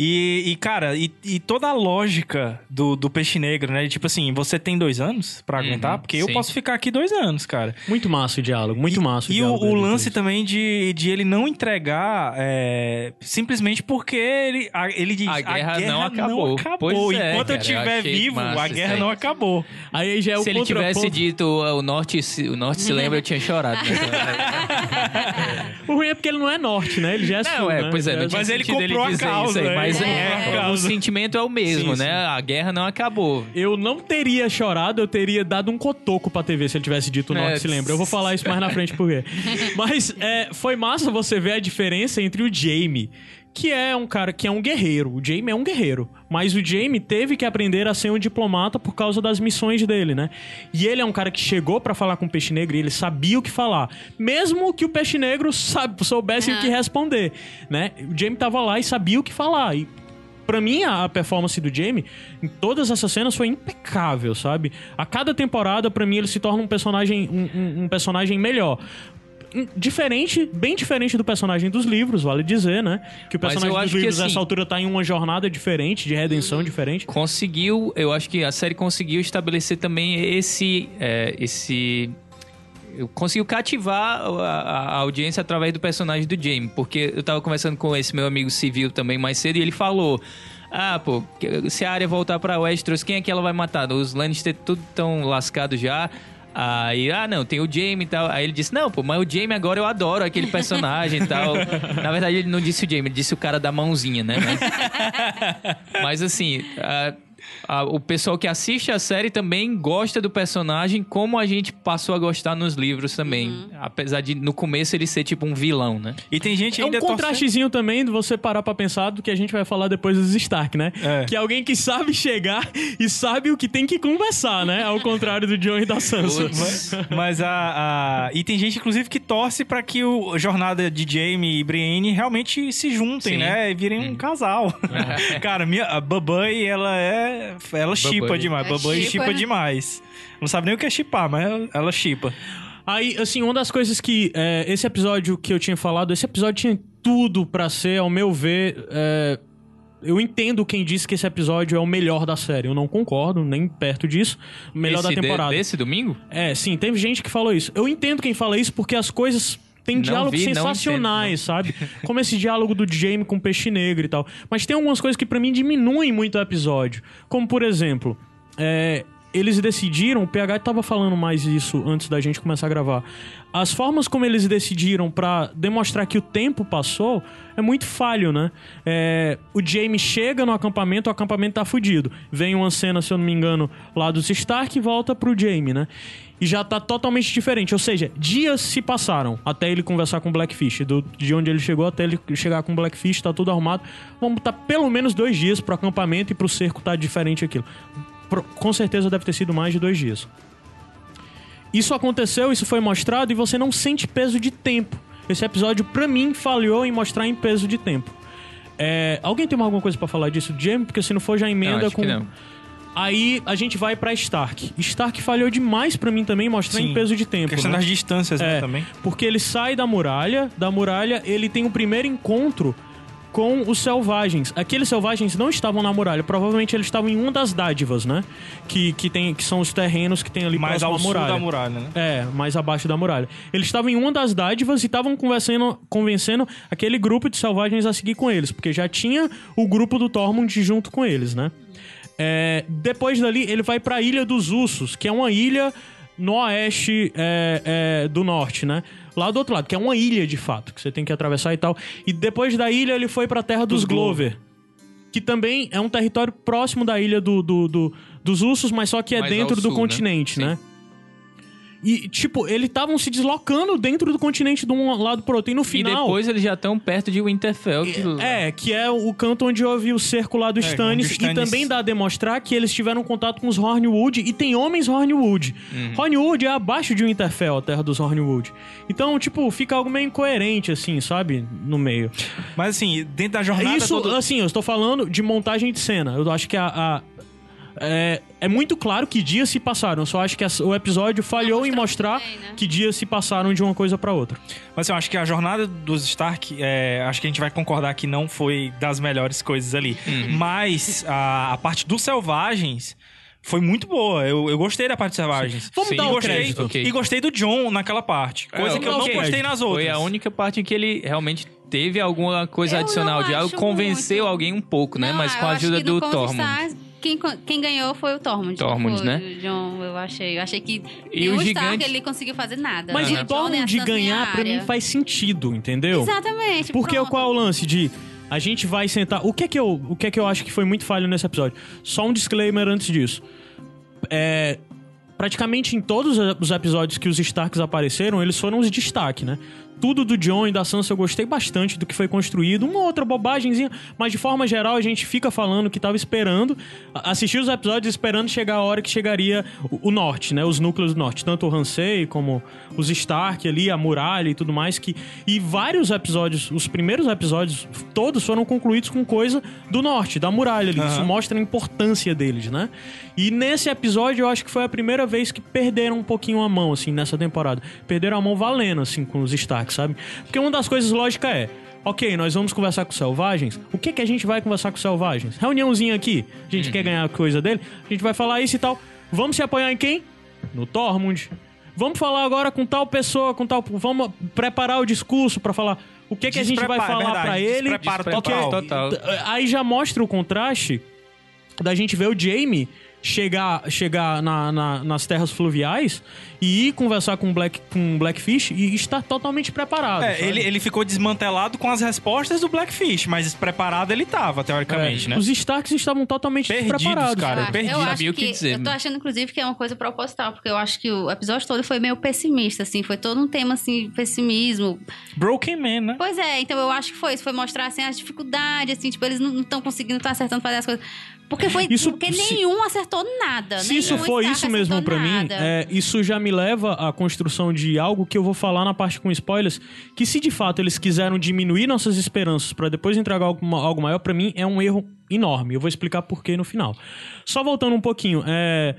E, e, cara, e, e toda a lógica do, do peixe negro, né? Tipo assim, você tem dois anos pra aguentar? Porque eu sim. posso ficar aqui dois anos, cara. Muito massa o diálogo, muito massa o E o, o lance também de, de ele não entregar é, simplesmente porque ele, a- ele diz A guerra não acabou." Pois é, Enquanto eu cara, eu estiver vivo, massa a guerra não acabou. Aí já é o Se ele tivesse dito "Ah, o norte, se- o norte se lembra, eu tinha chorado. né? O ruim é porque ele não é norte, né? Ele já é sul, Não, é, né? pois é, tinha Mas ele sentido comprou a causa, aí, né? mas é, a o sentimento é o mesmo, Sim, né? sim. A guerra não acabou. Eu não teria chorado, eu teria dado um cotoco pra TV se ele tivesse dito o É, norte se lembra. Eu vou falar isso mais na frente por quê. Mas é, foi massa você ver a diferença entre o Jamie, que é um cara que é um guerreiro. O Jamie é um guerreiro. Mas o Jamie teve que aprender a ser um diplomata por causa das missões dele, né? E ele é um cara que chegou pra falar com o Peixe Negro e ele sabia o que falar. Mesmo que o Peixe Negro sabe, soubesse o que responder, né? O Jamie tava lá e sabia o que falar. E Pra mim, a a performance do Jamie em todas essas cenas foi impecável, sabe? A cada temporada, pra mim, ele se torna um personagem, um, um- um personagem melhor. Diferente, bem diferente do personagem dos livros, vale dizer, né? Que o personagem dos que, livros assim- nessa altura tá em uma jornada diferente, de redenção diferente. Conseguiu, eu acho que a série conseguiu estabelecer também esse. é, esse conseguiu cativar a, audiência através do personagem do Jamie, porque eu tava conversando com esse meu amigo civil também mais cedo e ele falou: "Ah, pô, se a área voltar pra Westeros, quem é que ela vai matar? Os Lannister tudo tão lascados já." Aí, ah, não, tem o Jamie e tal. Aí ele disse, não, pô, mas o Jamie agora eu adoro aquele personagem e tal. Na verdade, ele não disse o Jamie, ele disse o cara da mãozinha, né? Mas, mas assim, a- a- o pessoal que assiste a série também gosta do personagem, como a gente passou a gostar nos livros também. Apesar de no começo ele ser tipo um vilão, né? E tem gente É um ainda torcendo- contrastezinho também de você parar pra pensar do que a gente vai falar depois dos Stark, né? É. Que é alguém que sabe chegar e sabe o que tem que conversar, né? Ao contrário do John e da Sansa. Putz. Mas a, a- E tem gente, inclusive, que torce pra que o a jornada de Jamie e Brienne realmente se juntem, Sim. né? E virem um casal. Cara, minha, a Babai, ela é. Ela chipa demais. É Babai chipa. chipa demais. Não sabe nem o que é chipar, mas ela- ela chipa. Aí, assim, uma das coisas que. é, esse episódio que eu tinha falado, esse episódio tinha tudo pra ser, ao meu ver. é, eu entendo quem disse que esse episódio é o melhor da série. Eu não concordo, nem perto disso. O melhor Esse da de- temporada. desse domingo? É, sim, teve gente que falou isso. Eu entendo quem fala isso porque as coisas Não diálogos vi, sensacionais, sabe? Como esse diálogo do Jamie com o Peixe Negro e tal. Mas tem algumas coisas que pra mim diminuem muito o episódio. Como, por exemplo, é, eles decidiram, o PH tava falando mais isso antes da gente começar a gravar. As formas como eles decidiram pra demonstrar que o tempo passou é muito falho, né? É, o Jamie chega no acampamento, o acampamento tá fudido. Vem uma cena, se eu não me engano, lá dos Stark e volta pro Jamie, né? E já tá totalmente diferente. Ou seja, dias se passaram até ele conversar com o Blackfish. Do, de onde ele chegou até ele chegar com o Blackfish, tá tudo arrumado. Vamos botar pelo menos dois dias pro acampamento e pro cerco tá diferente aquilo. Com certeza deve ter sido mais de dois dias. Isso aconteceu, isso foi mostrado e você não sente peso de tempo. Esse episódio, pra mim, falhou em mostrar em peso de tempo. É, alguém tem alguma coisa pra falar disso, Jamie? Porque se não for, já emenda Não, com. Aí a gente vai pra Stark. Stark falhou demais pra mim também mostrar Sim. em peso de tempo. questão né? das distâncias, né, É, também. Porque ele sai da muralha, da muralha ele tem o primeiro encontro com os selvagens. Aqueles selvagens não estavam na muralha, provavelmente eles estavam em uma das dádivas, né? Que, que, tem, que são os terrenos que tem ali Mais próximo ao à sul muralha. da muralha, né? É, mais abaixo da muralha. Eles estavam em uma das dádivas e estavam conversando, convencendo aquele grupo de selvagens a seguir com eles, porque já tinha o grupo do Tormund junto com eles, né? É, depois dali, ele vai pra Ilha dos Ursos, que é uma ilha no oeste é, é, do norte, né? Lá do outro lado, que é uma ilha de fato, que você tem que atravessar e tal. E depois da ilha, ele foi pra terra dos, Dos Glover. Que também é um território próximo da ilha do, do- do- dos ursos, mas só que é Mais dentro do sul, né? continente, Sim. né? E, tipo, eles estavam se deslocando dentro do continente de um lado pro outro. E no E final. depois eles já estão perto de Winterfell. que- É, que é o canto onde houve o cerco lá do Stannis. onde o E Stannis- também dá a demonstrar que eles tiveram contato com os Hornwood e tem homens Hornwood. Hornwood é abaixo de Winterfell, a terra dos Hornwood. Então, tipo, fica algo meio incoerente, assim, sabe? No meio. Mas assim, dentro da jornada. Isso, toda- assim, eu estou falando de montagem de cena. Eu acho que a. a- é, é muito claro que dias se passaram. Eu só acho que o episódio falhou em mostrar né? que dias se passaram de uma coisa pra outra. Mas eu acho que a jornada dos Stark, é, acho que a gente vai concordar que não foi das melhores coisas ali. Mas a, a parte dos selvagens foi muito boa. Eu, eu gostei da parte dos selvagens. Vamos Sim, dar e o gostei, crédito. ok. E gostei do John naquela parte. Coisa É, que eu não gostei nas outras. Foi a única parte em que ele realmente teve alguma coisa Eu adicional de algo, convenceu muito. alguém um pouco, né? Não, Mas com a ajuda do. Conquistar, Quem, quem ganhou foi o Tormund. Tormund, Foi né? O John, eu achei. Eu achei que E o Stark gigante- ele conseguiu fazer nada. Mas né? o Tormund ganhar, pra mim, faz sentido, entendeu? Exatamente. Porque pronto. qual é o lance de a gente vai sentar. O que é que eu, o que é que eu acho que foi muito falho nesse episódio? Só um disclaimer antes disso. É, praticamente em todos os episódios que os Starks apareceram, eles foram os destaque, né? Tudo do John e da Sansa eu gostei bastante do que foi construído. Uma outra bobagemzinha, mas de forma geral a gente fica falando que tava esperando, assistir os episódios esperando chegar a hora que chegaria o, o norte, né? Os núcleos do norte. Tanto o Ramsay como os Stark ali, a muralha e tudo mais. que E vários episódios, os primeiros episódios, todos foram concluídos com coisa do norte, da muralha ali. Isso mostra a importância deles, né? E nesse episódio eu acho que foi a primeira vez que perderam um pouquinho a mão, assim, nessa temporada. Perderam a mão valendo, assim, com os Stark, sabe? Porque uma das coisas lógicas é. Ok, nós vamos conversar com os selvagens. O que que a gente vai conversar com os selvagens? Reuniãozinha aqui. A gente quer ganhar a coisa dele. A gente vai falar isso e tal. Vamos se apoiar em quem? No Tormund. Vamos falar agora com tal pessoa, com tal. Vamos preparar o discurso pra falar o que que a gente vai Desprepara, falar pra ele. total. Total. aí já mostra o contraste da gente ver o Jamie chegar, chegar na- na- nas terras fluviais e ir conversar com o Black, com Blackfish e estar totalmente preparado. É, ele, ele ficou desmantelado com as respostas do Blackfish, mas preparado ele tava, teoricamente, É, né? Os Starks estavam totalmente Perdidos, despreparados. cara. Eu acho- perdi, eu sabia o que que, dizer. Eu tô achando, inclusive, que é uma coisa proposital, porque eu acho que o episódio todo foi meio pessimista, assim. Foi todo um tema, assim, pessimismo. Broken Man, né? Pois é, então eu acho que foi isso. Foi mostrar, assim, as dificuldades, assim. Tipo, eles não estão conseguindo, não estão acertando fazer as coisas. Porque foi... Isso- porque se- nenhum acertou nada. Se isso Stark isso mesmo pra mim, é, isso já me leva à construção de algo que eu vou falar na parte com spoilers, que se de fato eles quiseram diminuir nossas esperanças pra depois entregar algo, algo maior, pra mim é um erro enorme. Eu vou explicar por quê no final. Só voltando um pouquinho, é,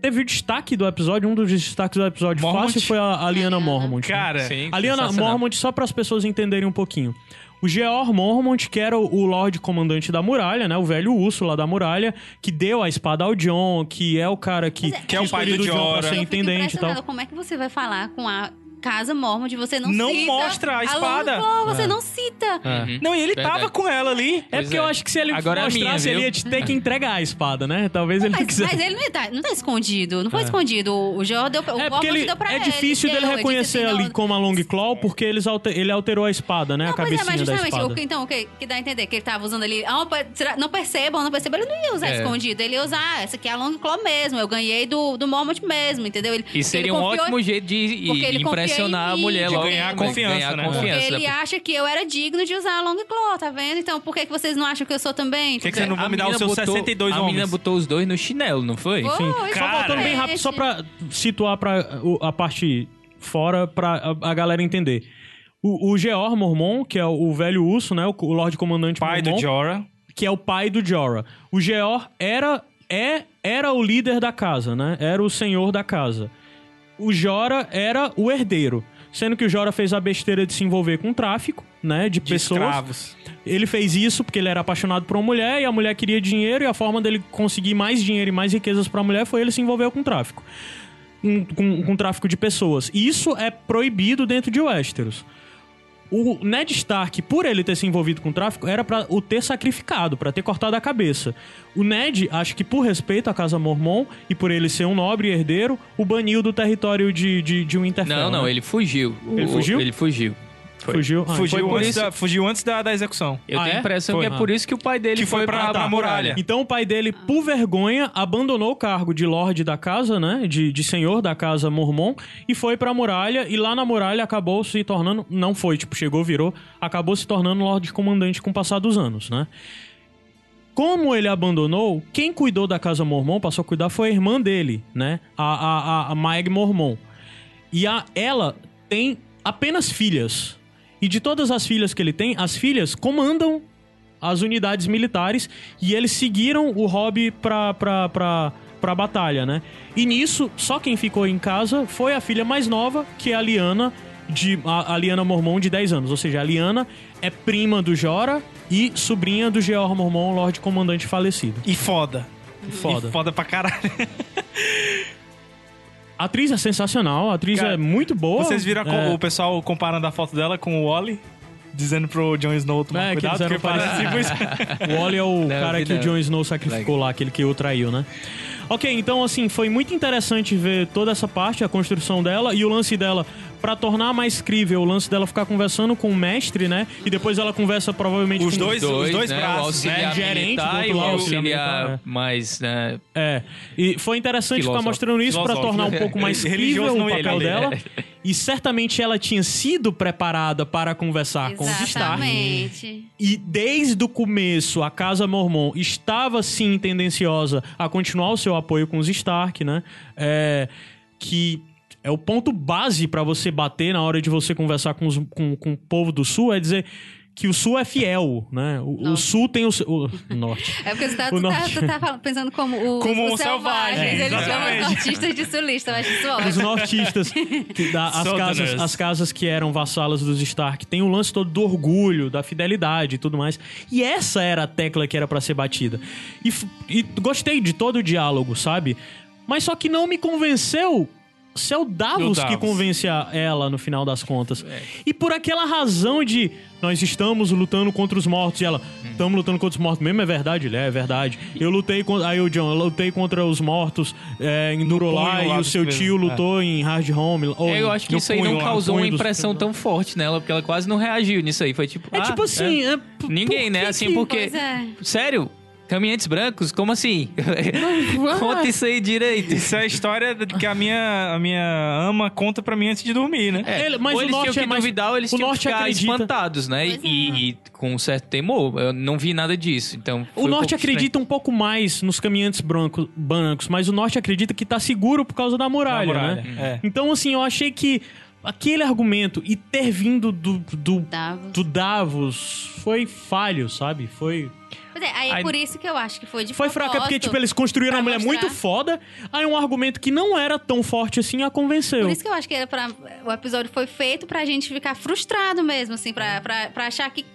teve o destaque do episódio, um dos destaques do episódio Mormont. fácil foi a, a Liana Mormont. né? Cara, Sim, A Liana. Mormont, só para as pessoas entenderem um pouquinho. O Geor Mormont, que era o, Lorde Comandante da Muralha, né? O velho urso lá da muralha, que deu a espada ao John, que é o cara que... Que é o pai do John Jorah. pra ser intendente e tal. Como é que você vai falar com a casa Mormon de você não, Não cita mostra a espada. Longclaw, você não cita. Uhum. Não, e ele Verdade. tava com ela ali. É Pois porque é. eu acho que se ele Agora é a minha, mostrasse, ele ia te ter que entregar a espada, né? Talvez ele não Mas, quisesse. mas ele não tá, não tá escondido. Não foi escondido. O Jordan deu, o É porque Mormont ele, deu pra é ele. difícil deu, dele ele disse reconhecer assim, ali não- como a Long Claw, porque eles alter- ele alterou a espada, né? a Não, é, cabecinha mas da justamente, espada. o que, então, o que, que dá a entender? Que ele tava usando ali. Ah, não percebam, não percebam. Ele não ia usar É. escondido. Ele ia usar, ah, essa aqui é a Long Claw mesmo. Eu ganhei do, do Mormont mesmo, entendeu? Ele, E seria um ótimo jeito de porque ele confia impressionar em a mulher de logo. ganhar né? confiança, ganhar né? Porque confiança. ele acha que eu era digno de usar a Long Claw, tá vendo? Então, por que, que vocês não acham que eu sou também? Por que que você não vai me dar os seus botou- 62 A homens? menina botou os dois no chinelo, não foi? Foi, Sim. foi Só voltando bem rápido, só pra situar pra, o- a parte fora pra a, a galera entender. O, o Geor Mormon, que é o, o velho urso, né? O, o Lorde Comandante Pai Mormon, do Jorah. que é o pai do Jorah. O Geor era, é, era o líder da casa, né? Era o senhor da casa. O Jorah era o herdeiro. Sendo que o Jorah fez a besteira de se envolver com tráfico, né? De, De pessoas. escravos. Ele fez isso porque ele era apaixonado por uma mulher e a mulher queria dinheiro e a forma dele conseguir mais dinheiro e mais riquezas pra mulher foi ele se envolver com tráfico. Com, com, com tráfico de pessoas. Isso é proibido dentro de Westeros. O Ned Stark, por ele ter se envolvido com tráfico, era pra o ter sacrificado, pra ter cortado a cabeça. O Ned, acho que por respeito à casa Mormon e por ele ser um nobre herdeiro, o baniu do território de, de, de Winterfell. Não, não, né? ele fugiu. Ele O- fugiu? Ele fugiu. Foi. fugiu. Ah, Fugiu, Foi antes, isso- da, fugiu antes da, da execução. Eu Ah, tenho é? a impressão Foi. que é por isso que o pai dele Que foi pra- pra muralha. Então o pai dele, por vergonha, abandonou o cargo de lorde da casa, né? De, de senhor da casa Mormon, e foi pra muralha, e lá na muralha acabou se tornando. Não foi, tipo, chegou, virou, acabou se tornando lorde comandante com o passar dos anos, né? Como ele abandonou, quem cuidou da casa Mormon, passou a cuidar, foi a irmã dele, né? A, a, a, a Maeg Mormon. E a, ela tem apenas filhas. E de todas as filhas que ele tem, as filhas comandam as unidades militares e eles seguiram o Rob pra, pra, pra, pra batalha, né? E nisso, só quem ficou em casa foi a filha mais nova, que é a Liana, de, a, a Liana Mormon de 10 anos. Ou seja, a Liana é prima do Jora e sobrinha do Geor Mormon, Lorde Comandante falecido. E foda. Foda. E foda pra caralho. A atriz é sensacional, a atriz Cara, é muito boa. Vocês viram É. o pessoal comparando a foto dela com o Wally? Dizendo pro Jon Snow tomar É, que cuidado, porque parece tipo isso. O Wally é o Não, cara que o não. Jon Snow sacrificou lá, aquele que o traiu, né? Ok, então assim, foi muito interessante ver toda essa parte, a construção dela e o lance dela, pra tornar mais crível, o lance dela ficar conversando com o mestre, né? E depois ela conversa provavelmente Os com dois- os dois né? braços, o auxiliar né? Gerente, militar do e outro o lado, auxiliar mais, né, É, e foi interessante ficar mostrando isso pra Filosófico. tornar um pouco mais crível o papel dela. E certamente ela tinha sido preparada para conversar com os Stark. Exatamente. E desde o começo, a Casa Mormon estava sim tendenciosa a continuar o seu apoio com os Stark, né? É, que é o ponto base pra você bater na hora de você conversar com, os- com, com o povo do Sul, é dizer que o Sul é fiel, né? O, o. Sul tem o, o norte. É porque você tá, O tu, tá, norte. tu tá falando- pensando como o, Como os um selvagem, selvagens. Eles chamam os nortistas de sulista, eu acho isso Os ótimo. nortistas, que da- as, casas, as casas que eram vassalas dos Stark, tem o lance todo do orgulho, da fidelidade e tudo mais. E essa era a tecla que era pra ser batida. E, e gostei de todo o diálogo, sabe? Mas só que não me convenceu ser o Davos, O que Davos. convence a- ela no final das contas. É. E por aquela razão de nós estamos lutando contra os mortos. E ela, Hum. estamos lutando contra os mortos mesmo, é verdade? Ele é, é verdade. Eu lutei contra. Aí o John, eu lutei contra os mortos é, em Durolá e o dos seu tio é. lutou em Hard Home. ou É, eu acho que isso aí não lá, causou uma dos impressão presos. tão forte nela, porque ela quase não reagiu nisso aí. Foi tipo. É ah, tipo assim. é, p- Ninguém, por né? que Assim, que- porque. É. Sério? Caminhantes brancos? Como assim? Conta isso aí direito. Isso é a história que a minha, a minha ama conta pra mim antes de dormir, né? É, Ele- mas ou o eles norte tinham que é mais- duvidar ou eles o tinham que norte ficar acredita- espantados, né? É. E, e com um certo temor. Eu não vi nada disso. Então, O um norte acredita um pouco mais nos caminhantes branco- brancos, mas o norte acredita que tá seguro por causa da muralha, Da muralha, né? é. Então, assim, eu achei que aquele argumento e ter vindo do, do, Davos. do Davos foi falho, sabe? Foi. Pois é, aí é Aí- por isso que eu acho que foi de Foi fraca, porque, tipo, eles construíram uma mulher mostrar. muito foda, aí um argumento que não era tão forte assim a convenceu. Por isso que eu acho que era pra, o episódio foi feito pra gente ficar frustrado mesmo, assim, pra, pra, pra achar que.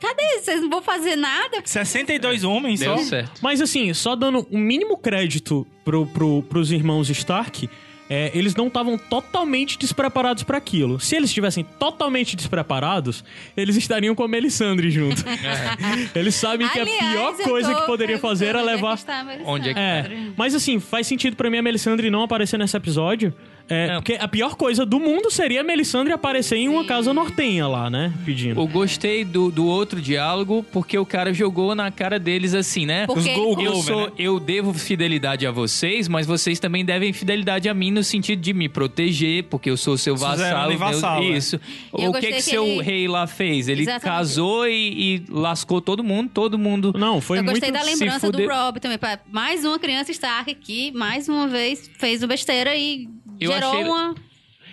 Cadê? Vocês não vão fazer nada? 62 homens Deu só. certo. Mas assim, só dando o mínimo crédito pro, pro, pros irmãos Stark, é, eles não estavam totalmente despreparados pra aquilo. Se eles estivessem totalmente despreparados, eles estariam com a Melisandre junto. Eles sabem que a Aliás, pior coisa que poderia fazer era levar. Onde é que está a Melisandre. Onde é que- É, mas assim, faz sentido pra mim a Melisandre não aparecer nesse episódio. É, Não. porque a pior coisa do mundo seria a Melisandre aparecer em uma casa nortenha lá, né? Pedindo. Eu gostei do, do outro diálogo porque o cara jogou na cara deles assim, né? Porque- Os Go Eu, sou, né? eu devo fidelidade a vocês, mas vocês também devem fidelidade a mim no sentido de me proteger, porque eu sou seu vassalo. de vassalo, meu- né? Isso. E eu O que que que seu ele- rei lá fez? Ele Exatamente. casou e, e lascou todo mundo, todo mundo. Não, foi eu muito. gostei da lembrança do Rob também. pra- Mais uma criança Stark que, mais uma vez, fez uma besteira e Eu gerou achei- uma...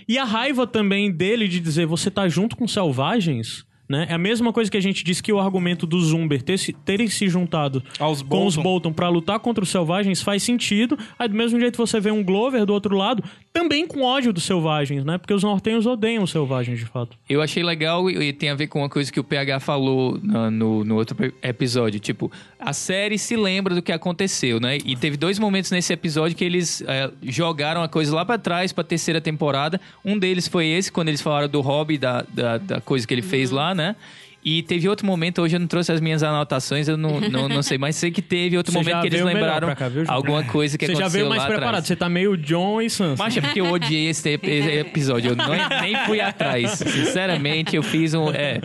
E a raiva também dele de dizer você tá junto com selvagens, né? É a mesma coisa que a gente disse que o argumento do Zumber ter se- terem se juntado Aos com os Bolton. Bolton pra lutar contra os selvagens faz sentido. Aí do mesmo jeito você vê um Glover do outro lado também com ódio dos selvagens, né? Porque os nortenhos odeiam os selvagens de fato. Eu achei legal e tem a ver com uma coisa que o PH falou no, no outro episódio. Tipo, a série se lembra do que aconteceu, né? E teve dois momentos nesse episódio que eles é, jogaram a coisa lá pra trás, pra terceira temporada. Um deles foi esse, quando eles falaram do hobby, da, da, da coisa que ele fez lá, né? E teve outro momento, hoje eu não trouxe as minhas anotações, eu não, não, não sei, mas sei que teve outro Você momento já que eles lembraram cá, viu, alguma coisa que você já aconteceu veio mais lá preparado. atrás. Você tá meio John e Sansa. Mas é porque eu odiei esse ep- episódio. Eu não- nem fui atrás. Sinceramente, eu fiz um. É,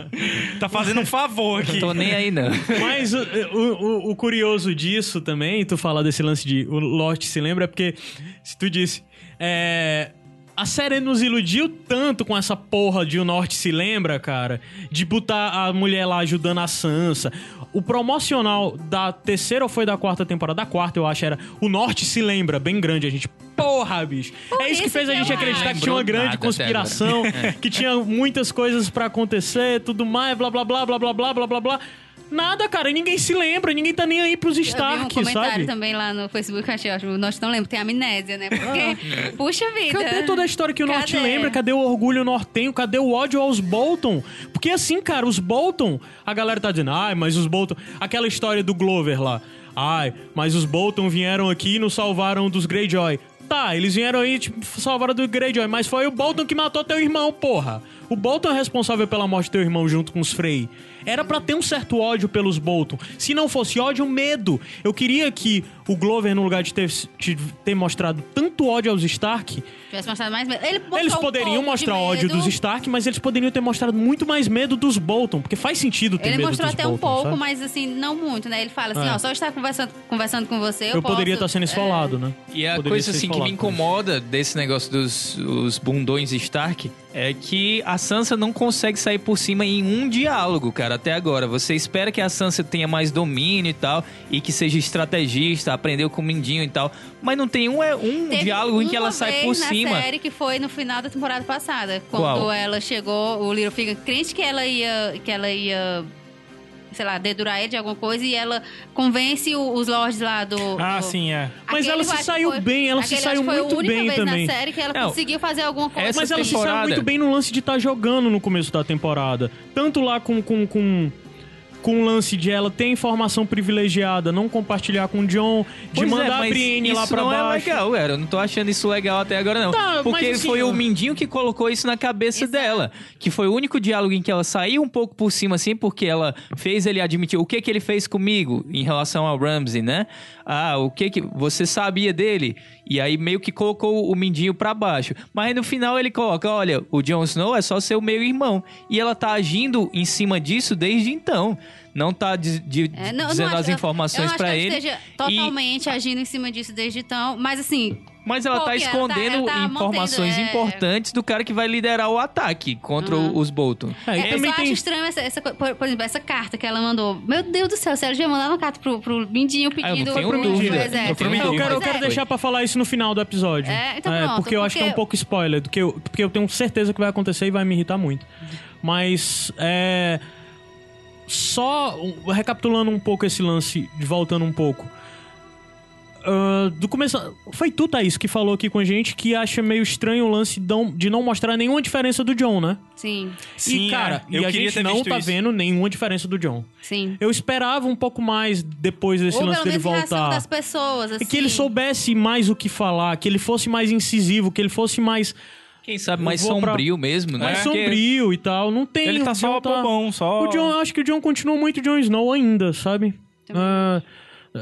Tá fazendo um favor aqui. tô nem aí, não. Mas o, o- o- o curioso disso também, tu falar desse lance de o Lost se lembra, é porque se tu disse. É, a série nos iludiu tanto com essa porra de o Norte se lembra, cara, de botar a mulher lá ajudando a Sansa. O promocional da terceira ou foi da quarta temporada? Da quarta, eu acho, era O Norte se lembra, bem grande. A gente, porra, bicho. é isso que fez a gente eu acreditar que tinha uma grande conspiração, que tinha muitas coisas pra acontecer, tudo mais, blá blá blá blá blá blá blá blá blá. Nada, cara. Ninguém se lembra, ninguém tá nem aí pros Eu vi um Stark, comentário sabe? também lá no Facebook achei ótimo. O Norte não lembra, tem amnésia, né? Porque, puxa vida. Cadê toda a história que o Norte Cadê? lembra? Cadê o orgulho nortenho? Cadê o ódio aos Bolton? Porque assim, cara, os Bolton, a galera tá dizendo, ai, mas os Bolton. Aquela história do Glover lá. Ai, mas os Bolton vieram aqui e nos salvaram dos Greyjoy. Tá, eles vieram aí, tipo, salvaram do Greyjoy, mas foi o Bolton que matou teu irmão, porra. O Bolton é responsável pela morte do teu irmão junto com os Frey. Era pra ter um certo ódio pelos Bolton. Se não fosse ódio, medo. Eu queria que o Glover, no lugar de ter, de ter mostrado tanto ódio aos Stark, Tivesse mostrado mais medo. Ele mostrou eles um poderiam de mostrar ódio medo. dos Stark, mas eles poderiam ter mostrado muito mais medo dos Bolton, porque faz sentido ter Ele medo mostrou dos até um Bolton, pouco, sabe? mas assim, não muito, né? Ele fala assim, É. ó, só estar conversando, conversando com você, eu, Eu posso... poderia estar sendo esfolado, né? E a Poderia coisa assim que me esfolado. incomoda desse negócio dos os bundões Stark é que a Sansa não consegue sair por cima em um diálogo, cara, até agora. Você espera que a Sansa tenha mais domínio e tal, e que seja estrategista, aprendeu com o Mindinho e tal, mas não tem um, é, um Teve diálogo em que ela sai por na cima. série que foi no final da temporada passada, quando Qual? ela chegou, o Littlefinger crente que ela ia, que ela ia, sei lá, dedurar ele de alguma coisa e ela convence o- os lords lá do. Ah, do- sim, é. Mas Aquele ela se saiu foi- bem, ela se saiu acho que foi a muito única bem vez também. na série que ela Não, conseguiu fazer alguma coisa. essa Mas ela se saiu temporada- muito bem no lance de estar jogando no começo da temporada. Tanto lá com, com, com, com o lance de ela ter informação privilegiada, não compartilhar com o John, de Pois é, mandar a mas Brienne lá pra não baixo. é legal, cara. Eu não tô achando isso legal até agora, não. Tá, Porque assim, foi o Mindinho que colocou isso na cabeça Exato. dela. Que foi o único diálogo em que ela saiu um pouco por cima, assim, porque ela fez ele admitir o que que ele fez comigo em relação ao Ramsey, né? Ah, o que que... Você sabia dele? E aí meio que colocou o Mindinho pra baixo. Mas no final ele coloca, olha, o Jon Snow é só seu meio irmão. E ela tá agindo em cima disso desde então. Não tá de- de- É, não, não dizendo acho- as informações não que ele. ela esteja totalmente agindo em cima disso desde então, mas assim, Mas ela tá Porque ela tá- escondendo ela tá informações mantendo, é- importantes do cara que vai liderar o ataque contra o- os Bolton. É, e É, eu também só tem... acho estranho essa, essa por, por exemplo, essa carta que ela mandou. Meu Deus do céu, se ela já mandar uma carta pro, pro Mindinho Ah, eu não pedindo tenho pro, dúvida. pro Eu exército. Eu Mindinho, quero, eu quero é. deixar pra falar isso no final do episódio. É, então pronto, porque eu acho que é um pouco spoiler, do que eu, porque eu tenho certeza que vai acontecer e vai me irritar muito. Mas, é. Só recapitulando um pouco esse lance, de voltando um pouco. Ah, do começo. Foi tu, Thaís, que falou aqui com a gente que acha meio estranho o lance de não- mostrar nenhuma diferença do John, né? Sim, Sim, e, cara, é. eu e a queria gente não tá isso. vendo nenhuma diferença do John. sim. Eu esperava um pouco mais depois desse Ou lance dele voltar. das pessoas, assim. É que ele soubesse mais o que falar, que ele fosse mais incisivo, que ele fosse mais, Quem sabe mais vou pra- sombrio mesmo, né? mais Porque- sombrio e tal. Não tem. Ele tá só John bobão, só... O John, eu acho que o John continua muito Jon Snow ainda, sabe? Ah,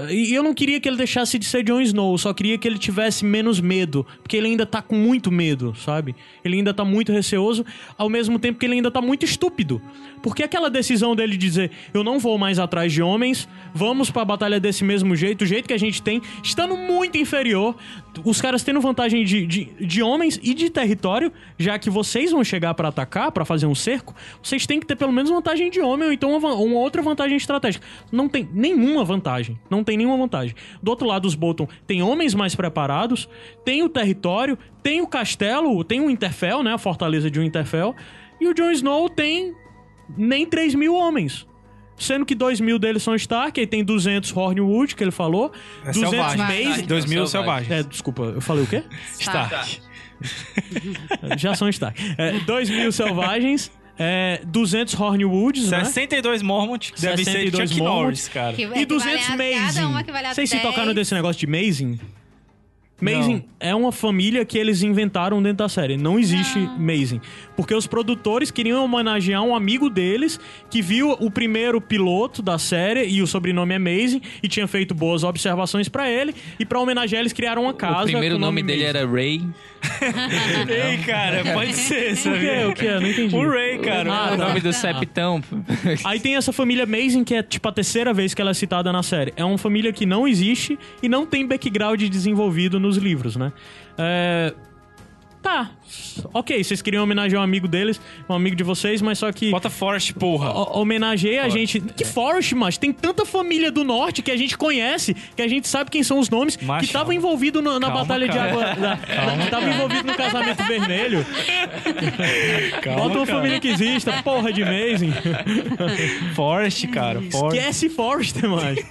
e eu não queria que ele deixasse de ser Jon Snow, só queria que ele tivesse menos medo, porque ele ainda tá com muito medo, sabe? Ele ainda tá muito receoso, ao mesmo tempo que ele ainda tá muito estúpido. Porque aquela decisão dele de dizer, eu não vou mais atrás de homens, vamos pra batalha desse mesmo jeito, o jeito que a gente tem, estando muito inferior, os caras tendo vantagem de, de, de homens e de território, já que vocês vão chegar pra atacar, pra fazer um cerco, vocês têm que ter pelo menos vantagem de homem ou então uma, uma outra vantagem estratégica. Não tem nenhuma vantagem. Não tem nenhuma vantagem. Do outro lado, os Bolton tem homens mais preparados, tem o território, tem o castelo, tem o Interfell, né? A fortaleza de Winterfell. E o Jon Snow tem nem 3 mil homens. Sendo que 2 mil deles são Stark, aí tem 200 Hornwood, que ele falou. É 200 selvagem. Maze. 2 mil Selvagem. selvagens. É, desculpa, eu falei o quê? Stark. Já são Stark. É, 2 mil selvagens, é, 200 Hornwoods, né? 62 Mormont, que deve ser 62 Chuck Mormont. Norris, cara. Que- E equivale 200 a- Cada uma que vale Mazing. Vocês se 10. tocaram desse negócio de Mazing? Mazing é uma família que eles inventaram dentro da série. Não existe Mazing. Porque os produtores queriam homenagear um amigo deles que viu o primeiro piloto da série e o sobrenome é Mazing e tinha feito boas observações pra ele. E pra homenagear, eles criaram uma casa. O primeiro com nome dele Mazing. era Ray. Ei, cara, pode ser, O que? O que? Eu não entendi. O Ray, cara. Ah, o nome do Septão. Aí tem essa família Mazing, que é tipo a terceira vez que ela é citada na série. É uma família que não existe e não tem background desenvolvido nos livros, né? É, tá. Ok, vocês queriam homenagear um amigo deles, um amigo de vocês, mas só que. Bota Forest, porra. ho- Homenageia a gente. Que Forest, macho? Tem tanta família do norte que a gente conhece, que a gente sabe quem são os nomes, Macho, que estavam calma. envolvidos no- na Calma, Batalha de cara. Água. da- da- que estavam envolvidos no casamento vermelho. Calma, Bota uma cara. família que exista, porra de Amazing. Forest, cara. Forest. Esquece Forrester, macho.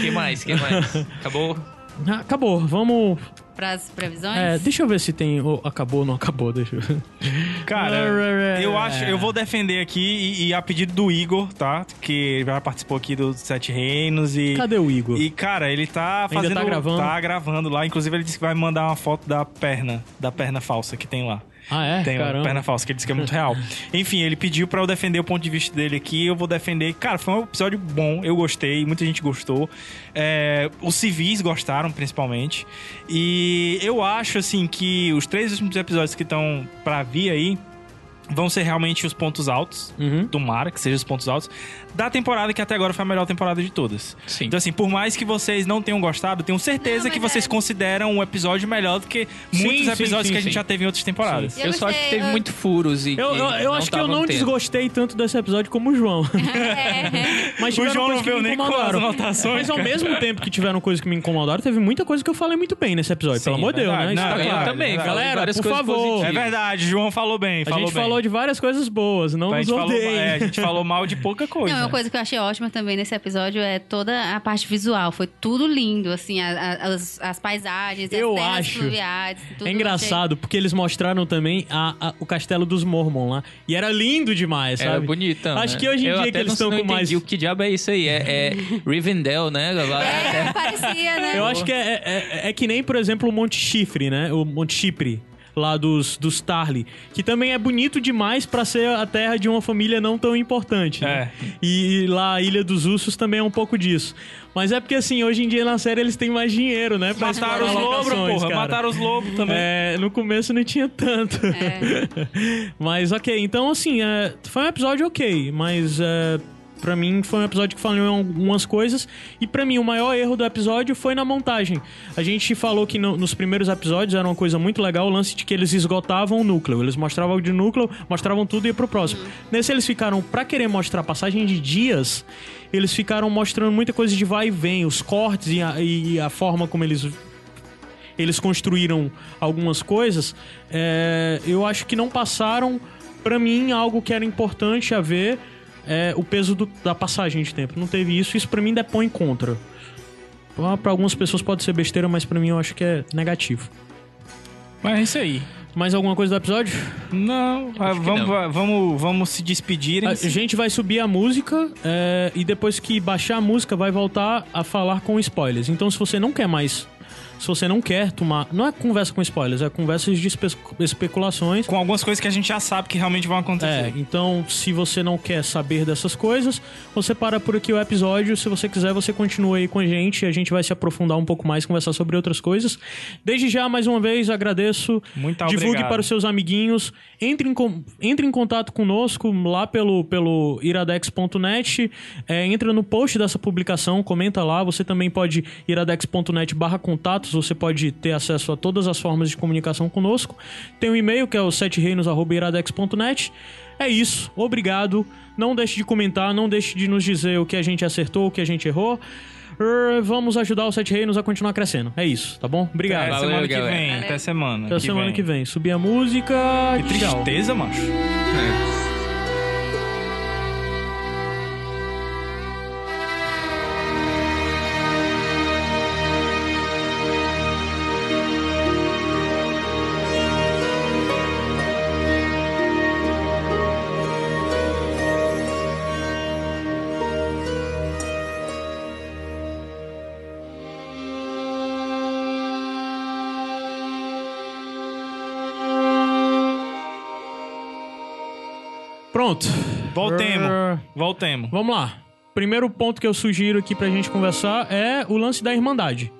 que mais? que mais? Acabou? Ah, Acabou, vamos. Pras previsões? É, deixa eu ver se tem. oh, acabou ou não acabou, deixa eu ver. Cara, eu acho, eu vou defender aqui e, e a pedido do Igor, tá? Que já participou aqui do Sete Reinos e. Cadê o Igor? E, cara, ele tá fazendo. tá gravando? Tá gravando lá. Inclusive, ele disse que vai mandar uma foto da perna, da perna falsa que tem lá. Ah, é? Tem uma Caramba. perna falsa, que ele disse que é muito real. Enfim, ele pediu pra eu defender o ponto de vista dele aqui. Eu vou defender. Cara, foi um episódio bom. Eu gostei. Muita gente gostou. É, os civis gostaram, principalmente. E eu acho, assim, que os três últimos episódios que estão pra vir aí vão ser realmente os pontos altos. Uhum. Tomara que sejam os pontos altos. Da temporada que até agora foi a melhor temporada de todas. Sim. Então, assim, por mais que vocês não tenham gostado, tenho certeza Não, que vocês é. consideram um episódio melhor do que Sim, muitos episódios sim, que a gente sim. já teve em outras temporadas. Eu Eu, só acho que teve eu- muito furos e Eu, eu, eu acho que eu não tendo. desgostei tanto desse episódio como o João. É. Mas O João não veio me nem com as anotações, Mas ao mesmo tempo que tiveram coisas que me incomodaram, teve muita coisa que eu falei muito bem nesse episódio. Sim, pelo amor de Deus, né? Não, tá também, Galera, por favor. É verdade, João falou bem, A gente falou de várias coisas boas, não a nos gente, falou, odeiem. é, a gente falou mal de pouca coisa. Uma coisa que eu achei ótima também nesse episódio é toda a parte visual. Foi tudo lindo, assim, a- a- as, as paisagens, Eu as terras acho. fluviais. tudo É engraçado, porque eles mostraram também a- a- o castelo dos Mormon lá. E era lindo demais, Era sabe? bonitão. Acho né? que hoje em eu dia que eles estão com mais. O que diabo é isso aí? É, é Rivendell, né? Achei- É, parecia, né? Eu acho que é, é, é que nem, por exemplo, o Monte Chifre, né? O Monte Chipre. Lá dos, dos Tarly. Que também é bonito demais pra ser a terra de uma família não tão importante. Né? E lá a Ilha dos Ursos também é um pouco disso. Mas é porque, assim, hoje em dia na série eles têm mais dinheiro, né? pra Mataram os lobos, porra. cara. Mataram os lobos também. É, no começo não tinha tanto. mas ok, então assim, é, foi um episódio ok, mas é, pra mim foi um episódio que falhou em algumas coisas. E pra mim o maior erro do episódio foi na montagem. A gente falou que no- nos primeiros episódios era uma coisa muito legal o lance de que eles esgotavam o núcleo. Eles mostravam de núcleo, mostravam tudo e ia pro próximo. Nesse eles ficaram, pra querer mostrar passagem de dias, eles ficaram mostrando muita coisa de vai e vem, os cortes e a, e a forma como eles eles construíram algumas coisas, é, eu acho que não passaram pra mim algo que era importante a ver é, o peso do- da passagem de tempo. Não teve isso, isso pra mim depõe contra. Pra pra algumas pessoas pode ser besteira, mas pra mim eu acho que é negativo. Mas é isso aí. Mais alguma coisa do episódio? Não, ah, vamos, não. vamos, vamos se despedir. A gente vai subir a música é, e depois que baixar a música vai voltar a falar com spoilers. Então se você não quer mais, se você não quer tomar, não é conversa com spoilers, é conversas de espe- especulações. Com algumas coisas que a gente já sabe que realmente vão É, acontecer. então se você não quer saber dessas coisas, você para por aqui o episódio. Se você quiser, você continua aí com a gente. A gente vai se aprofundar um pouco mais, conversar sobre outras coisas. Desde já, mais uma vez, agradeço. Muito Divulgue obrigado. para os seus amiguinhos. Entre em, entre em contato conosco lá pelo, pelo iradex.net. É, entra no post dessa publicação, comenta lá. Você também pode iradex.net barra contatos. Você pode ter acesso a todas as formas de comunicação conosco. Tem um e-mail que é o setereinos.iradex.net. É isso. Obrigado. Não deixe de comentar, não deixe de nos dizer o que a gente acertou, o que a gente errou. Er, Vamos ajudar o Sete Reinos a continuar crescendo. É isso, tá bom? Obrigado. Até semana que vem. Até semana. Até semana que vem. Subir a música. Que tristeza, macho. Pronto. Voltemos. Er, Voltemos. Vamos lá. Primeiro ponto que eu sugiro aqui pra gente conversar é o lance da Irmandade.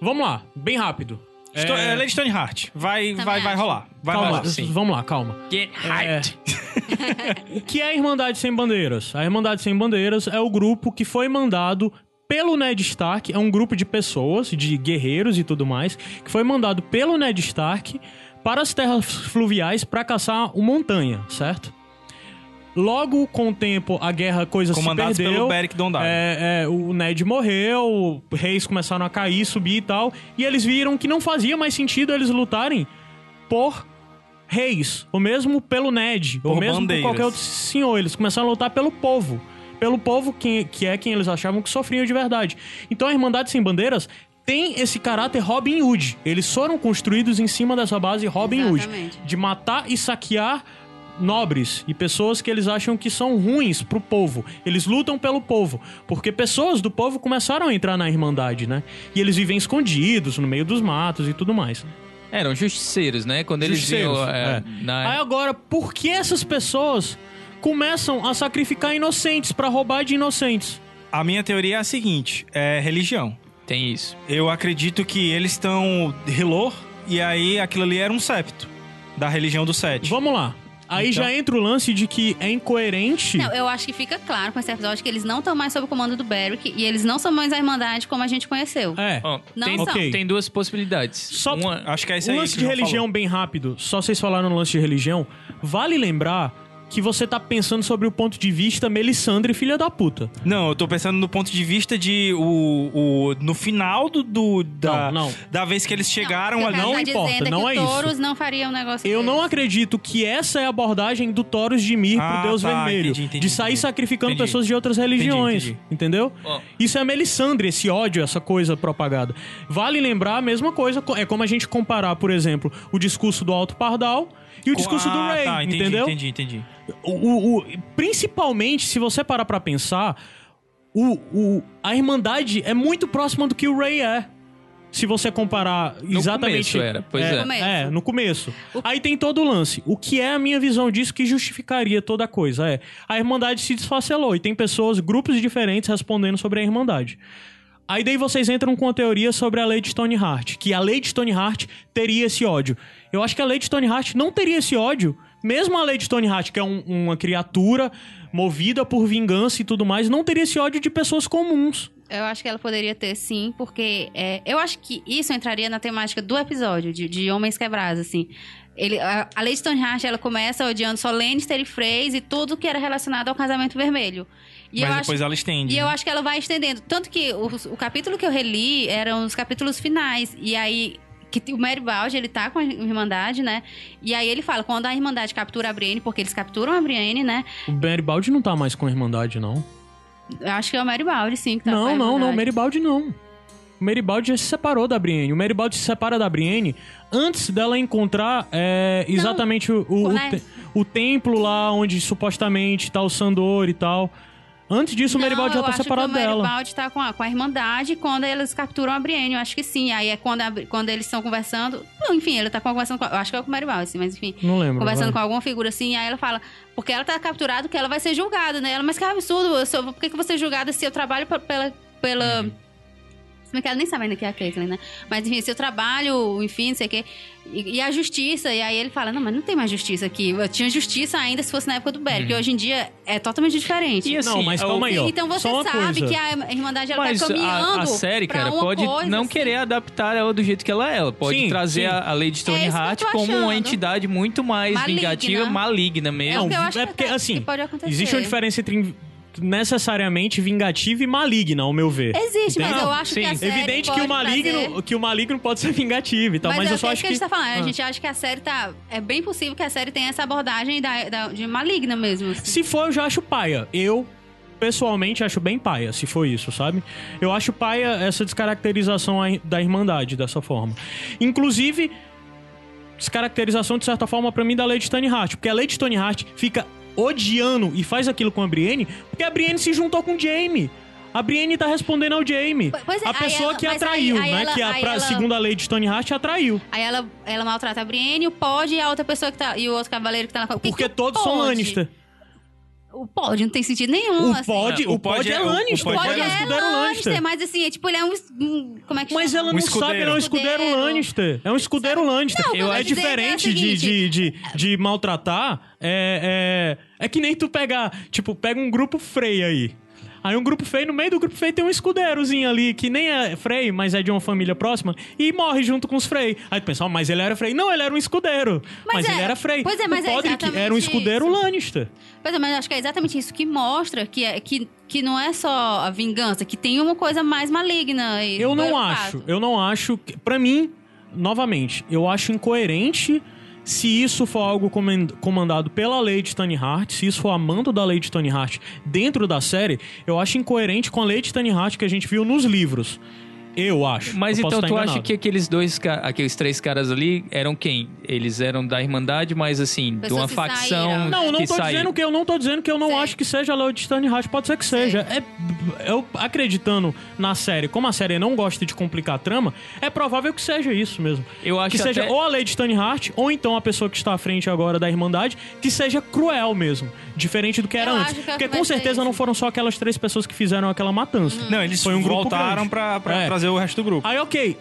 Vamos lá, bem rápido. Sto- É, é... Lady Stoneheart. Vai, Também vai, vai acho. rolar. Vai calma, rolar. sim. vamos lá, calma. Get hyped. O que é a Irmandade Sem Bandeiras? A Irmandade Sem Bandeiras é o grupo que foi mandado pelo Ned Stark, é um grupo de pessoas, de guerreiros e tudo mais, que foi mandado pelo Ned Stark para as terras fluviais para caçar o montanha, certo? Logo, com o tempo, a guerra, coisa se Comandados perdeu. pelo Beric Dondarrion. É, é, o Ned morreu, reis começaram a cair, subir e tal. E eles viram que não fazia mais sentido eles lutarem por reis, ou mesmo pelo Ned, ou Por mesmo bandeiras. por qualquer outro senhor. Eles começaram a lutar pelo povo. Pelo povo que, que é quem eles achavam que sofriam de verdade. Então a Irmandade Sem Bandeiras tem esse caráter Robin Hood. Eles foram construídos em cima dessa base Robin Hood. Exatamente. De matar e saquear nobres e pessoas que eles acham que são ruins pro povo. Eles lutam pelo povo, porque pessoas do povo começaram a entrar na Irmandade, né? E eles vivem escondidos no meio dos matos e tudo mais. Eram justiceiros, né? Quando eles Justiceiros, vinham é, é. na... Aí agora, por que essas pessoas começam a sacrificar inocentes pra roubar de inocentes? A minha teoria é a seguinte: é religião. Tem isso. Eu acredito que eles estão Hilor, e aí aquilo ali era um septo da religião do Sete. Vamos lá. Aí Então- já entra o lance de que é incoerente. Não, eu acho que fica claro com esse episódio que eles não estão mais sob o comando do Beric e eles não são mais a Irmandade como a gente conheceu. É. Não tem, são. Ok. tem duas possibilidades. Só- Uma, Acho que é isso O aí. lance que de o religião, falou. bem rápido, só vocês falaram no lance de religião, vale lembrar que você tá pensando sobre o ponto de vista Melisandre, filha da puta. Não, eu tô pensando no ponto de vista de o, o no final do, do- da, Não, não. da vez que eles chegaram o que o ali. cara não tá importa, não é é isso. touros não fariam um negócio Eu desse. não acredito que essa é a abordagem do Taurus de Mir Ah, pro Deus tá, Vermelho. entendi, entendi, de sair entendi. sacrificando Entendi. pessoas de outras religiões. entendi. Entendeu? Ó. Isso é Melisandre, esse ódio, essa coisa propagada. Vale lembrar a mesma coisa, é como a gente comparar, por exemplo, o discurso do Alto Pardal e o discurso do ah, Rey, tá, entendi, entendeu? Entendi, entendi. O, o- o- principalmente, se você parar pra pensar, o, o- a Irmandade é muito próxima do que o Rey é. Se você comparar exatamente. começo era, pois é. No começo. É, no começo. O- Aí tem todo o lance. O que é a minha visão disso que justificaria toda a coisa? É, a Irmandade se desfacelou e tem pessoas, grupos diferentes respondendo sobre a Irmandade. Aí daí vocês entram com a teoria sobre a lei de Tony Hart, que a lei de Tony Hart teria esse ódio. Eu acho que a lei de Tony Hart não teria esse ódio, mesmo a lei de Tony Hart, que é um- uma criatura movida por vingança e tudo mais, não teria esse ódio de pessoas comuns. Eu acho que ela poderia ter, sim, porque é, eu acho que isso entraria na temática do episódio, de, de Homens Quebrados, assim. Ele, a, a Lady Stoneheart, ela começa odiando só Lannister e Freyr e tudo que era relacionado ao casamento vermelho. E Mas eu depois acho, ela estende. E eu né? acho que ela vai estendendo. Tanto que o, o capítulo que eu reli eram os capítulos finais. E aí. Que o Meribald, ele tá com a Irmandade, né? E aí ele fala, quando a Irmandade captura a Brienne, porque eles capturam a Brienne, né? O Meribaldi não tá mais com a Irmandade, não. Eu acho que é o Meribald, sim, que tá com a não, não, não, Irmandade. Meribaldi não. O Meribaldi já se separou da Brienne. O Meribaldi se separa da Brienne antes dela encontrar é, exatamente o, o, o né? o templo lá onde supostamente tá o Sandor e tal. Antes disso, o Meribaldi já tá separado que o dela. Meribaldi tá com a, com a Irmandade quando eles capturam a Brienne. Eu acho que sim. Aí é quando, a- quando eles estão conversando. Não, enfim, ele tá conversando com. Eu acho que é com o Meribaldi, assim, mas enfim. Não lembro. Conversando vai. com alguma figura assim, aí ela fala, porque ela tá capturada que ela vai ser julgada, né? Ela, mas que absurdo, eu sou, por que, que eu vou ser julgada se eu trabalho pe- pela. pela... Se bem que ela nem sabe ainda que é a Caitlyn, né? Mas enfim, se eu trabalho, enfim, não sei o quê. E, e a justiça, e aí ele fala, não, mas não tem mais justiça aqui. Eu tinha justiça ainda se fosse na época do Beric, que hoje em dia é totalmente diferente. E assim, Não, mas é calma aí, ó. Então você Só uma sabe coisa. que a Irmandade ela Mas tá caminhando a, a série, pra cara, uma pode coisa, não assim. querer adaptar ela do jeito que ela é. Ela pode Sim, trazer sim. a, a Lady É Stoneheart tô como uma entidade muito mais Maligna. vingativa, maligna mesmo. É o que eu Não, acho é que porque, tá- assim, que pode acontecer. Existe uma diferença entre necessariamente vingativa e maligna, ao meu ver. Existe, mas Entendeu? eu acho que Sim. a série Evidente que o maligno, trazer- que o maligno pode ser vingativo e tal, mas, é eu só acho que que a gente tá falando. A Ah. gente acha que a série tá. É bem possível que a série tenha essa abordagem da, da- de maligna mesmo. assim. Se for, eu já acho paia. Eu, pessoalmente, acho bem paia, se for isso, sabe? Eu acho paia essa descaracterização da Irmandade dessa forma. Inclusive, descaracterização, de certa forma, pra mim, da Lady Tony Hart. Porque a Lady Tony Hart fica odiando e faz aquilo com a Brienne porque a Brienne se juntou com o Jaime. A Brienne tá respondendo ao Jaime. É, a pessoa ela- que atraiu, aí- aí né? ela- que a, pra, ela- segundo a Lady Tony Hart, atraiu. Aí ela, ela maltrata a Brienne, o Pod e a outra pessoa que tá. E o outro cavaleiro que tá na Por que Porque que o todos são Pod? Lannister. O Pod não tem sentido nenhum. O assim. Pod, É, o o Pod Pod é é- Lannister. O Pod é é Lannister, mas assim, é tipo, ele é um. um- Como é que Mas chama? ela Um não escudeiro. sabe, ele é um escudeiro, Escudeiro. Lannister. É um escudeiro Lannister. Não, eu é tô dizendo é diferente de, de, de, de maltratar. É, é, é que nem tu pegar, tipo, pega um grupo Frey aí. Aí um grupo Frey, no meio do grupo Frey tem um escudeirozinho ali, que nem é Frey, mas é de uma família próxima, e morre junto com os Frey. Aí tu pensa, "Ah, mas ele era Frey. Não, ele era um escudeiro. Mas, Mas é- ele era Frey. pois é, mas o é exatamente era um escudeiro isso. Lannister. Pois é, mas acho que é exatamente isso que mostra que, é, que, que não é só a vingança, que tem uma coisa mais maligna. aí Eu não acho, eu não acho. Pra mim, novamente, eu acho incoerente se isso for algo comandado pela Lady Tony Hart, se isso for a mando da Lady Tony Hart dentro da série, eu acho incoerente com a Lady Tony Hart que a gente viu nos livros. Eu acho. Mas Eu então tu acha enganado. que aqueles dois, aqueles três caras ali eram quem? Eles eram da Irmandade, mas assim, de Pessoas uma que facção saíram. Não, não que tô saíram. dizendo que eu não tô dizendo que eu não Sei. acho que seja a Lady Tony Hart, pode ser que seja. É, eu acreditando na série, como a série não gosta de complicar a trama, é provável que seja isso mesmo. Eu acho que seja até- ou a Lady Tony Hart, ou então a pessoa que está à frente agora da Irmandade, que seja cruel mesmo, diferente do que era Eu antes. que Porque com certeza não foram só aquelas três pessoas que fizeram aquela matança. Não, eles Foi um grupo voltaram pra É. trazer o resto do grupo. Aí, ok.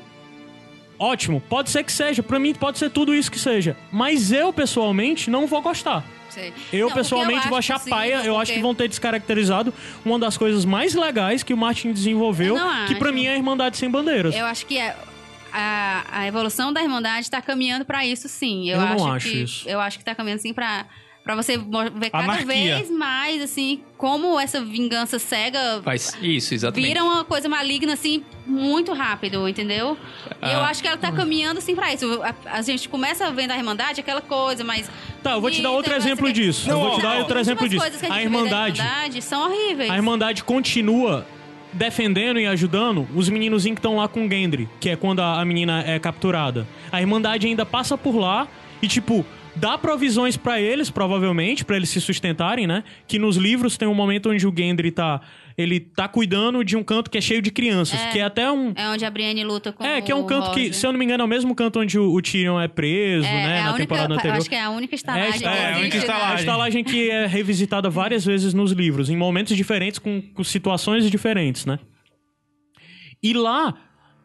Ótimo, pode ser que seja. Pra mim, pode ser tudo isso que seja. Mas eu, pessoalmente, não vou gostar. Sei. Eu, Não, pessoalmente, eu vou acho achar possível, paia. Eu acho porque- que vão ter descaracterizado uma das coisas mais legais que o Martin desenvolveu, Eu não que pra acho. mim é a Irmandade Sem Bandeiras. Eu acho que é- a, a evolução da Irmandade está caminhando para isso, sim. Eu, Eu não acho, acho que, isso. Eu acho que tá caminhando, sim, para para você ver cada Anarquia. vez mais, assim, como essa vingança cega Faz isso, exatamente. vira uma coisa maligna, assim, muito rápido, entendeu? E eu Ah. acho que ela tá caminhando, assim, pra isso. A, a gente começa vendo a Irmandade, aquela coisa, mas... Tá, eu vou te dar outro exemplo disso. Não, eu vou te dar outro exemplo disso. coisas que a Irmandade. Irmandade são horríveis. A Irmandade continua defendendo e ajudando os meninozinhos que estão lá com o Gendry, que é quando a, a menina é capturada. A Irmandade ainda passa por lá e, tipo, dá provisões pra eles, provavelmente, pra eles se sustentarem, né? Que nos livros tem um momento onde o Gendry tá. Ele tá cuidando de um canto que é cheio de crianças, É. que é até um. É onde a Brienne luta com É, que é um canto que, Roger. se eu não me engano, é o mesmo canto onde o, o Tyrion é preso, É, né? é na única, temporada eu anterior. acho que é a única estalagem É, que é, a única né? estalagem. A estalagem que é revisitada várias vezes nos livros, em momentos diferentes, com, com situações diferentes, né? E lá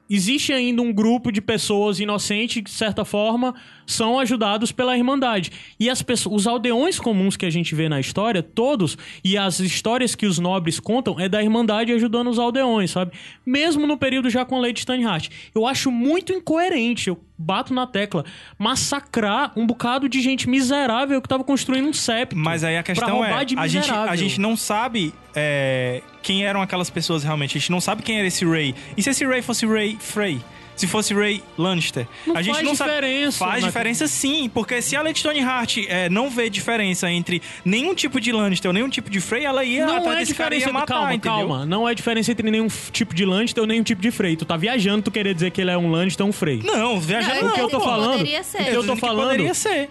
existe ainda um grupo de pessoas inocentes que, de certa forma, são ajudados pela Irmandade. E as pessoas, os aldeões comuns que a gente vê na história, todos, e as histórias que os nobres contam, é da Irmandade ajudando os aldeões, sabe? Mesmo no período já com a Lady Stanhart. Eu acho muito incoerente, eu bato na tecla, massacrar um bocado de gente miserável que tava construindo um septo. Mas aí a questão é, de a gente, a gente não sabe é, quem eram aquelas pessoas realmente. A gente não sabe quem era esse Ray. E se esse Ray fosse Ray Frey? Se fosse Ray Lannister? Não a gente faz não sabe- diferença, Faz na- diferença sim, porque se a Lady Tony Hart é, não vê diferença entre nenhum tipo de Lannister ou nenhum tipo de Frey, ela ia Não atrás é desse cara e diferença ia matar, calma, entendeu? calma. Não é diferença entre nenhum tipo de Lannister ou nenhum tipo de Frey. Tu tá viajando, tu querer dizer que ele é um Lannister ou um Frey. Não, viajando Não, O que eu tô Pô, falando, poderia ser. o que eu tô falando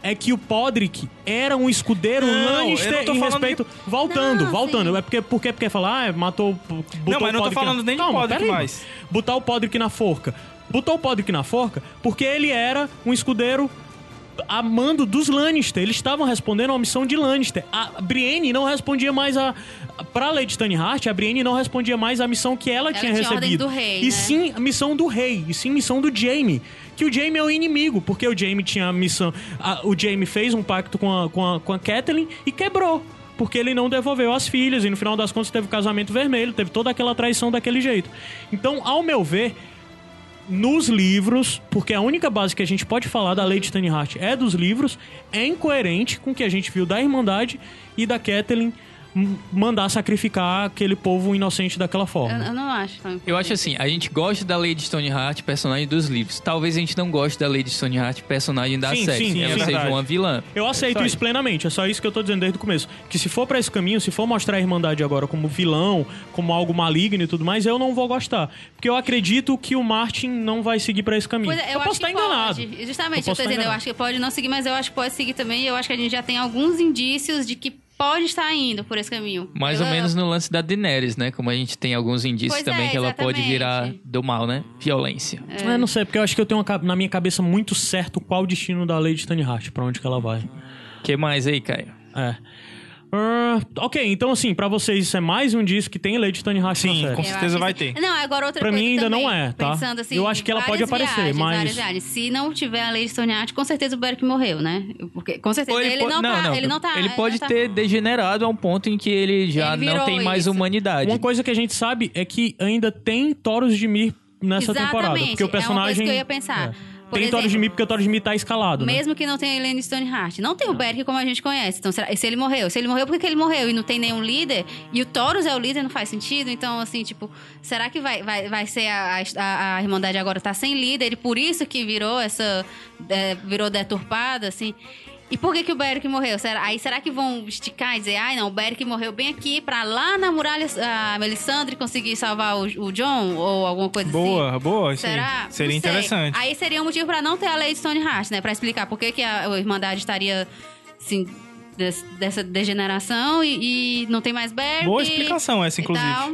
é que o Podrick era um escudeiro Não, eu Lannister não tô em falando respeito. Voltando, Não, voltando. sim. É porque porque porque falar, ah, matou, botou Não, mas o não tô falando nem de Podrick mais. Botar o Podrick na forca. Botou o Podrick na forca porque ele era um escudeiro a mando dos Lannister. Eles estavam respondendo a uma missão de Lannister. A Brienne não respondia mais a. Pra Lady Stanihart, a Brienne não respondia mais a missão que ela, Ela tinha tinha recebido. do rei, e né? sim a missão do rei. E sim a missão do Jaime. Que o Jaime é o inimigo, porque o Jaime tinha a missão. a- o Jaime fez um pacto com a, com a, com a Catelyn e quebrou. Porque ele não devolveu as filhas, e no final das contas teve o casamento vermelho, teve toda aquela traição daquele jeito. Então, ao meu ver, nos livros, porque a única base que a gente pode falar da Lady Stanihart é dos livros, é incoerente com o que a gente viu da Irmandade e da m- mandar sacrificar aquele povo inocente daquela Eu, forma. eu não acho. tão Eu acho assim, a gente gosta da Lady Stoneheart, personagem dos livros. Talvez a gente não goste da Lady Stoneheart, personagem da Sim, série. sim, ela é seja verdade. uma vilã. Eu aceito Só isso plenamente, é só isso que eu tô dizendo desde o começo. Que se for pra esse caminho, se for mostrar a Irmandade agora como vilão, como algo maligno e tudo mais, eu não vou gostar. Porque eu acredito que o Martin não vai seguir pra esse caminho. Pois é, eu, eu, posso acho que estar enganado. Pode. Justamente, Eu eu, tô dizendo, eu enganado. acho que pode não seguir, mas eu acho que pode seguir também. Eu acho que a gente já tem alguns indícios de que pode estar indo por esse caminho. Mais Eu- ou menos no lance da Daenerys, né? Como a gente tem alguns indícios Pois também é, que ela pode virar do mal, né? Violência. É, não sei, porque eu acho que eu tenho uma na minha cabeça muito certo qual o destino da Lady Stanihart, pra onde que ela vai. O que mais aí, Caio? É. Ah, ok, então assim, pra vocês isso é mais um disco que tem Lady na Sim, série. com certeza vai ter. Não, agora outra Pra coisa mim ainda também, não é, tá? Pensando assim, Eu acho que ela pode aparecer, viagens, mas- várias viagens. Se não tiver a Lady Art, com certeza o Beric morreu, né? Porque, com certeza, Ou ele, po- não, tá, ele não tá... Ele pode não tá- ter degenerado a um ponto em que ele já Ele não tem mais isso. humanidade. Uma coisa que a gente sabe é que ainda tem Toros de Mir nessa Exatamente, temporada. Porque o é uma coisa personagem. que eu ia pensar. é. Tem Toros de exemplo, Mir porque o Toros de Mir tá escalado. né? Mesmo que não tenha Helene Stoneheart. Não tem o Beric como a gente conhece. Então, será- se ele morreu? Se ele morreu, por que ele morreu? E não tem nenhum líder? E o Taurus é o líder, não faz sentido? Então, assim, tipo... Será que vai, vai, vai ser a, a, a Irmandade agora tá sem líder? E por isso que virou essa... é, virou deturpada, assim... E por que, que o Beric morreu? Será, aí será que vão esticar e dizer, ai não, o Beric morreu bem aqui pra lá na muralha a Melisandre conseguir salvar o, o John? Ou alguma coisa assim? Boa, boa. Será? Seria interessante. Aí seria um motivo pra não ter a lei de Stoneheart, né? Pra explicar por que, que a, a Irmandade estaria, assim, des- dessa degeneração e, e não tem mais Beric. Boa explicação essa, inclusive. tal.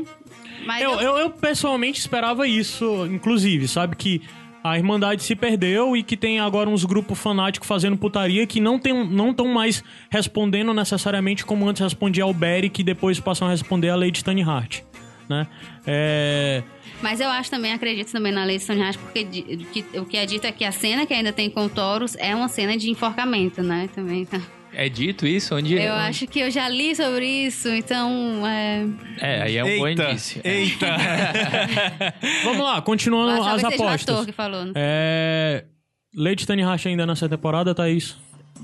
Mas Eu, eu- eu, eu pessoalmente esperava isso, inclusive, sabe? Que a Irmandade se perdeu e que tem agora uns grupos fanáticos fazendo putaria que não estão não tão mais respondendo necessariamente como antes respondia ao Beric e depois passam a responder a Lady Stoneheart, né? É... Mas eu acho também, acredito também na lei de porque que- o que é dito é que a cena que ainda tem com o Taurus é uma cena de enforcamento, né? Também tá. É dito isso? Onde Eu acho que eu já li sobre isso, então. É... É, aí é um bom Eita, indício. eita. Vamos lá, continuando as seja o apostas. ator que falou, né? É... Lady Stoneheart ainda nessa temporada, Thaís?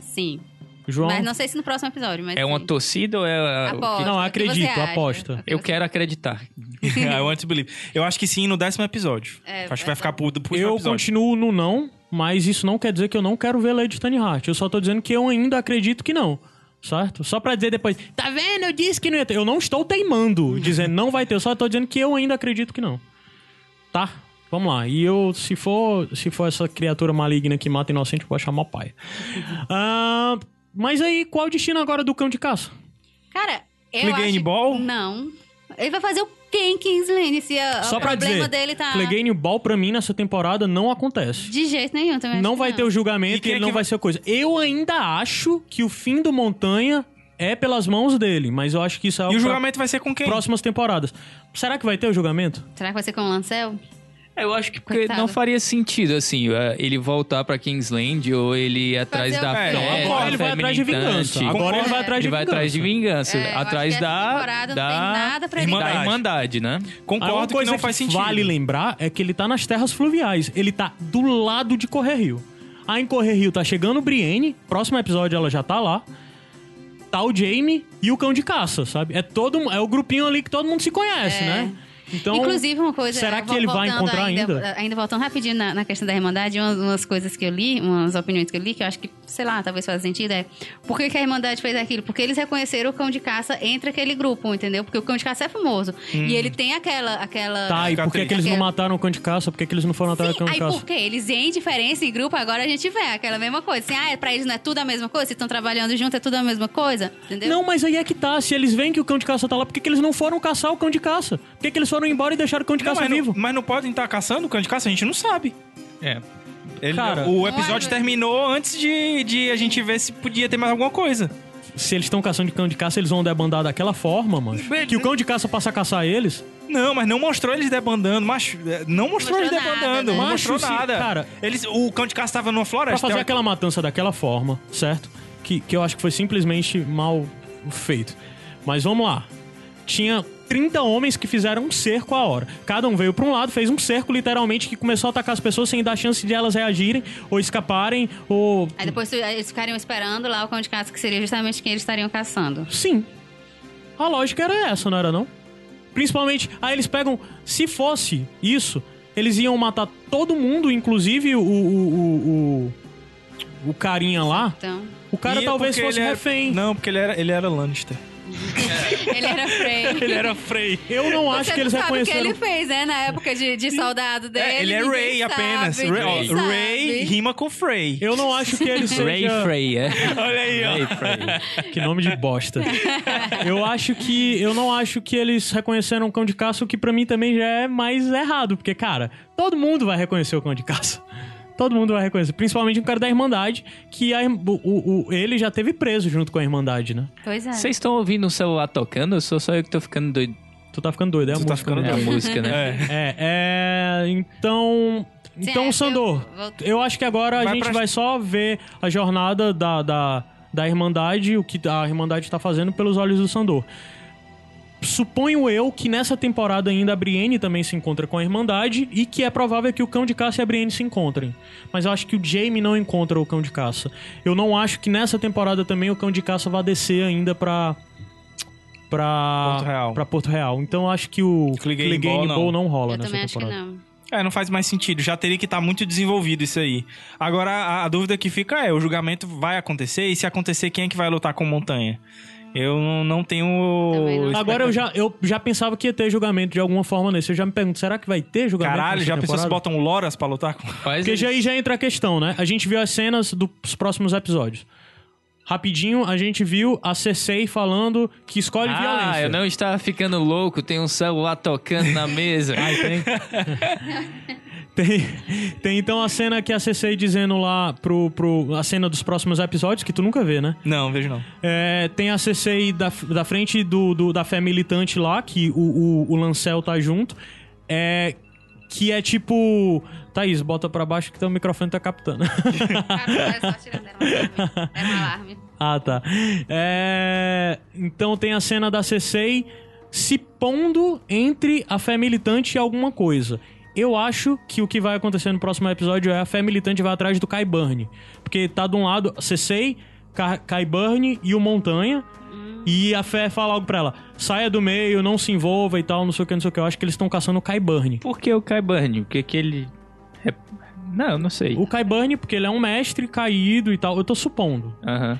Sim. João? Mas não sei se no próximo episódio, mas. É uma torcida ou é... Aposta. que- Não, que acredito, acha? aposta. Que Eu quero acreditar. I want to believe. Eu acho que sim no décimo episódio. É, acho que vai é. ficar pro, pro Eu episódio. continuo no não, mas isso não quer dizer que eu não quero ver Lady Stoneheart. Eu só tô dizendo que eu ainda acredito que não. Certo? Só pra dizer depois, tá vendo? Eu disse que não ia ter. Eu não estou teimando, dizendo não vai ter. Eu só tô dizendo que eu ainda acredito que não. Tá? Vamos lá. E eu, se for, se for essa criatura maligna que mata inocente, eu vou achar mal pai. Ah, mas aí, qual o destino agora do cão de caça? Cara, eu Clegane acho... Ball? Não. Ele vai fazer o quê em Kingsley? Se a, Só o pra problema dizer, dele tá... Clegane Ball pra mim nessa temporada não acontece. De jeito nenhum também. não vai que ter o julgamento e quem é ele que não vai- ser coisa. Eu ainda acho que o fim do Montanha é pelas mãos dele, mas eu acho que isso é E o pra julgamento vai ser com quem? próximas temporadas. Será que vai ter o julgamento? Será que vai ser com o Lancel? Eu acho que porque Coitado. não faria sentido, assim, é, ele voltar pra Kingsland ou ele ir atrás da quê? fé. Agora ele vai atrás de vingança. Agora ele vai atrás de Ele vai vingança. atrás de vingança. É, atrás que da, da tem nada pra ele da Irmandade. Irmandade, né? Concordo que coisa não faz sentido. vale lembrar é que ele tá nas terras fluviais. Ele tá do lado de Correr Rio. Aí em Correr Rio tá chegando Brienne. Próximo episódio ela já tá lá. Tá o Jaime e o cão de caça, sabe? É todo é o grupinho ali que todo mundo se conhece, É. né? Então, Inclusive, uma coisa... será que ele vai encontrar ainda? Ainda voltando rapidinho na, na questão da Irmandade, umas, umas coisas que eu li, umas opiniões que eu li, que eu acho que, sei lá, talvez faça sentido, é... Por que, que a Irmandade fez aquilo? Porque eles reconheceram o cão de caça entre aquele grupo, entendeu? Porque o cão de caça é famoso. E ele tem aquela... aquela... Hum. Tá, e por que, que eles não Aquela- mataram o cão de caça? Por que, que eles não foram atrás do cão de aí caça? por quê? Eles em diferença em grupo, agora a gente vê aquela mesma coisa. Assim, ah, pra eles não é tudo a mesma coisa? Se estão trabalhando junto, é tudo a mesma coisa? Entendeu? Não, mas aí é que tá. Se eles veem que o cão de caça tá lá, por que, que eles não foram caçar o cão de caça? Por que, que eles foram embora e deixaram o cão de Não, caça mas, não, vivo? mas não podem estar caçando o cão de caça? A gente não sabe. É. Ele- Cara, o Não episódio é- terminou antes de, de a gente ver se podia ter mais alguma coisa. Se eles estão caçando de cão de caça, eles vão debandar daquela forma, mano. Que o cão de caça passa a caçar eles. Não, mas não mostrou eles debandando, mas não mostrou, Mostrou eles nada, debandando, né? não Macho, mostrou sim, nada. cara. eles, o cão de caça tava numa Pra floresta. fazer aquela matança daquela forma, certo? Que, que eu acho que foi simplesmente mal feito. Mas vamos lá. Tinha 30 homens que fizeram um cerco a hora. Cada um veio pra um lado, fez um cerco literalmente que começou a atacar as pessoas sem dar chance de elas reagirem ou escaparem ou Aí depois eles ficariam esperando lá o cão de caça, que seria justamente quem eles estariam caçando. Sim. A lógica era essa, não era não? Principalmente, aí eles pegam. Se fosse isso, eles iam matar todo mundo, inclusive o. o, o, o, o carinha lá. Então, O cara E talvez fosse ele era- refém. Não, porque ele era, ele era Lannister. ele era Frey. Ele era Frey. Eu não acho Você que eles não sabe o que reconheceram. ele fez, né? Na época de, de soldado dele. É, ele é Ray sabe, apenas. Ray, Ray sabe. rima com Frey. Eu não acho que ele seja. Ray Frey, é. Olha aí, ó. Ray Frey. Que nome de bosta. Eu acho que. Eu não acho que eles reconheceram o cão de caça, o que pra mim também já é mais errado. Porque, cara, todo mundo vai reconhecer o cão de caça. Todo mundo vai reconhecer. Principalmente um cara da Irmandade, que a, o, o- ele já teve preso junto com a Irmandade, né? Pois é. Vocês estão ouvindo o celular tocando? Ou sou só eu que tô ficando doido? Tu tá ficando doido, é a Tu tá música. ficando né? É a música, né? É. É, é. Então. Sim, Então, é, Sandor, eu- eu, acho que agora a Vai gente pra- vai só ver a jornada da, da, da Irmandade, o que a Irmandade tá fazendo pelos olhos do Sandor. Suponho eu que nessa temporada ainda a Brienne também se encontra com a Irmandade e que é provável que o Cão de Caça e a Brienne se encontrem. Mas eu acho que o Jaime não encontra o Cão de Caça. Eu não acho que nessa temporada também o Cão de Caça vá descer ainda pra. Pra Porto Real. pra Porto Real. Então eu acho que o Clegane Bowl, não. não rola Eu nessa também acho que temporada. não. É, não faz mais sentido. Já teria que estar muito desenvolvido isso aí. Agora, a, a dúvida que fica é: o julgamento vai acontecer? E se acontecer, quem é que vai lutar com Montanha? Eu não, não tenho. Não. Agora eu já, eu já pensava que ia ter julgamento de alguma forma nesse. Eu já me pergunto, será que vai ter julgamento? Caralho, já pensou se botam Loras pra lutar com. Faz Porque isso. já aí já entra a questão, né? A gente viu as cenas dos próximos episódios. Rapidinho, a gente viu a Cersei falando que escolhe Ah, violência. eu não estava ficando louco, tem um celular tocando na mesa. Ai, tem. tem. Tem então a cena que a Cersei dizendo lá pro, pro. A cena dos próximos episódios, que tu nunca vê, né? Não, vejo não. É, tem a CCI da, da frente do, do- da fé militante lá, que o, o, o Lancel tá junto. É, que é tipo. Thaís, bota pra baixo que teu microfone tá captando. É só tirando ela. É um alarme. ah, tá. É, então tem a cena da CCI se pondo entre a fé militante e alguma coisa. Eu acho que o que vai acontecer no próximo episódio é a fé militante vai atrás do Kai Burn. Porque tá de um lado Ka- Kai Burn e o Montanha. E a fé fala algo pra ela: saia do meio, não se envolva e tal, não sei o que, não sei o que. Eu acho que eles estão caçando o Kai Burn. Por que o Kai Burn? O que que ele... Não, eu não sei. O Kai Burn, porque ele é um mestre caído e tal. Eu tô supondo.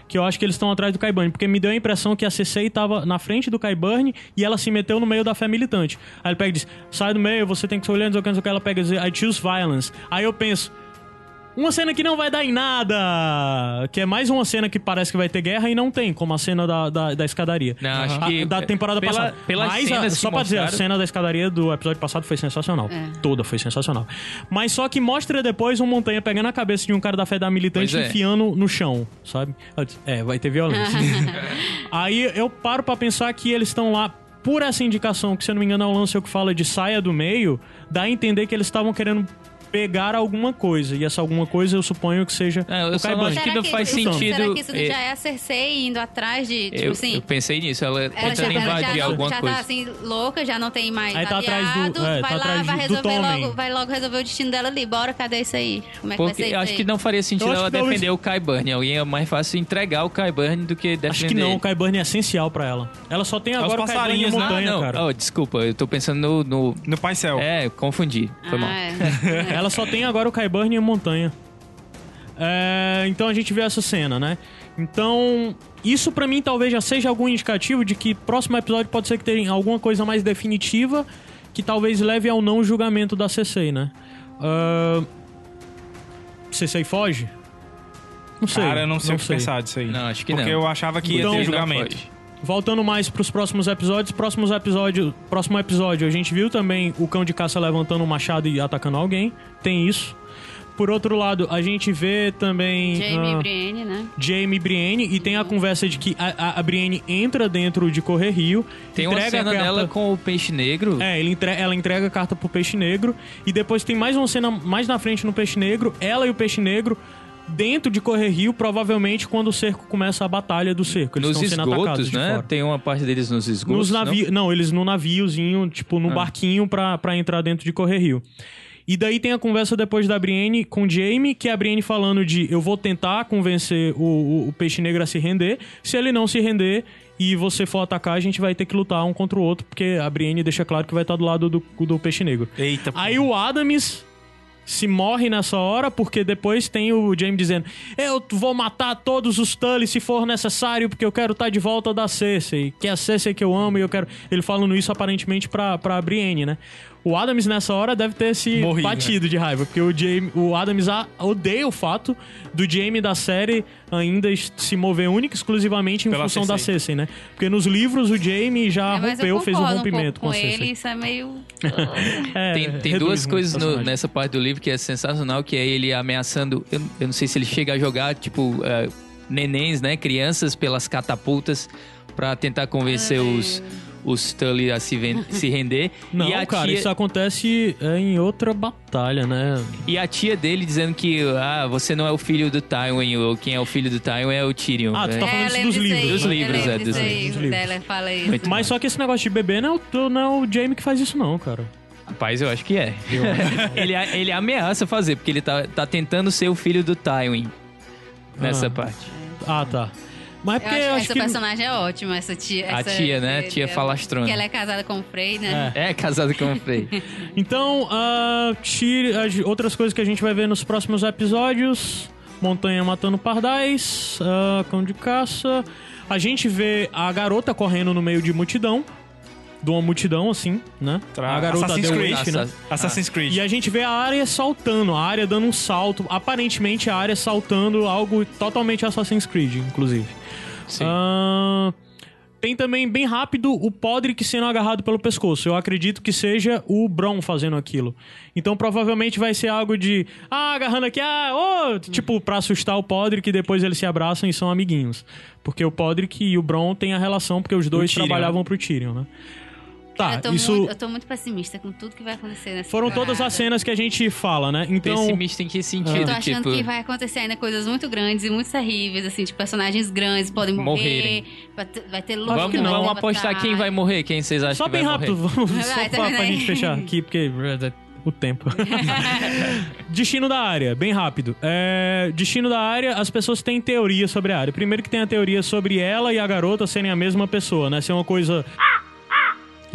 Que eu acho que eles estão atrás do Kaiburn, porque me deu a impressão que a CCI tava na frente do Kaiburn e ela se meteu no meio da fé militante. Aí ele pega e diz: sai do meio, você tem que se olhar, não sei o que. Ela pega e diz: I choose violence. Aí eu penso. Uma cena que não vai dar em nada. Que é mais uma cena que parece que vai ter guerra e não tem, como a cena da, da, da escadaria. Não, acho A- que- da temporada pela- passada. pelas Mas a- cenas que só pra dizer, a cena da escadaria do episódio passado foi sensacional. É. Toda foi sensacional. Mas só que mostra depois um montanha pegando a cabeça de um cara da fé da militante é. e enfiando no chão, sabe? É, vai ter violência. Aí eu paro pra pensar que eles estão lá por essa indicação, que se eu não me engano é o lance que fala de saia do meio, dá a entender que eles estavam querendo pegar alguma coisa. E essa alguma coisa eu suponho que seja É, eu o só Kai não Burn. acho que não faz isso- sentido, Será que isso é, já é a Cersei indo atrás de, tipo eu, assim... eu pensei nisso, ela, Ela tentando já, ela invadir já, alguma já coisa. tá assim, louca, já não tem mais Aí tá atrás do- é, vai tá lá, atrás vai resolver logo, vai logo resolver o destino dela ali. Bora, cadê isso aí? Como é que vai ser acho aí? que não faria sentido ela defender o Kai Burn. Alguém é mais fácil entregar o Kai Burn do que defender Acho que não, o ele. Kai Burn é essencial pra ela. Ela só tem os agora o Kai Burn e a passarinhos, né? montanha, ah, não. cara. Oh, desculpa, eu tô pensando no... no- No Paisel. É, confundi. Foi mal. Ela só tem agora o Kyburn e a montanha. É, então a gente vê essa cena, né? Então, isso pra mim talvez já seja algum indicativo de que próximo episódio pode ser que tenha alguma coisa mais definitiva que talvez leve ao não julgamento da CC, né? Uh, CC foge? Não sei. Cara, eu não sei o que pensar disso aí. Não, acho que Porque não. eu achava que ia Então- ter Não julgamento. Voltando mais pros próximos episódios, próximos episódios, próximo episódio, a gente viu também o cão de caça levantando um machado e atacando alguém. Tem isso. Por outro lado, a gente vê também Jamie e Brienne, né? Jamie e Brienne e tem a conversa de que a, a, a Brienne entra dentro de Correr Rio, Tem uma entrega a cena carta- dela com o peixe negro. É, ele entre- ela entrega a carta pro Peixe Negro e depois tem mais uma cena mais na frente no Peixe Negro, ela e o Peixe Negro dentro de Correr Rio, provavelmente quando o cerco começa a batalha do cerco. Eles nos estão sendo atacados esgotos, de né? fora. Tem uma parte deles nos esgotos. Nos não? navios. Não? eles no naviozinho, tipo, no Ah. barquinho pra, pra entrar dentro de Correr Rio. E daí tem a conversa depois da Brienne com o Jamie, que é a Brienne falando de eu vou tentar convencer o, o, o Peixe Negro a se render. Se ele não se render e você for atacar, a gente vai ter que lutar um contra o outro, porque a Brienne deixa claro que vai estar do lado do, do Peixe Negro. Eita, Aí o Adams se morre nessa hora, porque depois tem o Jaime dizendo: Eu vou matar todos os Tully se for necessário, porque eu quero estar de volta da Cersei, que é a Cersei que eu amo e eu quero. Ele falando isso aparentemente pra, pra Brienne, né? O Adams nessa hora deve ter se Morrido, batido de raiva, porque o, Jamie, o Adams a- odeia o fato do Jamie da série ainda se mover única e exclusivamente em Pela função da Cersei. Né? Porque nos livros o Jamie já É, rompeu, fez um rompimento pouco com a com Cersei. ele, isso é meio... É, Tem, tem duas coisas no- nessa parte do livro que é sensacional, que é ele ameaçando. Eu, eu não sei se ele chega a jogar, tipo, eh, nenéns, né? Crianças pelas catapultas pra tentar convencer os, os Tully a se, ven- se render. Não, e a cara, tia, isso acontece é, em outra batalha, né? E a tia dele dizendo que ah, você não é o filho do Tywin, ou quem é o filho do Tywin é o Tyrion. Ah, tu né? tá falando É, isso dos aí, livros, Dos eu livros, é, dos aí, livros. Dos dela fala isso. Muito Mas só que esse negócio de bebê não é o, não é o Jamie que faz isso, não, cara. Rapaz, eu acho que é. ele, ele ameaça fazer, porque ele tá, tá tentando ser o filho do Tywin nessa Ah. parte. Ah, tá. Mas é Eu porque acho, eu acho essa que. personagem é ótima, essa tia. A essa tia, né? Tia falastrona. Que ela é casada com o Frey, né? É, casado com o Frey. Então, ah, tire as outras coisas que a gente vai ver nos próximos episódios: Montanha matando pardais, ah, cão de caça. A gente vê a garota correndo no meio de multidão. De uma multidão, assim, né? a garota Assassin's The Creed. Witch, né? Assassin's Creed. E a gente vê a área saltando, a área dando um salto. Aparentemente a área saltando algo totalmente Assassin's Creed, inclusive. Sim. Ah, tem também, bem rápido, o Podrick sendo agarrado pelo pescoço. Eu acredito que seja o Bron fazendo aquilo. Então provavelmente vai ser algo de. Ah, agarrando aqui, ah, ô! Tipo, pra assustar o Podrick e depois eles se abraçam e são amiguinhos. Porque o Podrick e o Bron têm a relação, porque os dois Tyrion, trabalhavam pro Tyrion, né? Tá, eu, tô isso. muito, eu tô muito pessimista com tudo que vai acontecer nessa Foram todas temporada. as cenas que a gente fala, né? Então. Pessimista em que sentido? Eu tô achando tipo, que vai acontecer ainda coisas muito grandes e muito terríveis, assim, tipo, personagens grandes podem morrer, Morrerem. vai ter, luta Vamos, que não. vamos apostar quem vai morrer, quem vocês acham Só que vai bem rápido, morrer. vamos, só pra, termina pra aí. gente fechar aqui, porque o tempo. Destino da área, bem rápido. É, destino da área, as pessoas têm teoria sobre a área. Primeiro que tem a teoria sobre ela e a garota serem a mesma pessoa, né? Ser uma coisa...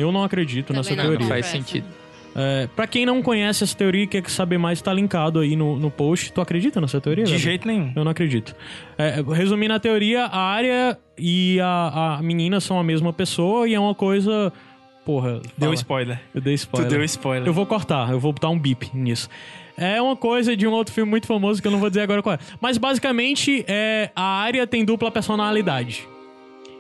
Eu não acredito Também nessa não, teoria. Não faz sentido. É, pra quem não conhece essa teoria e quer saber mais, tá linkado aí no, no post. Tu acredita nessa teoria? De Gabi? jeito nenhum. Eu não acredito. É, resumindo a teoria, a área e a, a menina são a mesma pessoa e é uma coisa. Porra. Deu fala. spoiler. Eu dei Tu spoiler. deu spoiler. Eu vou cortar, eu vou botar um bip nisso. É uma coisa de um outro filme muito famoso que eu não vou dizer agora qual é. Mas basicamente, é, a área tem dupla personalidade.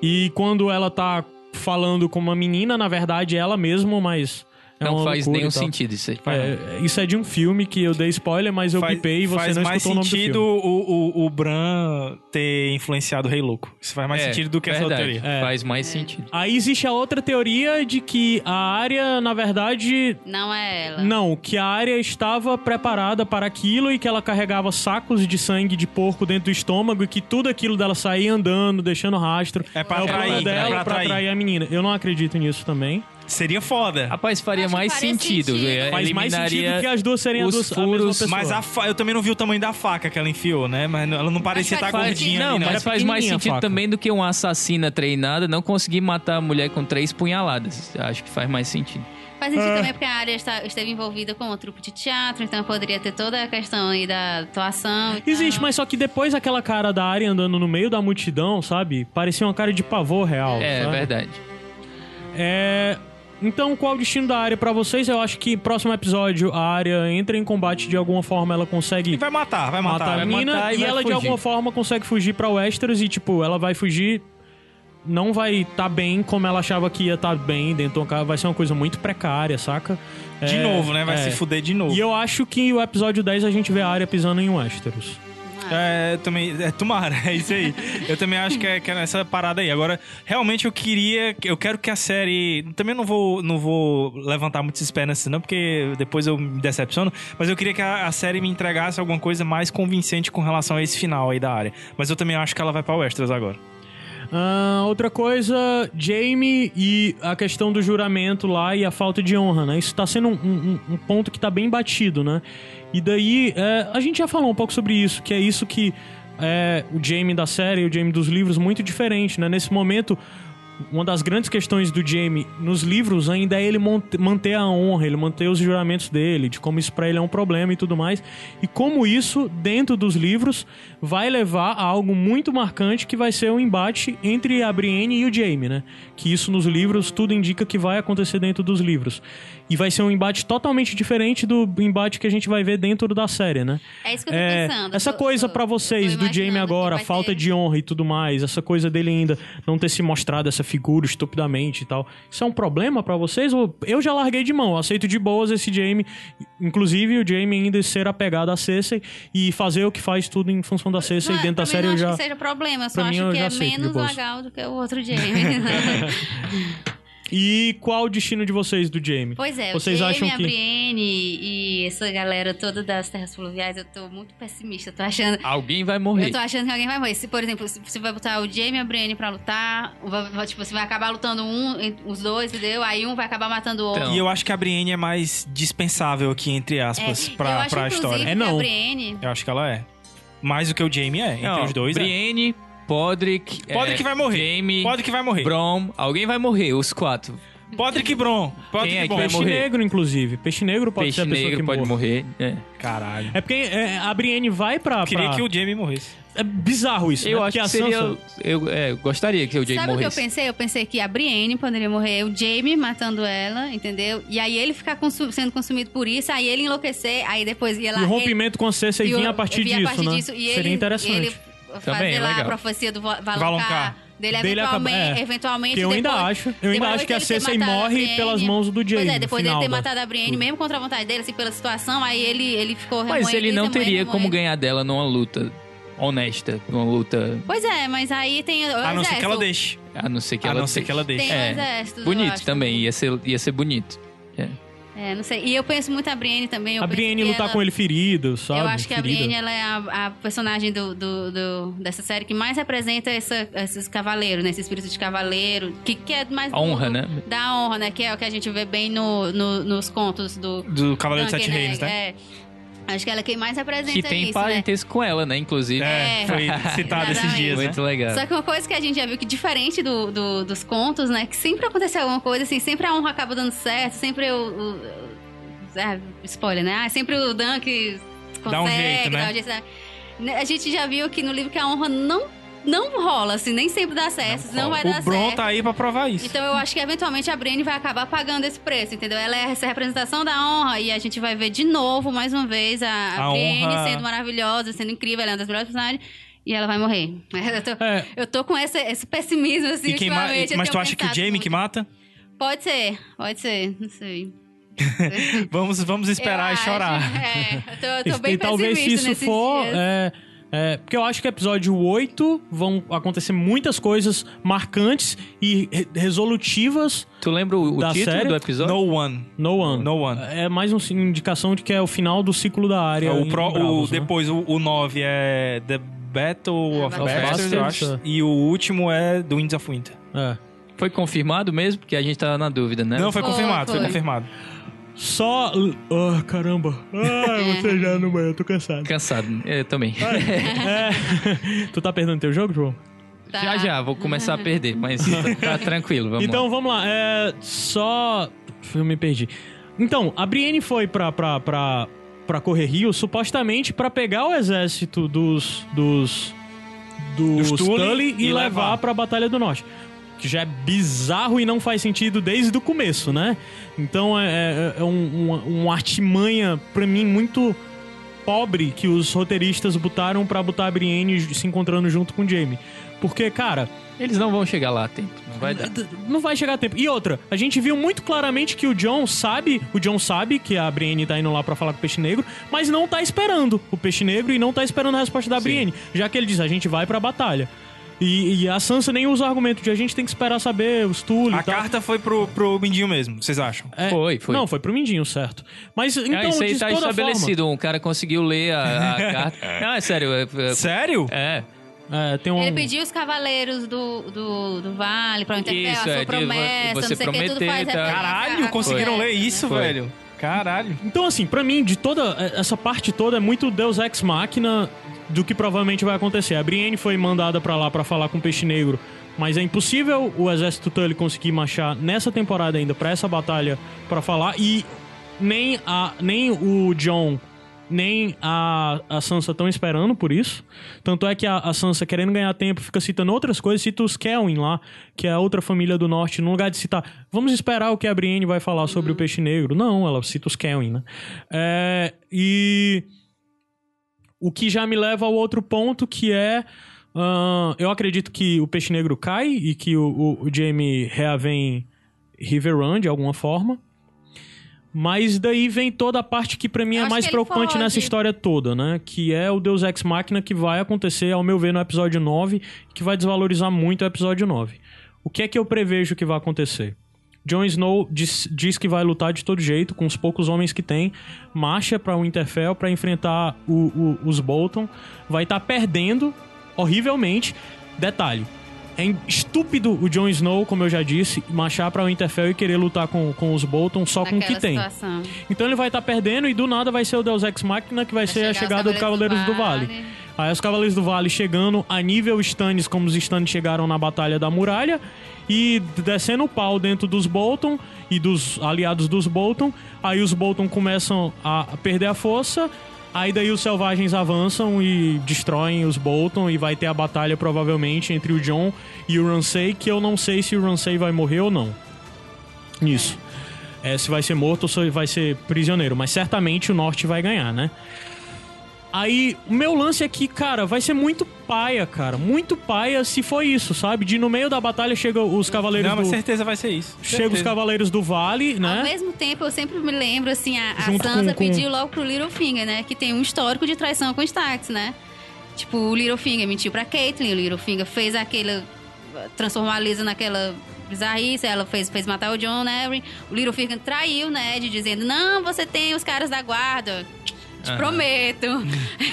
E quando ela tá falando com uma menina, na verdade ela mesma, mas. É Não faz nenhum sentido isso aí. É, isso é de um filme que eu dei spoiler, mas eu Faz- bipei e você faz não mais escutou o nome do sentido filme. o, o, o Bran ter influenciado o Rei Louco. Isso faz mais É, sentido do que essa outra verdade, teoria. É. Faz mais sentido. Aí existe a outra teoria de que a área, na verdade, Não é ela. Não, que a área estava preparada para aquilo e que ela carregava sacos de sangue de porco dentro do estômago e que tudo aquilo dela saía andando, deixando rastro. É pra o plano atrair, dela é pra pra atrair. atrair a menina. Eu não acredito nisso também. Seria foda. Rapaz, faria Acho mais sentido. sentido. é, Faz mais sentido que as duas serem as os duas, a mesma furos, pessoa. Mas a fa... eu também não vi o tamanho da faca que ela enfiou, né? Mas ela não parecia estar faz gordinha Não, ali, né? mas faz mais a sentido faca. também do que uma assassina treinada não conseguir matar a mulher com três punhaladas. Acho que faz mais sentido. Faz sentido também porque a área está, esteve envolvida com o trupe de teatro, então poderia ter toda a questão aí da atuação. e tal. Existe, mas só que depois aquela cara da área andando no meio da multidão, sabe? Parecia uma cara de pavor real. É, sabe? verdade. É. Então, qual o destino da área pra vocês? Eu acho que próximo episódio a área entra em combate de alguma forma, ela consegue E vai matar, vai matar matar. a vai menina matar e e ela de fugir. alguma forma consegue fugir pra Westeros e tipo, ela vai fugir não vai estar bem como ela achava que ia estar bem dentro de uma casa, vai ser uma coisa muito precária, saca? De É, novo, né? Vai é. se fuder de novo. E eu acho que o episódio 10 a gente vê a área pisando em Westeros. É, também, é, tomara, é isso aí. Eu também acho que é, que é nessa parada aí. Agora, realmente eu queria, eu quero que a série, também não vou, não vou levantar muitas esperanças não, porque depois eu me decepciono, mas eu queria que a, a série me entregasse alguma coisa mais convincente com relação a esse final aí da área. Mas eu também acho que ela vai pra Westeros agora. Ah, outra coisa, Jamie e a questão do juramento lá e a falta de honra, né? Isso tá sendo um, um- um ponto que tá bem batido, né? E daí, é, a gente já falou um pouco sobre isso, que é isso que é, o Jamie da série e o Jamie dos livros muito diferente, né? Nesse momento, uma das grandes questões do Jaime nos livros ainda é ele manter a honra, ele manter os juramentos dele, de como isso pra ele é um problema e tudo mais. E como isso, dentro dos livros, vai levar a algo muito marcante que vai ser o embate entre a Brienne e o Jaime, né? Que isso nos livros tudo indica que vai acontecer dentro dos livros. E vai ser um embate totalmente diferente do embate que a gente vai ver dentro da série, né? É isso que eu tô É, pensando. essa Tô- coisa pra vocês do Jamie agora, falta ser- de honra e tudo mais, essa coisa dele ainda não ter se mostrado essa figura estupidamente e tal. Isso é um problema pra vocês? Eu já larguei de mão, eu aceito de boas esse Jamie, inclusive o Jamie ainda ser apegado a Cersei e fazer o que faz tudo em função da Cersei Não, dentro da mim série não eu acho já que seja problema, só pra mim acho eu que é menos legal do que o outro Jamie. E qual o destino de vocês do Jamie? pois é, Vocês o Jamie, acham a que Brienne e essa galera toda das terras fluviais, eu tô muito pessimista. Eu tô achando... Alguém vai Eu morrer. tô achando que alguém vai morrer. Se, por exemplo, se você vai botar o Jamie e a Brienne pra lutar, vai- vai- tipo, você vai acabar lutando um, os dois, entendeu? Aí um vai acabar matando o outro. Então. E eu acho que a Brienne é mais dispensável aqui, entre aspas, É, eu pra, acho, pra história. É que não. a Brienne... Eu acho que ela é. Mais do que o Jamie é, entre Não, os dois. é. Podrick, Podrick é, vai morrer. Jamie, Podrick vai morrer. Brom, alguém vai morrer, os quatro. Podrick e Bron. Podrick Quem é e que Bron. vai Peixe morrer? negro, inclusive. Peixe negro pode ser Peixe a pessoa negro que pode morre. morrer. É. Caralho. É porque é, a Brienne vai pra... Queria pra- que o Jamie morresse. É bizarro isso, Eu né? acho Porque que a seria. Sansa... Eu é, gostaria que o Jamie Sabe o que eu morresse. pensei? Eu pensei que a Brienne poderia morrer, o Jamie matando ela, entendeu? E aí ele ficar consu- sendo consumido por isso, aí ele enlouquecer, aí depois ia lá... E o ele- rompimento com a Cersei e vinha a partir vinha disso, né? e Seria ele, interessante. Ele fazer é lá a profecia do Va- Valonqar. Valonqar. Dele, Dele eventualmente, acaba- é. eventualmente Que eu ainda depois- acho, eu ainda acho que a Cersei a morre Brienne- pelas mãos do Jaime. Pois é, depois dele ter da- matado a Brienne, mesmo contra a vontade dele, assim, pela situação, aí ele, ele ficou Mas remoendo ele não remoendo, teria como remoendo. ganhar dela numa luta honesta, numa luta. Pois é, mas aí tem o A não ser que ela deixe. A não ser que A ela não ser que ela deixe. É, Bonito também, ia ser, ia ser bonito. É. É, não sei. E eu penso muito a Brienne também. eu A Brienne lutar ela- com ele ferido, sabe? Eu acho que a Ferida. Brienne ela é a, a personagem do, do- do- dessa série que mais representa essa- esses cavaleiros, né? Esse espírito de cavaleiro, que, que é mais... A honra, do- né? Da honra, né? Que é o que a gente vê bem no, no- nos contos do... Do Cavaleiro dos Duncan, Sete Reinos, né? É. Acho que ela é quem mais representa Que tem isso, né? parentesco com ela, né? Inclusive. É, É. foi citado esses dias, né? Muito legal. Só que uma coisa que a gente já viu que diferente do, do- dos contos, né? Que sempre aconteceu alguma coisa, assim, sempre a honra acaba dando certo, sempre o. o- o- é, spoiler, né? Ah, sempre o Dan que consegue, Dá um jeito, né? dá um jeito, né? A gente já viu que no livro que a honra não, não rola, assim, nem sempre dá certo, não, vai dar O Bron certo. tá aí pra provar isso. Então eu acho que eventualmente a Brienne vai acabar pagando esse preço, entendeu? Ela é essa representação da honra e a gente vai ver de novo, mais uma vez, a, a A Brienne honra- sendo maravilhosa, sendo incrível, ela é uma das melhores personagens. E ela vai morrer. Eu tô, É. eu tô com esse, esse pessimismo, assim, E ultimamente. Mas tu acha que o Jamie muito. que mata? Pode ser, pode ser, não sei. Vamos, vamos esperar Eu e chorar. acho, É, eu tô, eu tô E bem talvez se pessimista isso for. É, é, porque eu acho que episódio 8 vão acontecer muitas coisas marcantes e re- resolutivas. Tu lembra o, o Da título série? do episódio? No One. No One. No One. É mais uma indicação de que é o final do ciclo da área. o em pro- o- Bravos, né? depois, o, o 9 é The Battle Ah, of of Bastards, eu acho. é. E o último é The Winds of Winter. É. Foi confirmado mesmo? Porque a gente tá na dúvida, né? Não, foi, Foi, confirmado, foi. foi. confirmado. Só. Ah, caramba. Ah, você já no banho, eu tô cansado. Cansado. Eu também. É. tu tá perdendo teu jogo, João? Tá. Já já, vou começar a perder, mas tá, tá tranquilo, vamos então lá. vamos lá. É. Só. Eu me perdi. Então, a Brienne foi pra. pra, pra pra correr Rio, supostamente pra pegar o exército dos dos dos, Dos Tully Tully e, e levar levar. pra Batalha do Norte. Que já é bizarro e não faz sentido desde o começo, né? Então é, é, é um, uma, uma artimanha, pra mim, muito pobre que os roteiristas botaram pra botar a Brienne se encontrando junto com o Jaime. Porque, cara, Eles não vão chegar lá a tempo, não vai dar. Não vai chegar a tempo. E outra, a gente viu muito claramente que o John sabe, o John sabe que a Brienne tá indo lá pra falar com o Peixe Negro, mas não tá esperando o Peixe Negro e não tá esperando a resposta da Sim. Brienne, já que ele diz, a gente vai pra batalha. E, e a Sansa nem usa o argumento de a gente tem que esperar saber os Tully A e tal. carta foi pro, pro Mindinho mesmo, vocês acham? É, Foi, foi. Não, foi pro Mindinho, certo. Mas então, Ah, isso aí de tá toda estabelecido. Um cara conseguiu ler a, a carta. Não, é sério. É, é- Sério? é. forma, é, tem um... Ele pediu os cavaleiros do, do, do vale pra interpel, Isso, a sua é, promessa, você não sei o que, tudo prometer, faz tá? Caralho, conseguiram ler né? isso, Foi. velho. Caralho. Então, assim, pra mim, de toda essa parte toda é muito Deus Ex Machina do que provavelmente vai acontecer. A Brienne foi mandada pra lá pra falar com o Peixe Negro, mas é impossível o exército Tully conseguir marchar nessa temporada ainda pra essa batalha pra falar e nem a nem o John nem a, a Sansa estão esperando por isso. Tanto é que a, a Sansa, querendo ganhar tempo, fica citando outras coisas, cita os Kelwin lá, que é a outra família do norte, no lugar de citar, vamos esperar o que a Brienne vai falar sobre o Peixe Negro. Não, ela cita os Kelwin, né? É, e o que já me leva ao outro ponto, que é. ah, eu acredito que o Peixe Negro cai e que o, o, o Jaime reavém River Run de alguma forma. Mas daí vem toda a parte que pra mim Eu é mais preocupante nessa história toda, né? Que é o Deus Ex Machina que vai acontecer, ao meu ver, no episódio 9, que vai desvalorizar muito o episódio 9. O que é que eu prevejo que vai acontecer? Jon Snow diz, diz que vai lutar de todo jeito, com os poucos homens que tem, marcha pra Winterfell pra enfrentar o- o- os Bolton, vai estar perdendo horrivelmente. Detalhe, é estúpido o Jon Snow, como eu já disse, marchar pra Winterfell e querer lutar com, com os Bolton só com o que tem. situação. Então ele vai estar perdendo e do nada vai ser o Deus Ex Machina que vai, ser a chegar os chegada do Cavaleiros do Vale. Aí os Cavaleiros do Vale chegando a nível Stannis, como os Stannis chegaram na Batalha da Muralha, e descendo o pau dentro dos Bolton e dos aliados dos Bolton. Aí os Bolton começam a perder a força. Aí daí os selvagens avançam e destroem os Bolton e vai ter a batalha provavelmente entre o Jon e o Ramsay, que eu não sei se o Ramsay vai morrer ou não. Isso. É, se vai ser morto ou se vai ser prisioneiro, mas certamente o norte vai ganhar, né? Aí, o meu lance aqui, cara, vai ser muito paia, cara. Muito paia se for isso, sabe? De no meio da batalha chega os cavaleiros Não, do... mas certeza vai ser isso. Chega os cavaleiros do vale, Ao né? mesmo tempo, eu sempre me lembro, assim, a, a Sansa com- com- pediu logo pro Littlefinger, né? Que tem um histórico de traição com os Starks, né? Tipo, o Littlefinger mentiu pra Caitlyn, o Littlefinger fez aquela... Transformou a Lisa naquela bizarrice, ela fez, fez matar o John Arryn. O Littlefinger traiu Ned, dizendo, não, você tem os caras da guarda... Te prometo.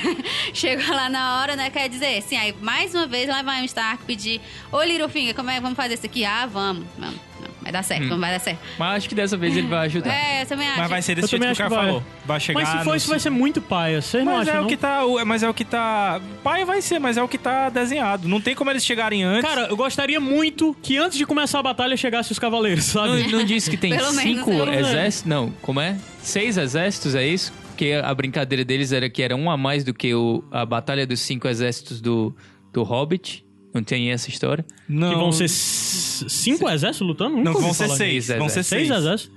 Chegou lá na hora, né? Quer dizer, assim, aí mais uma vez lá vai um Stark pedir: Ô Littlefinger, como é? Vamos fazer isso aqui? Ah, vamos. Vamos. Não, vai dar certo, não vai dar certo. Mas acho que dessa vez ele vai ajudar. É, eu também acho. Mas vai ser Eu desse jeito também que o cara que vai. falou. Vai chegar Mas se for no- isso, vai ser muito paia. Vocês não Mas acham, é, o não? que tá, o- mas é o que tá. Pai vai ser, mas é o que tá desenhado. Não tem como eles chegarem antes. Cara, eu gostaria muito que antes de começar a batalha chegasse os cavaleiros, sabe? Não, não disse que tem cinco exércitos? Não, como é? Seis exércitos, é isso? Porque a brincadeira deles era que era um a mais do que o, a batalha dos cinco exércitos do, do Hobbit. Não tem essa história? não, Que vão ser cinco exércitos lutando? Não, vão ser seis. Seis Vão ser Seis seis. exércitos?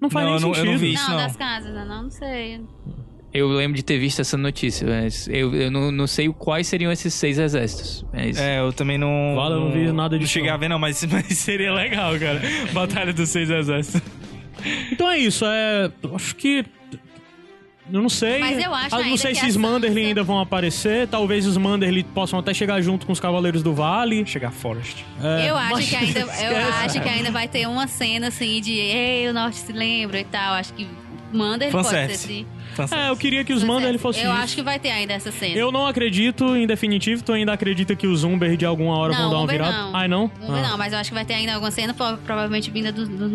Não faz Não, nem eu não- eu sentido. não vi isso. Não, não. das casas, não, não sei. Eu lembro de ter visto essa notícia, mas eu, eu não, não sei quais seriam esses seis exércitos. Mas É, eu também não. Vale, eu não vi nada Não disso, cheguei não. a ver, não, mas, mas seria legal, cara. Batalha dos seis exércitos. Então é isso, é. Acho que. Eu não sei. Mas eu acho Ah, Não sei que se os Manderly Sansa- ainda vão aparecer. Talvez os Manderly possam até chegar junto com os Cavaleiros do Vale. Chegar Forest. É, eu acho que ainda, eu acho que ainda vai ter uma cena assim de Ei, o norte se lembra e tal. Acho que manda ele pode ser assim. É, eu queria que os Manderly fossem. Eu isso. acho que vai ter ainda essa cena. Eu não acredito, em definitivo, tu ainda acredita que os Umber de alguma hora vão não, dar uma Umber virada? não. Ai, não? Umber Ah. não, mas eu acho que vai ter ainda alguma cena, pro- provavelmente vinda dos, dos.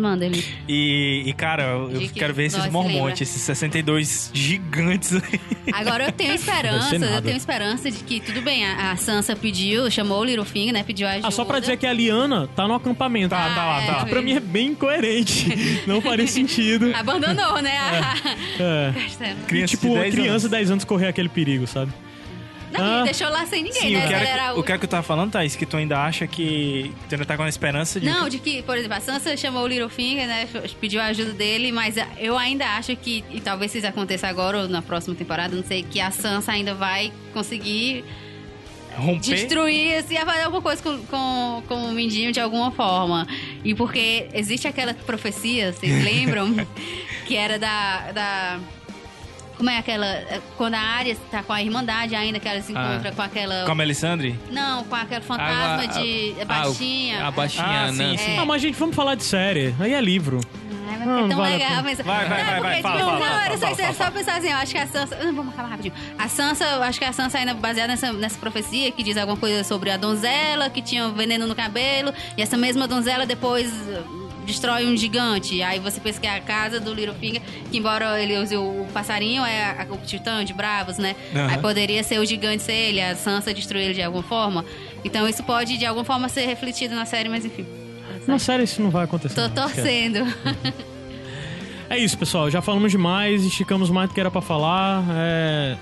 E, e, cara, eu De que quero ver esses mormontes, esses 62 gigantes aí. Agora eu tenho esperança, eu tenho esperança de que, tudo bem, a, a Sansa pediu, chamou o Littlefinger, né? Pediu ajuda. Ah, só pra dizer que a Liana tá no acampamento. Tá, tá lá, é, tá. eu Pra mim é bem incoerente. não faria sentido. Abandonou, né? É. A... Criança tipo, de uma 10 criança anos. de 10 anos correr aquele perigo, sabe? Não, Ah. deixou lá sem ninguém, Sim, né? o que, era, o que era que eu tava falando, Thaís? Que tu ainda acha que. Tu ainda tá com a esperança de. Não, de que, por exemplo, a Sansa chamou o Littlefinger, né? Pediu a ajuda dele, mas eu ainda acho que, e talvez isso aconteça agora ou na próxima temporada, não sei, que a Sansa ainda vai conseguir romper. destruir, assim, vai fazer alguma coisa com, com, com o Mindinho de alguma forma. E porque existe aquela profecia, vocês lembram? que era da. da como é aquela. Quando a Arya tá com a Irmandade ainda, que ela se Ah. encontra com aquela. Com a Melisandre? Não, com aquele fantasma Ah, de. ah, baixinha. A baixinha, Ah, né? sim, sim. Ah, mas gente, vamos falar de série. Aí é livro. Ai, mas Não, é tão vale a legal. Mas... Vai, vai, não, vai, porque, vai, fala, tipo, fala, não, fala, era só, fala, só pensar assim, eu acho que a Sansa... Ah, Vamos acabar rapidinho. A Sansa, eu acho que a Sansa ainda baseada nessa, nessa profecia que diz alguma coisa sobre a donzela, que tinha veneno no cabelo, e essa mesma donzela depois destrói um gigante. Aí você pensa que é a casa do Littlefinger, que embora ele use o passarinho, é a, o titã de Bravos, né? Aham. Aí poderia ser o gigante ser ele, a Sansa destruir ele de alguma forma. Então isso pode, de alguma forma, ser refletido na série, mas enfim. Na série isso não vai acontecer. Tô não, esquece. torcendo. É isso, pessoal. Já falamos demais, esticamos mais do que era pra falar. É...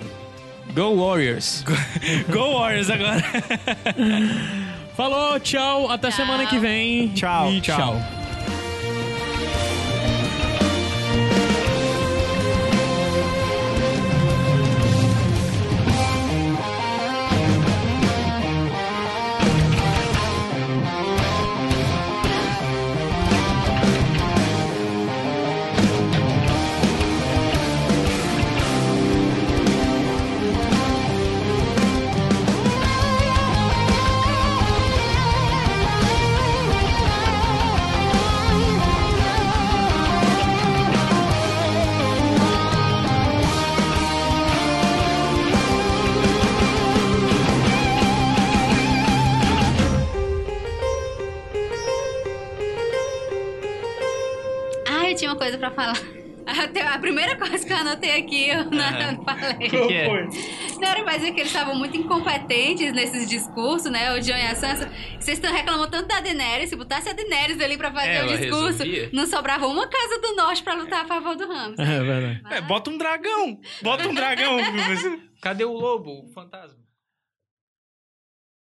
Go Warriors! Go Warriors agora. Falou, tchau, até Tchau. semana que vem. Tchau, E tchau. tchau. Coisa pra falar. Até A primeira coisa que eu anotei aqui, eu não, não falei. que é? Não era mais dizer que eles estavam muito incompetentes nesses discursos, né? O John e a Sansa. Vocês estão reclamando tanto da Daenerys. Se botasse a Daenerys ali pra fazer Ela o discurso, resolvia. não sobrava uma casa do norte pra lutar a favor do Ramos. É verdade. É, bota um dragão. Bota um dragão. Cadê o lobo, o fantasma?